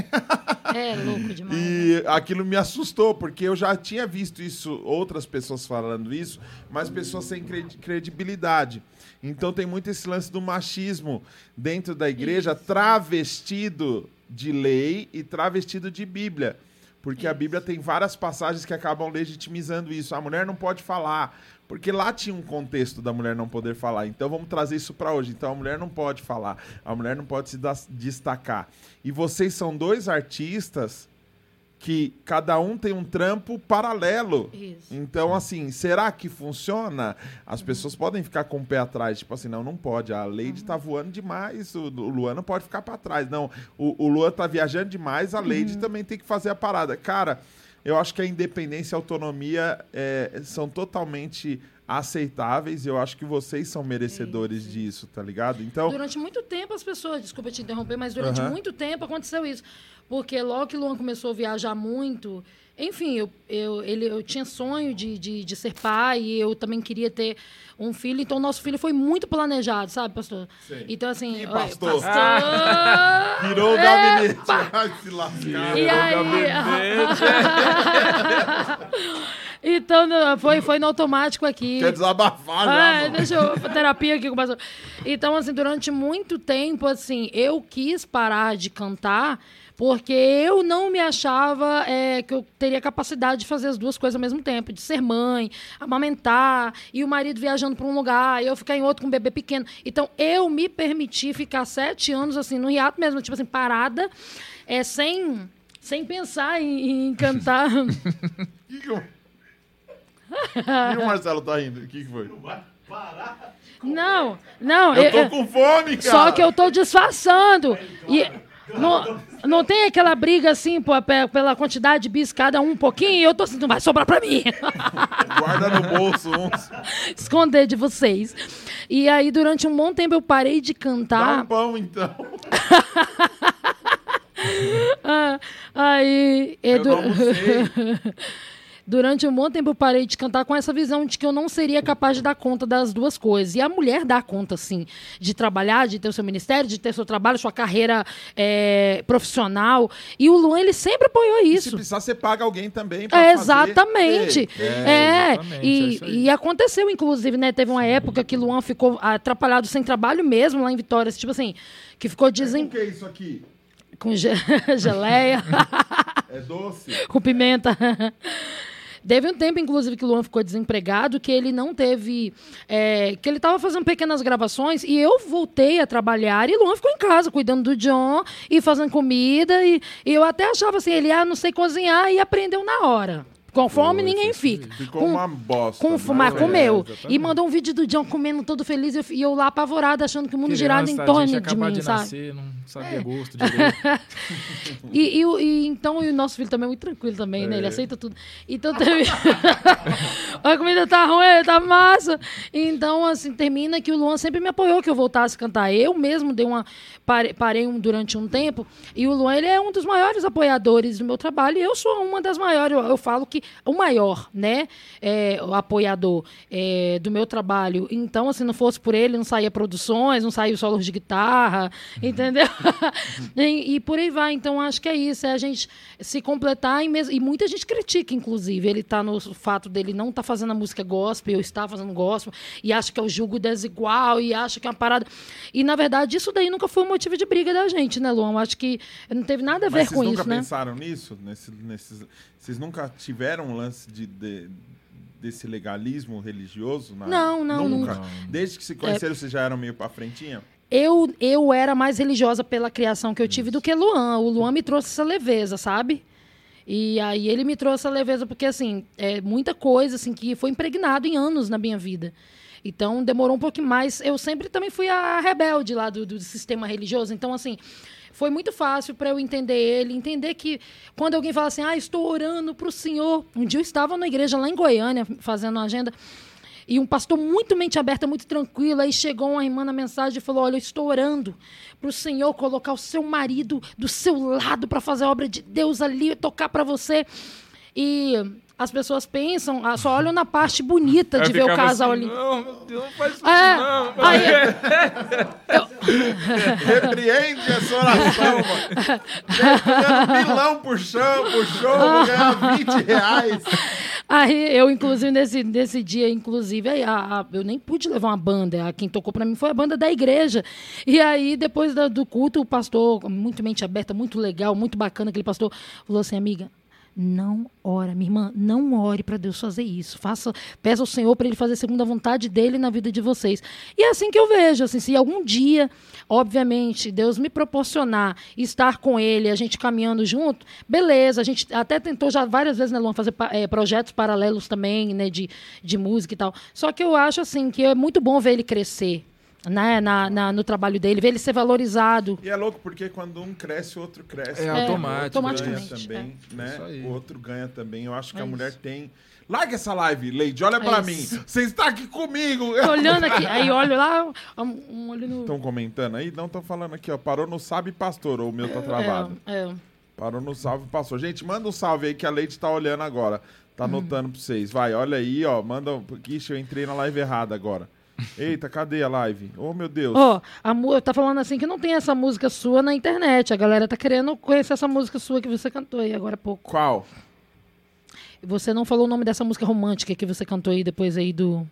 É louco demais. né? E aquilo me assustou, porque eu já tinha visto isso, outras pessoas falando isso, mas pessoas sem credi- credibilidade. Então tem muito esse lance do machismo dentro da igreja, travestido de lei e travestido de Bíblia. Porque a Bíblia tem várias passagens que acabam legitimizando isso. A mulher não pode falar, porque lá tinha um contexto da mulher não poder falar. Então vamos trazer isso para hoje. Então a mulher não pode falar, a mulher não pode se destacar. E vocês são dois artistas que cada um tem um trampo paralelo. Isso. Então, assim, será que funciona? As pessoas podem ficar com o pé atrás, tipo assim, não, não pode. A Lady tá voando demais, o, o Luan não pode ficar para trás. Não, o, o Luan tá viajando demais, a Lady também tem que fazer a parada. Cara, eu acho que a independência e a autonomia é, são totalmente aceitáveis e eu acho que vocês são merecedores disso, tá ligado? Então, Durante muito tempo as pessoas, desculpa te interromper, mas durante muito tempo aconteceu isso. Porque logo que Luan começou a viajar muito, enfim, eu, eu, ele, eu tinha sonho de, de, de ser pai e eu também queria ter um filho. Então, nosso filho foi muito planejado, sabe, pastor? Sei. Então, assim... Olha, pastor? pastor! Virou o É, gabinete. Vai se lascar. E aí... então, foi, foi no automático aqui. Quer desabafar já, Ah, mano. deixa eu terapia aqui com o pastor. Então, assim, durante muito tempo, assim, eu quis parar de cantar porque eu não me achava é, que eu teria capacidade de fazer as duas coisas ao mesmo tempo, de ser mãe, amamentar, e o marido viajando para um lugar, e eu ficar em outro com um bebê pequeno. Então, eu me permiti ficar sete anos, assim, no hiato mesmo, tipo assim, parada, é, sem, sem pensar em, em cantar. Que que o... que o Marcelo tá rindo? O que, que foi? não, não. Eu tô eu- com fome, cara. Só que eu tô disfarçando. E não, não tem aquela briga assim, pô, pe- pela quantidade de bis, cada um pouquinho, eu tô assim, não vai sobrar pra mim. Guarda no bolso uns. Esconder de vocês. E aí, durante um bom tempo, eu parei de Dá cantar. um pão, então. Ah, aí. e Eu não almocei. Durante um bom tempo eu parei de cantar com essa visão de que eu não seria capaz de dar conta das duas coisas. E a mulher dá conta, sim, de trabalhar, de ter o seu ministério, de ter seu trabalho, sua carreira é, profissional. E o Luan, ele sempre apoiou Se isso. precisar, você paga alguém também pra É, fazer. exatamente. Ei, É, exatamente, é e, isso aí. e aconteceu, inclusive, né? Teve uma época que Luan ficou atrapalhado sem trabalho mesmo lá em Vitória. Tipo assim, que ficou O dizem que é isso aqui? com ge- geleia. É doce? com pimenta. Teve um tempo, inclusive, que o Luan ficou desempregado, que ele não teve. é, que ele estava fazendo pequenas gravações e eu voltei a trabalhar e Luan ficou em casa cuidando do John e fazendo comida. E, e eu até achava assim, ele, ah, não sei cozinhar e aprendeu na hora. Com fome ninguém fica. Ficou Com- uma bosta. com né? fumar, É, comeu. exatamente. E mandou um vídeo do John comendo todo feliz e eu, e eu lá apavorada, achando que o mundo girava em Criança, a torno gente de mim, de sabe? nascer, não sabia gosto direito. E, e o- e então e o nosso filho também é muito tranquilo também, né? Ele aceita tudo. Então teve. a comida tá ruim, tá massa. Então, assim, termina que o Luan sempre me apoiou que eu voltasse a cantar. Eu mesmo dei uma. Parei, parei um, durante um tempo. E o Luan, ele é um dos maiores apoiadores do meu trabalho. E eu sou uma das maiores. Eu, eu falo que o maior, né? É, o apoiador é, do meu trabalho. Então, se não fosse por ele, não saía produções, não saía solos de guitarra, entendeu? e, e por aí vai. Então, acho que é isso. É a gente se completar e, mesmo, e muita gente critica, inclusive. Ele tá no fato dele não estar fazendo a música gospel, eu estar fazendo gospel, e acha que é o julgo desigual, e acha que é uma parada. E, na verdade, isso daí nunca foi um motivo de briga da gente, né, Luan? Acho que não teve nada a ver Mas com vocês nunca isso, né? pensaram nisso? Nesse, nesses, vocês nunca tiveram um lance de, de- desse legalismo religioso? na- Não, não, nunca. nunca. Desde que se conheceram, vocês já eram meio pra frentinha? Eu, eu era mais religiosa pela criação que eu tive do que Luan. O Luan me trouxe essa leveza, sabe? E aí ele me trouxe essa leveza porque, assim, é muita coisa assim, que foi impregnado em anos na minha vida. Então, demorou um pouquinho mais. Eu sempre também fui a rebelde lá do, do sistema religioso. Então, assim, foi muito fácil para eu entender ele, entender que quando alguém fala assim, ah, estou orando para o Senhor. Um dia eu estava na igreja lá em Goiânia, fazendo uma agenda, e um pastor muito mente aberta, muito tranquilo, aí chegou uma irmã na mensagem e falou: Olha, eu estou orando para o Senhor colocar o seu marido do seu lado para fazer a obra de Deus ali, tocar para você. E as pessoas pensam, ah, só olham na parte bonita de Eu ver o casal assim, ali. Não, meu Deus, não faz isso É, não. aí, Repreende essa oração, mano. Eu milão por show, por show, vou ganhar 20 reais. Aí eu, inclusive, nesse, nesse dia, inclusive, aí, a- a- eu nem pude levar uma banda. A- Quem tocou pra mim foi a banda da igreja. E aí, depois da- do culto, o pastor, muito mente aberta, muito legal, muito bacana, aquele pastor, falou assim, amiga. Não ora, minha irmã, não ore para Deus fazer isso. Faça, peça ao Senhor para ele fazer segundo a vontade dele na vida de vocês. E é assim que eu vejo, assim, se algum dia, obviamente, Deus me proporcionar estar com ele, a gente caminhando junto, beleza. A gente até tentou já várias vezes, né, Luan, fazer eh, projetos paralelos também, né, de, de música e tal. Só que eu acho, assim, que é muito bom ver ele crescer, né, na, na- no trabalho dele, ver ele ser valorizado. E é louco porque quando um cresce, o outro cresce. É automático, ganha automaticamente, também, né? Isso aí. O outro ganha também. Eu acho que É a mulher isso. tem... Larga essa live, Leide. Olha pra mim. isso. Você está aqui comigo. Tô olhando aqui, aí olho lá, um, um olho no... Estão comentando aí? Não, estão falando aqui, ó. Parou no Sabe Pastor, ou o meu tá travado. É, é. Parou no salve e passou. Gente, manda um salve aí que a Leite tá olhando agora. Tá anotando pra vocês. Vai, olha aí, ó. Manda. Ixi, eu entrei na live errada agora. Eita, cadê a live? Oh, meu Deus. Ó, mu- tá falando assim que não tem essa música sua na internet. A galera tá querendo conhecer essa música sua que você cantou aí agora há pouco. Qual? Você não falou o nome dessa música romântica que você cantou aí depois aí do,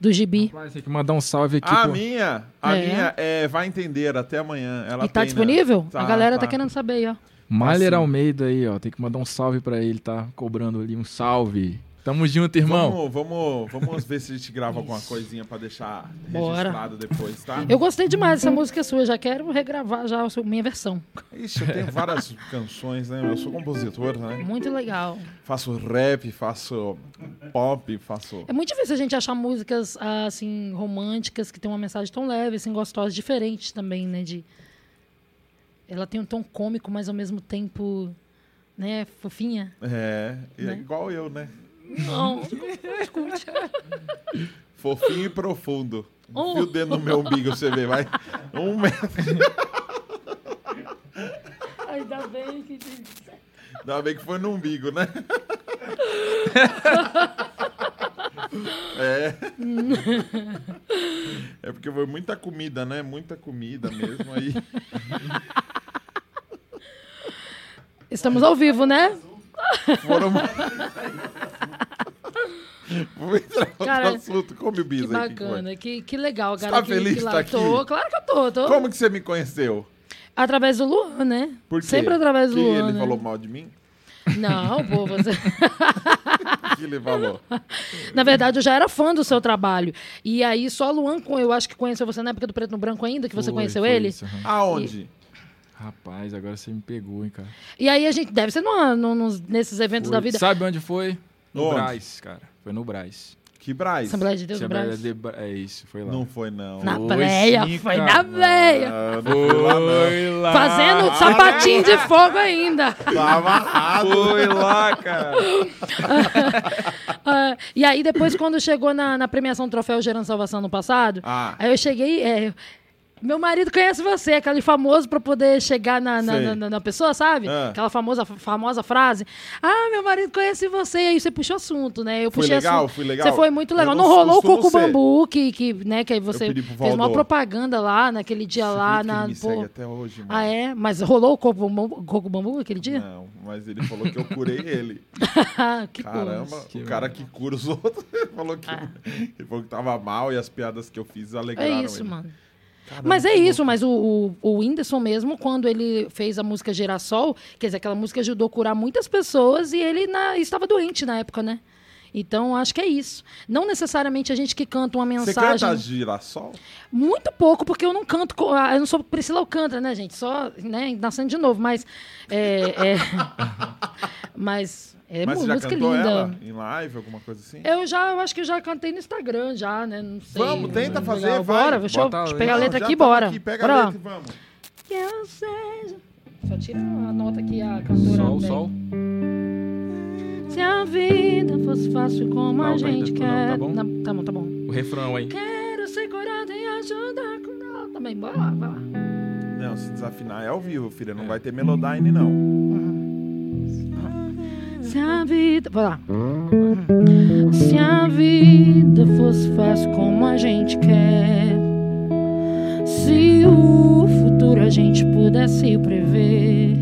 do Gibi. Rapaz, tem que mandar um salve aqui. a pô. minha, a É. minha é Vai Entender até amanhã. Ela e tá tem, né? disponível? Tá, a galera tá. tá. querendo saber aí, ó. Malher Assim. Almeida aí, ó. Tem que mandar um salve pra ele, tá cobrando ali um salve. Tamo junto, irmão. Vamos, vamos, vamos ver se a gente grava alguma coisinha pra deixar Bora. registrado depois, tá? Eu gostei demais dessa música sua, já quero regravar já a sua- minha versão. Ixi, eu tenho várias canções, né? Eu sou compositor, né? Muito legal. Faço rap, faço pop, faço. É muito difícil a gente achar músicas ah, assim românticas que tem uma mensagem tão leve, assim gostosas, diferentes também, né, de ela tem um tom cômico, mas ao mesmo tempo, né, fofinha. É, é Né? igual eu, né? Não, escute. Fofinho e profundo. Oh. Enfia o dedo no meu umbigo, você vê, vai. Um metro. Ainda bem que Ainda bem que foi no umbigo, né? É. É porque foi muita comida, né? Muita comida mesmo aí. Estamos ao vivo, né? Foram. Vou entrar outro Cara, assunto. Come o bis aí. que foi? bacana, que, que legal, Você cara. tá que, feliz que lá- tá aqui? Tô, claro que eu tô, tô. Como que você me conheceu? Através do Luan, né? Por quê? Sempre através do que Luan. ele né? falou mal de mim? Não, pô, você. Que ele falou? Na verdade, eu já era fã do seu trabalho. E aí, só o Luan, eu acho que conheceu você na época do Preto no Branco ainda, que você Foi, conheceu foi ele. isso. Aonde? Rapaz, agora você me pegou, hein, cara. E aí a gente deve ser numa- num- nos- nesses eventos Foi- da vida. Sabe onde foi? No Onde? Braz, cara. Foi no Braz. Que Braz? Assembleia de Deus do Assembleia Brás. de Bra- É isso, foi lá. Não foi, não. Na sim, foi na não. Foi lá. Fazendo sapatinho de fogo ainda. Tá amarrado. Foi lá, cara. Ah, e aí, depois, quando chegou na, na premiação do Troféu Gerando Salvação no passado, Ah. aí eu cheguei. é, meu marido conhece você, aquele famoso pra poder chegar na, na, na- na- pessoa, sabe? Ah. Aquela famosa, famosa frase. Ah, meu marido conhece você. E aí você puxou assunto, né? Eu Fui puxei legal? assunto. Fui legal? Você foi muito legal. Eu não rolou o Coco. Bambu, que, que, né, que aí você fez uma propaganda lá naquele dia Você lá. Na, me pô. até hoje, mano. Ah, é? Mas rolou o Coco Bambu, Coco Bambu aquele dia? Não, mas ele falou que eu curei ele. que Caramba, coisa. Que o cara que cura os outros, ele falou que, ele falou que tava mal e as piadas que eu fiz É alegraram isso, ele. mano. Caramba, Mas é isso, mas o, o, o Whindersson mesmo, quando ele fez a música Girassol, quer dizer, aquela música ajudou a curar muitas pessoas e ele na- estava doente na época, né? Então, acho que é isso. Não necessariamente a gente que canta uma Você mensagem. canta girassol? Muito pouco, porque eu não canto. co- ah, Eu não sou Priscila Alcântara, né, gente? Só né, nascendo de novo. Mas. É, é- mas. É Mas você já música cantou linda. ela em live, alguma coisa assim? Eu já, eu acho que eu já cantei no Instagram, já, né? Não sei. Vamos, tenta Legal. fazer, vai. Bora, deixa eu Bota deixa pegar a letra aqui, bora. aqui, pega bora a letra e vamos. Que eu seja. Só tira a nota aqui, a cantora. Sol, bem. sol. Se a vida fosse fácil como Não, a vai, gente não, quer. tá bom? Não, tá bom, tá bom. O refrão aí. Quero ser curado e ajudar com ela também. Bora lá, vai lá. Não, se desafinar é ao vivo, filha. Não vai ter Melodyne, não. Se a vida. Vai lá. Se a vida fosse fácil como a gente quer. Se o futuro a gente pudesse prever.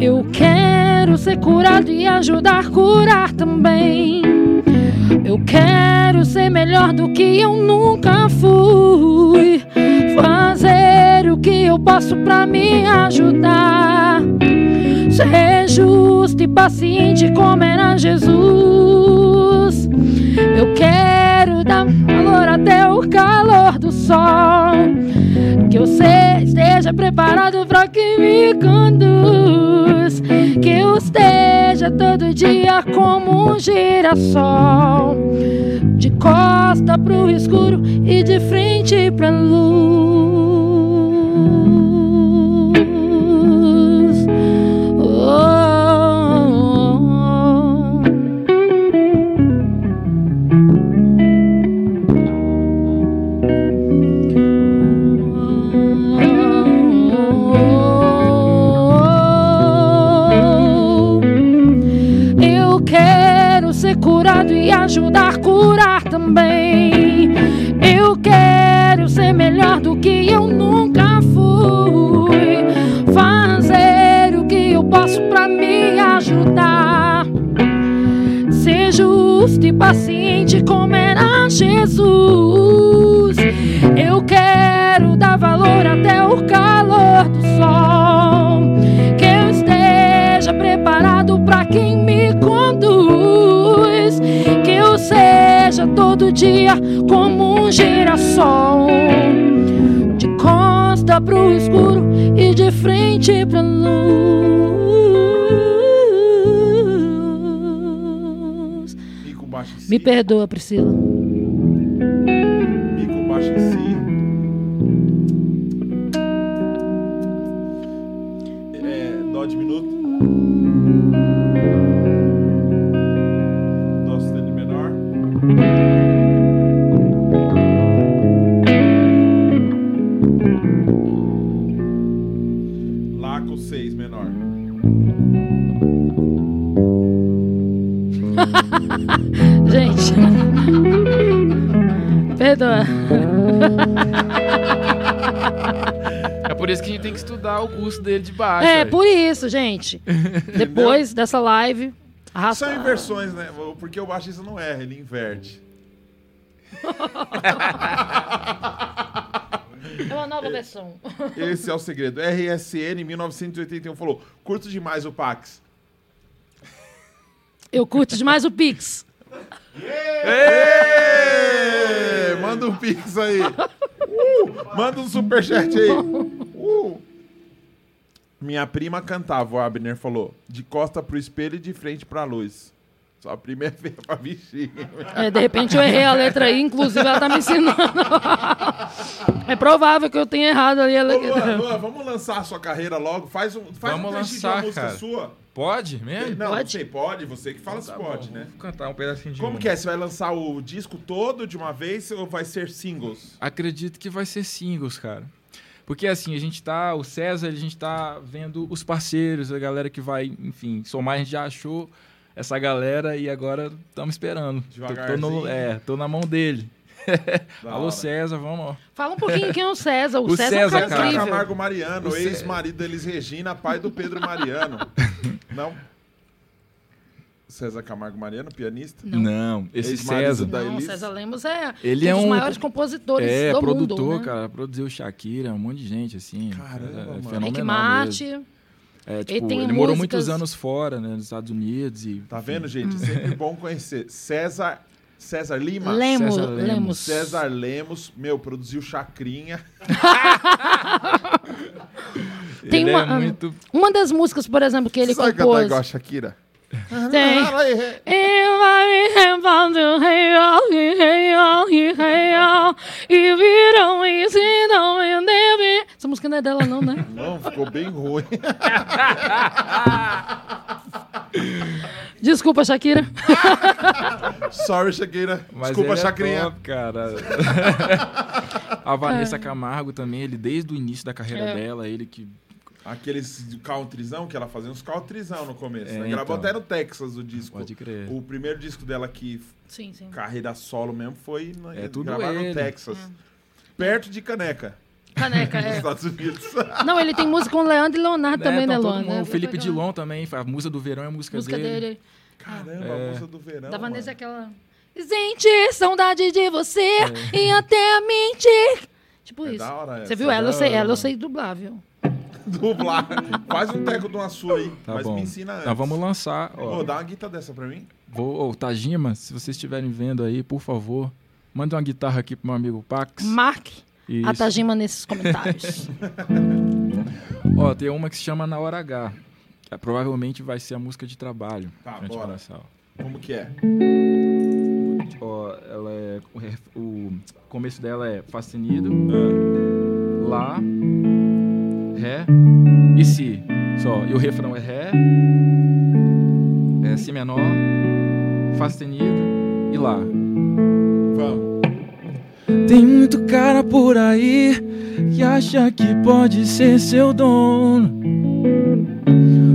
Eu quero ser curado e ajudar a curar também. Eu quero ser melhor do que eu nunca fui. Fazer o que eu posso pra me ajudar. Ser justo e paciente como era Jesus. Eu quero dar valor até o calor do sol. Que sei, esteja preparado para quem me conduz. Que eu esteja todo dia como um girassol, de costa pro escuro e de frente pra luz. Do que eu nunca fui. Fazer o que eu posso pra me ajudar. Ser justo e paciente como era Jesus. Eu quero dar valor até o calor do sol. Que eu esteja preparado para quem me conduz. Que eu seja todo dia como um girassol. Costa pro escuro e de frente pra luz. Me perdoa, Priscila. Gente. Perdoa. É por isso que a gente tem que estudar o curso dele de baixo. É, velho. por isso, gente. Depois dessa live, arrasta. São inversões, né? Porque o baixista não erra, ele inverte. É uma nova versão. Esse é o segredo. RSN 1981 falou: curto demais o Pax. Eu curto demais o Pix. Manda um pix aí. Uh! Manda um superchat aí. Uh! Minha prima cantava, o Abner falou. De costa pro espelho e de frente pra luz. Só a primeira vez pra vestir. É, de repente eu errei a letra aí, inclusive ela tá me ensinando. É provável que eu tenha errado ali a Ô, Luan, letra. Luan, vamos lançar a sua carreira logo. Faz um, faz Vamos um trechinho de lançar, uma música cara. sua. Pode mesmo? Não, Pode? não sei, pode. Você que fala se Tá pode, bom, né? Vou cantar um pedacinho de Como uma. que é? Você vai lançar o disco todo de uma vez ou vai ser singles? Acredito que vai ser singles, cara. Porque assim, a gente tá. O César, a gente tá vendo os parceiros, a galera que vai, enfim, somar, a gente já achou essa galera e agora estamos esperando. Tô, tô no, é, tô na mão dele. Alô. César, vamos lá. Fala um pouquinho quem é o César. O, O César, é um César, cara cara. César incrível. Camargo Mariano, ex-marido da Elis Regina, pai do Pedro Mariano. Não? César Camargo Mariano, pianista? Não. esse Ex-marido César. da Não, Elis. César Lemos é Ele um é dos um- maiores compositores É, do produtor, mundo, né? cara. Produziu Shakira, um monte de gente, assim. Caramba, é, mano. Rick fenomenal Martin. mesmo. É, Ele tipo, tem ele morou músicas- muitos anos fora, né, nos Estados Unidos e... Tá vendo, gente? É sempre bom conhecer. César, César Lima? Lemos, César Lemos. Lemos. César Lemos, meu, produziu Chacrinha. Tem ele uma, é muito... uma das músicas, por exemplo, que ele Você sabe compôs. igual a Shakira? Tem. Fala aí, Rê. E me viram se não. Essa música não é dela, não, né? Não, ficou bem ruim. Desculpa, Shakira. Sorry, Shakira. Mas Desculpa, ele é top, cara. a Vanessa Camargo também, ele desde o início da carreira É. dela, ele que Aqueles countryzão que ela fazia uns countryzão no começo. É, né? Gravou então. até no Texas o disco. pode crer. O primeiro disco dela que Sim, sim. carreira solo mesmo foi na, É tudo gravado no. Texas. Perto de Caneca, Caneca, nos é. Estados Unidos. Não, ele tem música com o Leandro e Leonardo também, né, então, todo Luana? mundo- O Felipe Dilon também, a música do verão é a música, música dele. dele. Caramba, É. a música do verão. Da Vanessa é mano. aquela. Gente, saudade de você e até a mente. Tipo É isso. da hora Você viu? é Ela eu sei, ela eu sei dublar, viu? Dublar. Faz um teco de uma sua aí, Tá mas bom. me ensina antes. Nós vamos lançar, ó. Ô, dá uma guitarra dessa pra mim. Vou, ô, Tajima, se vocês estiverem vendo aí, por favor, manda uma guitarra aqui pro meu amigo Pax. Marque a Isso. Tajima nesses comentários. Ó, tem uma que se chama Na Hora H. É, provavelmente vai ser a música de trabalho. Tá, bora. Como que é? Ó, ela é. O, começo dela é Fá sustenido, Ah, Lá, Ré e Si. Só. E o refrão é Ré, é Si menor, Fá sustenido e Lá. vamos. Tem muito cara por aí que acha que pode ser seu dono.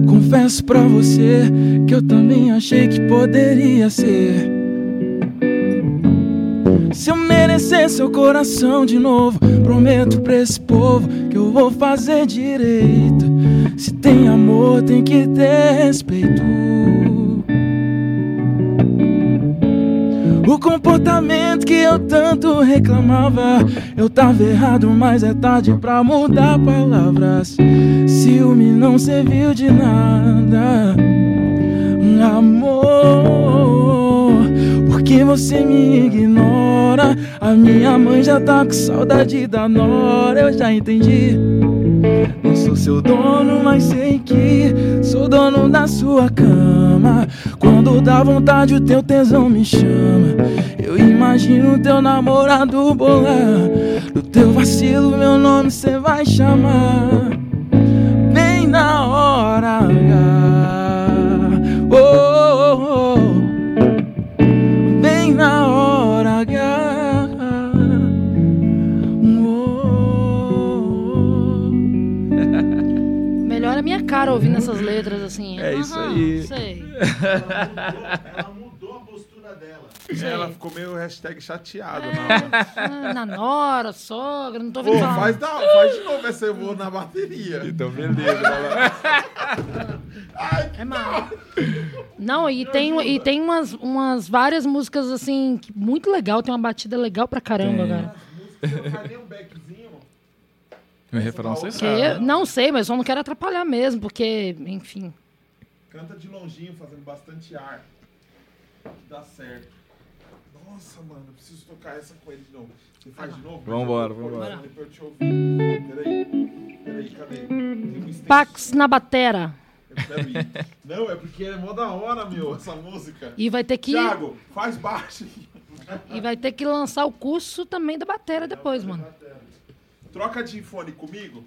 Confesso pra você que eu também achei que poderia ser. Se eu merecer seu coração de novo, prometo pra esse povo que eu vou fazer direito. Se tem amor, tem que ter respeito. O comportamento que eu tanto reclamava, eu tava errado, mas é tarde pra mudar palavras. Ciúme não serviu de nada, amor. Porque você me ignora. A minha mãe já tá com saudade da nora, eu já entendi. Não sou seu dono, mas sei que sou dono da sua cama. Quando dá vontade, o teu tesão me chama. Eu imagino teu namorado bolar. Do teu vacilo, meu nome cê vai chamar. Bem na hora H. Oh, Melhor a minha cara ouvindo essas letras assim. É isso aí. Sei. Ela mudou a postura dela. Sei. Ela ficou meio hashtag chateada na hora. Ah, na nora, sogra, não tô Pô, vendo falar. faz, da, faz de novo essa eu vou na bateria. Então, beleza. lá. É mal. Não, e tem, e tem umas, umas várias músicas assim, muito legal, tem uma batida legal pra caramba, Tem. cara. Não faz nem um backzinho. O refrão você Que sabe. eu- não sei, mas só não quero atrapalhar mesmo, porque, enfim. Canta de longinho, fazendo bastante ar. Que dá certo. Nossa, mano, eu preciso tocar essa com ele de novo. Você faz de novo? Vambora, eu- vambora. Depois eu te ouvir. Peraí. Peraí, cadê? Um. Pax na batera. Eu. Não, é porque é mó da hora, meu, essa música. E vai ter que Thiago, faz baixo. e vai ter que lançar o curso também da batera depois, mano. Troca de fone comigo.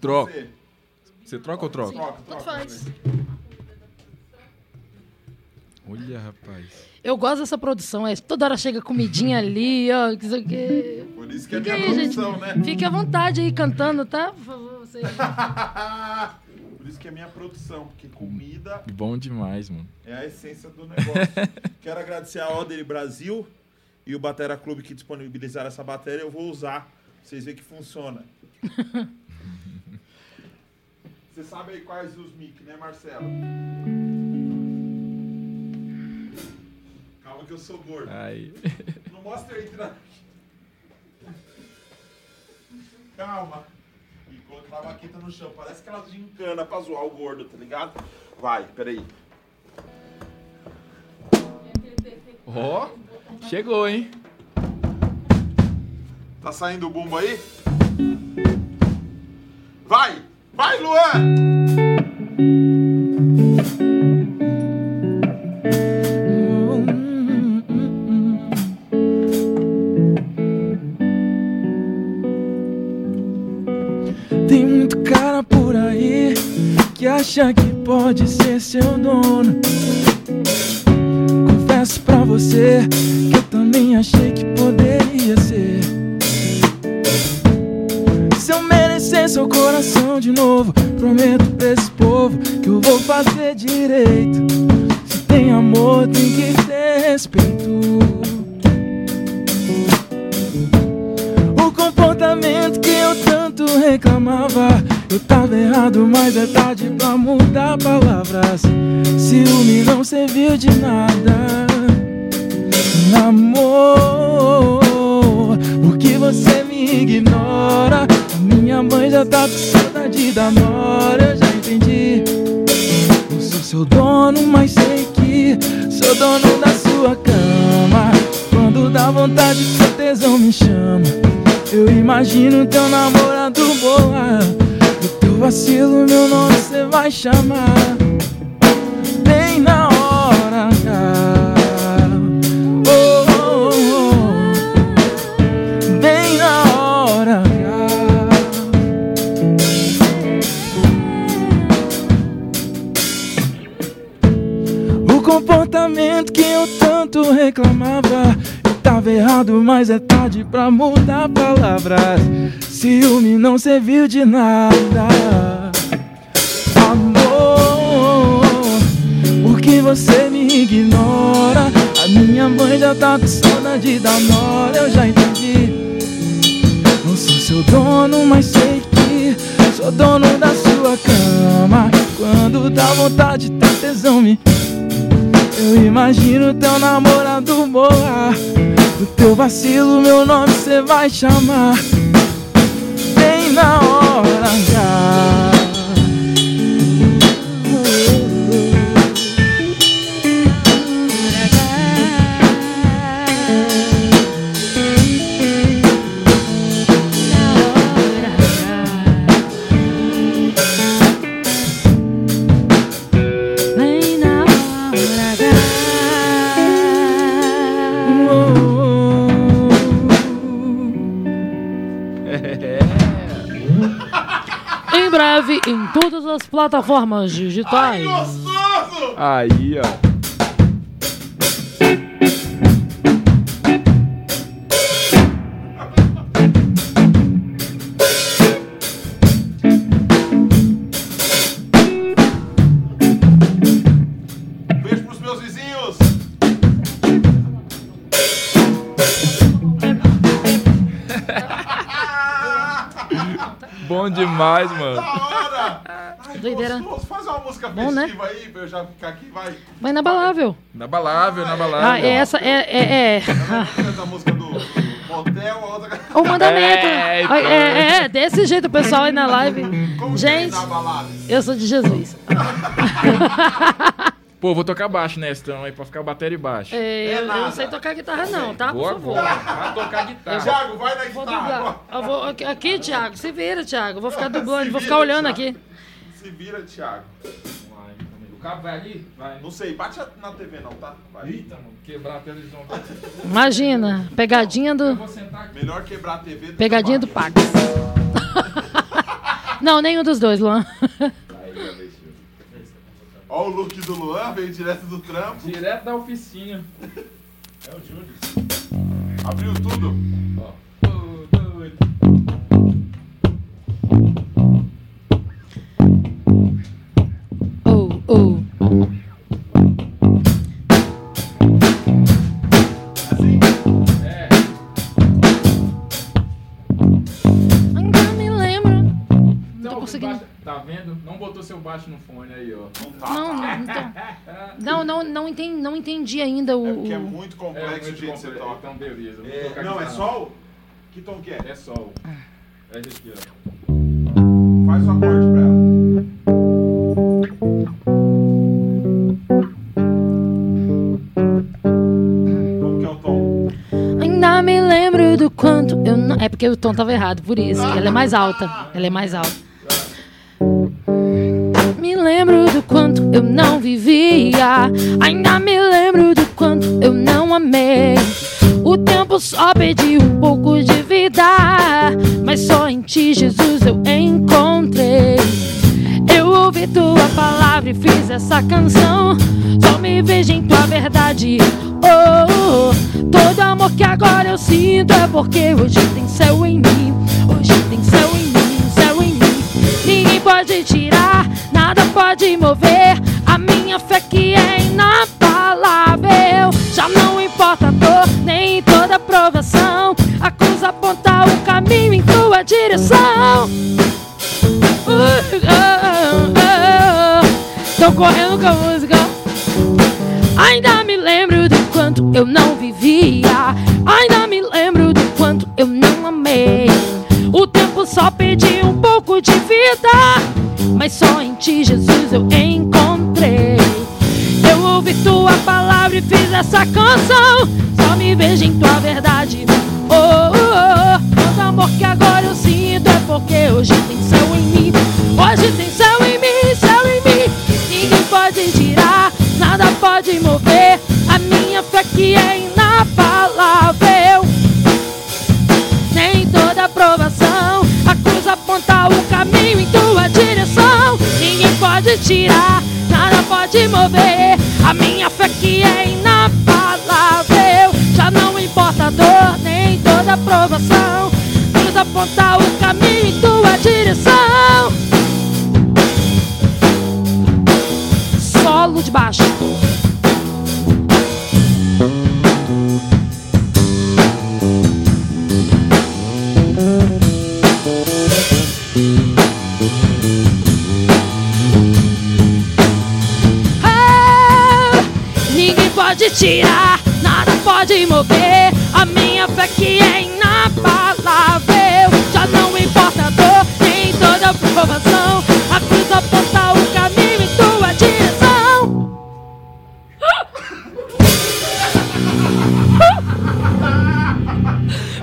Troca. Você. Você troca ou troca? Troca, troca. faz. Olha, rapaz. Eu gosto dessa produção, é toda hora chega comidinha ali, ó, que. Por isso que é minha aí, gente. produção, né? Fique à vontade aí cantando, tá? Por favor, você. Por isso que é minha produção, porque comida Bom demais, mano. é a essência do negócio. Quero agradecer a Oder Brasil e o Batera Clube que disponibilizaram essa bateria. Eu vou usar, vocês verem que funciona. Você sabe aí quais os mic, né, Marcelo? Calma que eu sou gordo. Aí. Não mostra aí, tra... Calma. E colocar a vaqueta no chão. Parece aquelas de encana pra zoar o gordo, tá ligado? Vai, peraí. Ó, chegou, hein? Tá saindo o bumbo aí? Vai! Vai, Luan! Tem muito cara por aí que acha que pode ser seu dono. Confesso pra você que eu também achei que poderia ser. Merecer seu coração de novo, prometo pra esse povo que eu vou fazer direito. Se tem amor, tem que ter respeito. O comportamento que eu tanto reclamava Eu tava errado, mas é tarde pra mudar palavras Ciúme não serviu de nada Amor Porque você me ignora minha mãe já tá com saudade da nora Eu já entendi Não sou seu dono, mas sei que Sou dono da sua cama Quando dá vontade, seu tesão me chama eu imagino teu namorado boa Do teu vacilo, meu nome você vai chamar. Bem na hora H. comportamento que eu tanto reclamava. Tava errado, mas é tarde pra mudar palavras. Ciúme não serviu de nada. Amor, por que você me ignora? A minha mãe já tá sono de dar mole, eu já entendi. Não sou seu dono, mas sei que Sou dono da sua cama. Quando dá vontade, tá tesão me eu imagino teu namorado boa Do teu vacilo meu nome cê vai chamar. Bem na hora H Em breve, em todas as plataformas digitais. Gostoso! Aí, ó. Beijo pros meus vizinhos! Bom demais, mano. Doideira. gostoso. Faz uma música Bom, né? aí pra eu já ficar aqui, vai. Vai inabalável. Na balável, na balável. Ah, essa é. é, é. A música do, motel, a outra. O mandamento. É, É, é, é, desse jeito, pessoal aí na live. Como Gente, é na balada? eu sou de Jesus. Pô, vou tocar baixo nessa então aí pra ficar bateria e baixo. É, eu, eu não sei tocar guitarra, não, tá? Por Boa, favor. boa. Vai tocar guitarra. Thiago, vai na Vou guitarra. dublar. Eu vou, aqui, Thiago, se vira, Thiago. Vou ficar dublando, vou ficar olhando Thiago. aqui. Se vira, Thiago. Vai, O cabo vai ali? Vai. Não sei, bate na TV não, tá? Vai. Eita, mano. Quebrar a televisão. Imagina, pegadinha do. Melhor quebrar a TV do que Pegadinha do. Pax. Não, nenhum dos dois, Luan. Ó o look do Luan, veio direto do trampo. Direto da oficina. É o Júlio. Abriu tudo. Ó. Um, dois. É. Ainda me lembro. Não tô conseguindo. baixo- Tá vendo? Não botou seu baixo no fone aí, ó. Não tá. Não, não, então. Não, não, não, entendi, não entendi ainda o. É porque é o- muito complexo É o muito jeito que você complexo. toca. Então, beleza. É, não, é sol? Que tom que é? É sol. É ó. Faz o acorde pra ela. Lembro do quanto eu não. É porque o tom tava errado, por isso. Ela é mais alta. Ela é mais alta. Me lembro do quanto eu não vivia. Ainda me lembro do quanto eu não amei. O tempo só pediu um pouco de vida. Mas só em ti, Jesus, eu encontrei. Ouvi tua palavra e fiz essa canção. Só me vejo em tua verdade. Oh, oh, todo amor que agora eu sinto é porque hoje tem céu em mim. Hoje tem céu em mim, céu em mim. Ninguém pode tirar, nada pode mover. A minha fé que é inabalável. Já não importa a dor, nem toda provação. A cruz aponta o caminho em tua direção. Tô correndo com a música. Ainda me lembro do quanto eu não vivia. Ainda me lembro do quanto eu não amei. O tempo só pediu um pouco de vida. Mas só em ti, Jesus, eu encontrei. Eu ouvi tua palavra e fiz essa canção. Só me vejo em tua verdade. Oh, oh, oh. Todo amor que agora eu sinto é porque hoje tem céu em mim. Hoje pode mover. A minha fé que é inabalável. Nem toda aprovação, a cruz aponta o caminho em tua direção. Ninguém pode tirar, nada pode mover. A minha fé que é inabalável. Já não importa a dor, nem toda aprovação. A cruz aponta o caminho em tua direção. Solo de baixo. Tirar, nada pode mover. A minha fé que é inabalável. Já não importa a dor, nem toda provação. A cruz aponta o caminho em tua direção.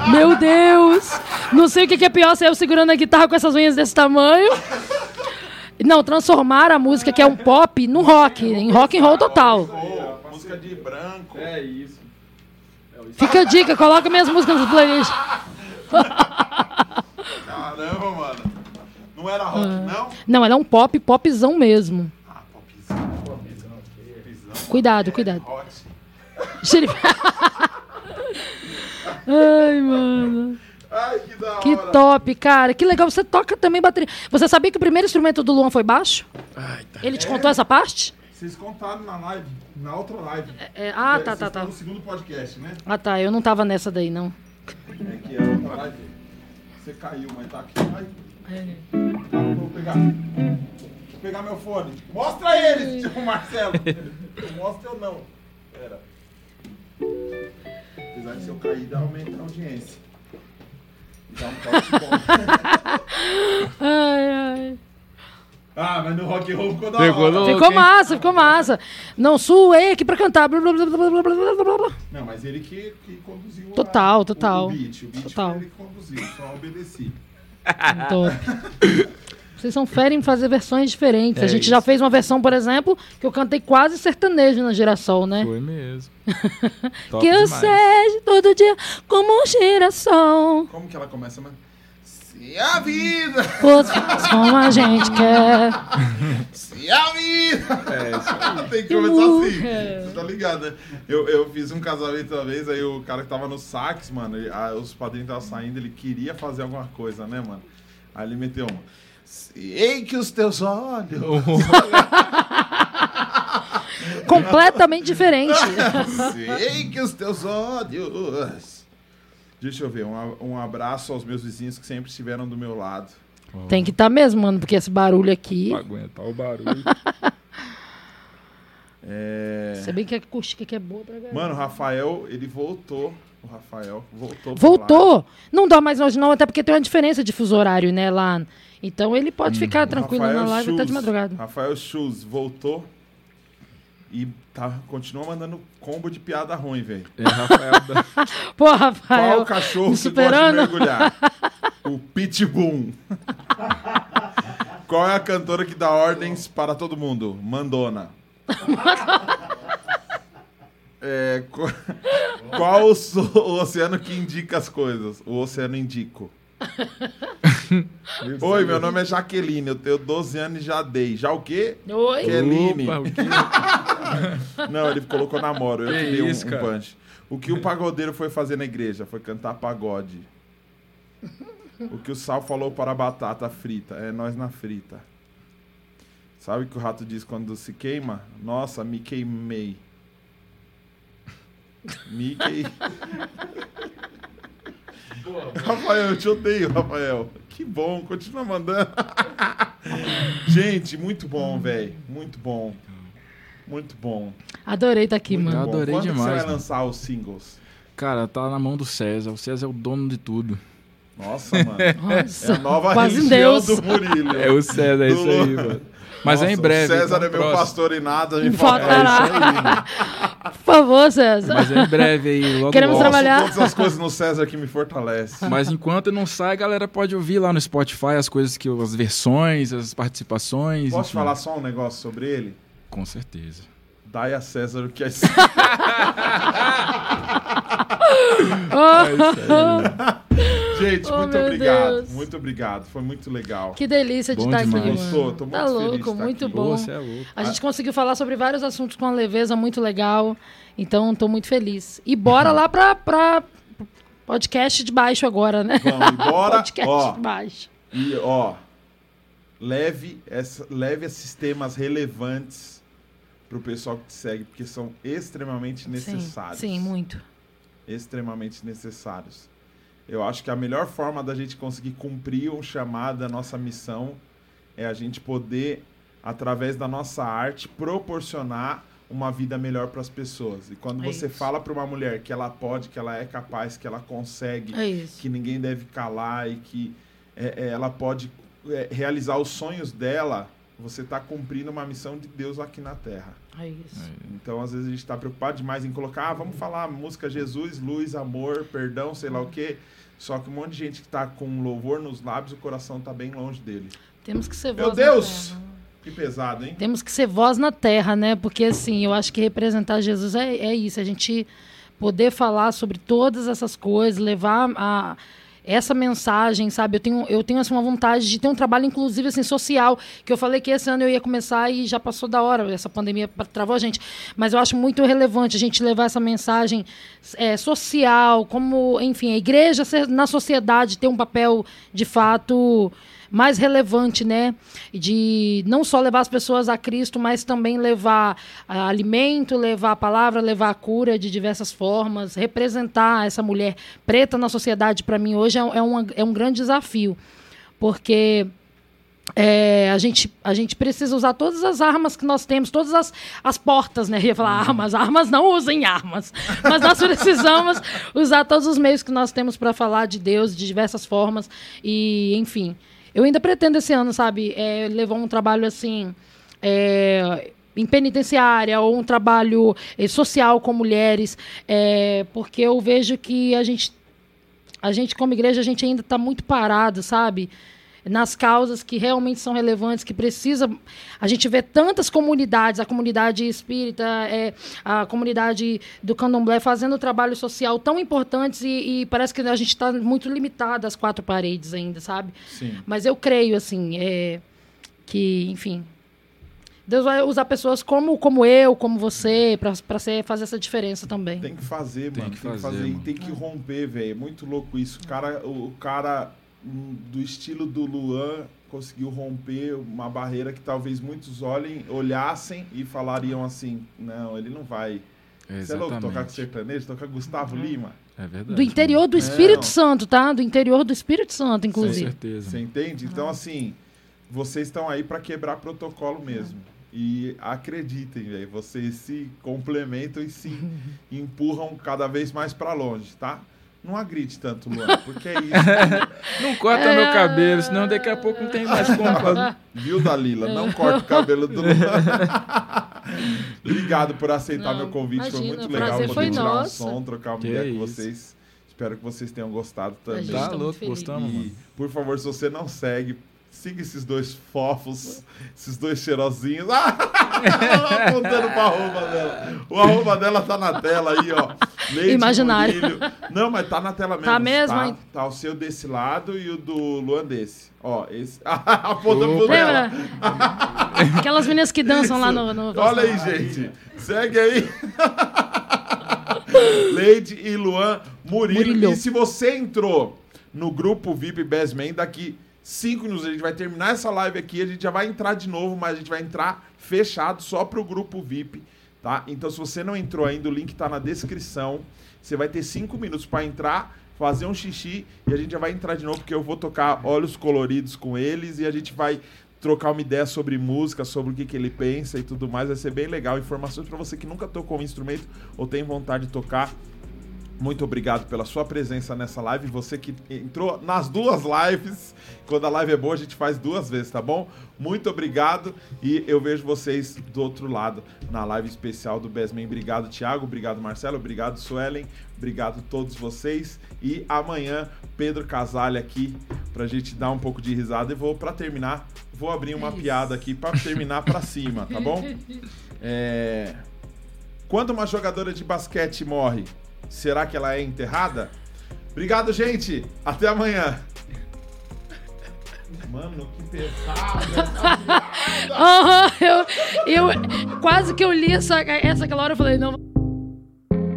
Meu Deus! Não sei o que é pior, se eu segurando a guitarra com essas unhas desse tamanho. Não, transformar a música que é um pop num rock, em rock and roll total. Música de branco. É isso. Fica a dica, coloca minhas músicas nas playlists. Caramba, mano. Não era rock, não? Não, ela é um pop, popzão mesmo. Ah, popzão. Popzão. Cuidado, cuidado. Hot. Xerife- Ai, mano. Ai, que da hora. Que top, cara. Que legal. Você toca também bateria. Você sabia que o primeiro instrumento do Luan foi baixo? Ai, tá. Ele te contou essa parte? Vocês contaram na live, na outra live. É, ah, É, tá, tá, tá. No segundo podcast, né? Ah, tá. Eu não tava nessa daí, não. É que a outra live. Você caiu, mas tá aqui. Ai, ah, vou pegar. Vou pegar meu fone. Mostra ele, tio Marcelo. Mostra eu não. Pera. Apesar de se eu cair, dá aumenta a audiência. Dá um toque bom. Ai, ai. Ah, mas no rock and roll ficou da Pegou hora. Ficou massa, ficou massa. Não suei aqui pra cantar. Blá, blá, blá, blá, blá, blá, blá, blá. Não, mas ele que, que conduziu a- Total, total. O, beat. O beat Total. foi ele que conduziu, só obedeci. Top. Vocês são fera em fazer versões diferentes. É a gente isso. já fez uma versão, por exemplo, que eu cantei quase sertanejo na girassol, né? Foi mesmo. Top que eu demais. seja todo dia como um girassol. Como que ela começa, mano? Se a vida, Fosse como a gente quer. se a vida. É, isso. Tem que começar assim. É. Você tá ligado, né? Eu, eu fiz um casamento uma vez, aí o cara que tava no sax, mano, ele- ah, os padrinhos estavam saindo, ele queria fazer alguma coisa, né, mano? Aí ele meteu uma. Sei que os teus olhos. Completamente diferente. Sei que os teus olhos. Deixa eu ver, um, um abraço aos meus vizinhos que sempre estiveram do meu lado. Tem que estar mesmo, mano, porque esse barulho aqui. Pra aguentar o barulho. É... Você bem que a acústica aqui é boa pra galera. Mano, o Rafael, ele voltou. O Rafael voltou. Voltou! Não dá mais hoje, não, até porque tem uma diferença de fuso horário, né, lá. Então ele pode ficar tranquilo Rafael na live até de Schultz. madrugada. Rafael Schultz voltou e tá, continua mandando combo de piada ruim, velho. É, Rafael da... Pô, Qual Rafael. o cachorro que gosta de superando? mergulhar? o Pitbull. Qual é a cantora que dá ordens para todo mundo? Mandona. É, qu- qual o, o oceano que indica as coisas? O oceano Indico. Oi, meu nome é Jaqueline, eu tenho 12 anos e já dei. Já o quê? Oi? Keline. Opa, o quê? Não, ele colocou namoro. Eu Que dei um, isso, um cara? punch. O que o pagodeiro foi fazer na igreja? Foi cantar pagode. O que o sal falou para a batata frita? É nós na frita. Sabe o que o rato diz quando se queima? Nossa, me queimei. Mickey. Rafael, eu te odeio, Rafael. Que bom, continua mandando. Gente, muito bom, velho. Muito bom. Muito bom. Adorei estar aqui, Muito mano. bom. adorei Quando que demais, você vai mano. lançar os singles? Cara, tá na mão do César. O César é o dono de tudo. Nossa, mano. É Nossa, a nova quase religião Deus. do Murilo. É o César, é isso aí, mano. Mas é em Nossa, breve. O César então, é meu próximo. pastor e nada me faltará. faltará. Por favor, César. Mas é em breve aí, logo Queremos logo. Trabalhar. todas as coisas no César que me fortalece. Mas enquanto não sai, a galera pode ouvir lá no Spotify as coisas que as versões, as participações. Posso enfim. falar só um negócio sobre ele? Com certeza. Dai a César o que é É isso aí. Gente, Oh, muito obrigado. Deus. Muito obrigado. Foi muito legal. Que delícia de Bom estar aqui, demais. mano. Gostou? Tô muito tá feliz de louco, estar muito aqui. bom. Pô, você é louco. A gente conseguiu falar sobre vários assuntos com uma leveza muito legal. Então, tô muito feliz. E bora lá pra, pra podcast de baixo agora, né? Vamos embora. podcast Ó, de baixo. E, ó, leve, essa, leve esses temas relevantes pro pessoal que te segue, porque são extremamente necessários. Sim, sim, muito. Extremamente necessários. Eu acho que a melhor forma da gente conseguir cumprir um chamado, a nossa missão, é a gente poder, através da nossa arte, proporcionar uma vida melhor para as pessoas. E quando É você isso. fala para uma mulher que ela pode, que ela é capaz, que ela consegue, É que ninguém deve calar e que é, é, ela pode é, realizar os sonhos dela, você está cumprindo uma missão de Deus aqui na Terra. É isso. Então, às vezes, a gente está preocupado demais em colocar, ah, vamos falar música Jesus, luz, amor, perdão, sei lá o quê. Só que um monte de gente que está com louvor nos lábios, o coração está bem longe dele. Temos que ser Meu voz na Deus! terra. Que pesado, hein? Temos que ser voz na terra, né? Porque assim, eu acho que representar Jesus é, é isso, a gente poder falar sobre todas essas coisas, levar a essa mensagem, sabe? Eu tenho, eu tenho assim, uma vontade de ter um trabalho, inclusive, assim, social, que eu falei que esse ano eu ia começar e já passou da hora, essa pandemia pa- travou a gente. Mas eu acho muito relevante a gente levar essa mensagem é, social, como, enfim, a igreja ser- na sociedade ter um papel, de fato, mais relevante, né? De não só levar as pessoas a Cristo, mas também levar ah, alimento, levar a palavra, levar a cura de diversas formas, representar essa mulher preta na sociedade, para mim, hoje é, um- é, uma- é um grande desafio. Porque é, a, gente, a gente precisa usar todas as armas que nós temos, todas as, as portas, né? Eu ia falar armas, armas não usem armas. Mas nós precisamos usar todos os meios que nós temos para falar de Deus de diversas formas. E, enfim, eu ainda pretendo esse ano, sabe, é, levar um trabalho assim. é, em penitenciária ou um trabalho eh, social com mulheres, é, porque eu vejo que a gente a gente como igreja a gente ainda está muito parado, sabe? Nas causas que realmente são relevantes, que precisa. A gente vê tantas comunidades, a comunidade espírita, é, a comunidade do candomblé fazendo trabalho social tão importantes e, e parece que a gente está muito limitado às quatro paredes ainda, sabe? Sim. Mas eu creio, assim, é, que, enfim. Deus vai usar pessoas como, como eu, como você, para fazer essa diferença também. Tem que fazer, Tem mano. que tem que fazer, fazer. E mano. tem que romper, velho. É muito louco isso. O cara, o, cara do estilo do Luan conseguiu romper uma barreira que talvez muitos olhem, olhassem e falariam assim: não, ele não vai. Você é louco tocar com Exatamente. sertanejo, tocar Gustavo Lima? É verdade. Do interior do Espírito não. Santo, tá? Do interior do Espírito Santo, Com inclusive. certeza. Você entende? Então, assim, vocês estão aí para quebrar protocolo mesmo. E acreditem, velho, vocês se complementam e se empurram cada vez mais para longe, tá? Não agride tanto, Luan, porque é isso. Não corta meu cabelo, senão daqui a pouco não tem mais como fazer. Viu, Dalila? Não corta o cabelo do Luan. Obrigado por aceitar Não, meu convite. foi imagina, muito o legal poder foi tirar nosso. um som, trocar uma Que ideia com isso. vocês. Espero que vocês tenham gostado também. gente Tá tá muito louco, gostamos, E, por favor, se você não segue, siga esses dois fofos, esses dois cheirosinhos. Ah, apontando pro arroba dela. O arroba dela tá na tela aí, ó. Leite Imaginário. Murilo. Não, mas tá na tela mesmo. Tá mesmo, Tá, hein? tá o seu desse lado e o do Luan desse. Ó, esse. apontando pro dela. Aquelas meninas que dançam lá no. no- Olha aí, gente. Segue aí. Leide e Luan Murilo. Murilho. E se você entrou no grupo VIP Best Man, daqui cinco minutos a gente vai terminar essa live aqui, a gente já vai entrar de novo, mas a gente vai entrar fechado só pro grupo VIP, tá? Então se você não entrou ainda, o link tá na descrição. Você vai ter cinco minutos para entrar, fazer um xixi e a gente já vai entrar de novo porque eu vou tocar olhos coloridos com eles e a gente vai trocar uma ideia sobre música, sobre o que, que ele pensa e tudo mais. Vai ser bem legal. Informações para você que nunca tocou um instrumento ou tem vontade de tocar. Muito obrigado pela sua presença nessa live. Você que entrou nas duas lives. Quando a live é boa, a gente faz duas vezes, tá bom? Muito obrigado e eu vejo vocês do outro lado na live especial do Besman. Obrigado, Thiago. Obrigado, Marcelo. Obrigado, Suelen. Obrigado a todos vocês. E amanhã, Pedro Casalha aqui pra gente dar um pouco de risada. E vou, pra terminar, vou abrir uma piada aqui pra terminar pra cima, tá bom? É... Quando uma jogadora de basquete morre, será que ela é enterrada? Obrigado, gente. Até amanhã. Mano, que pesado eu, eu quase que eu li essa, essa aquela hora eu falei, não.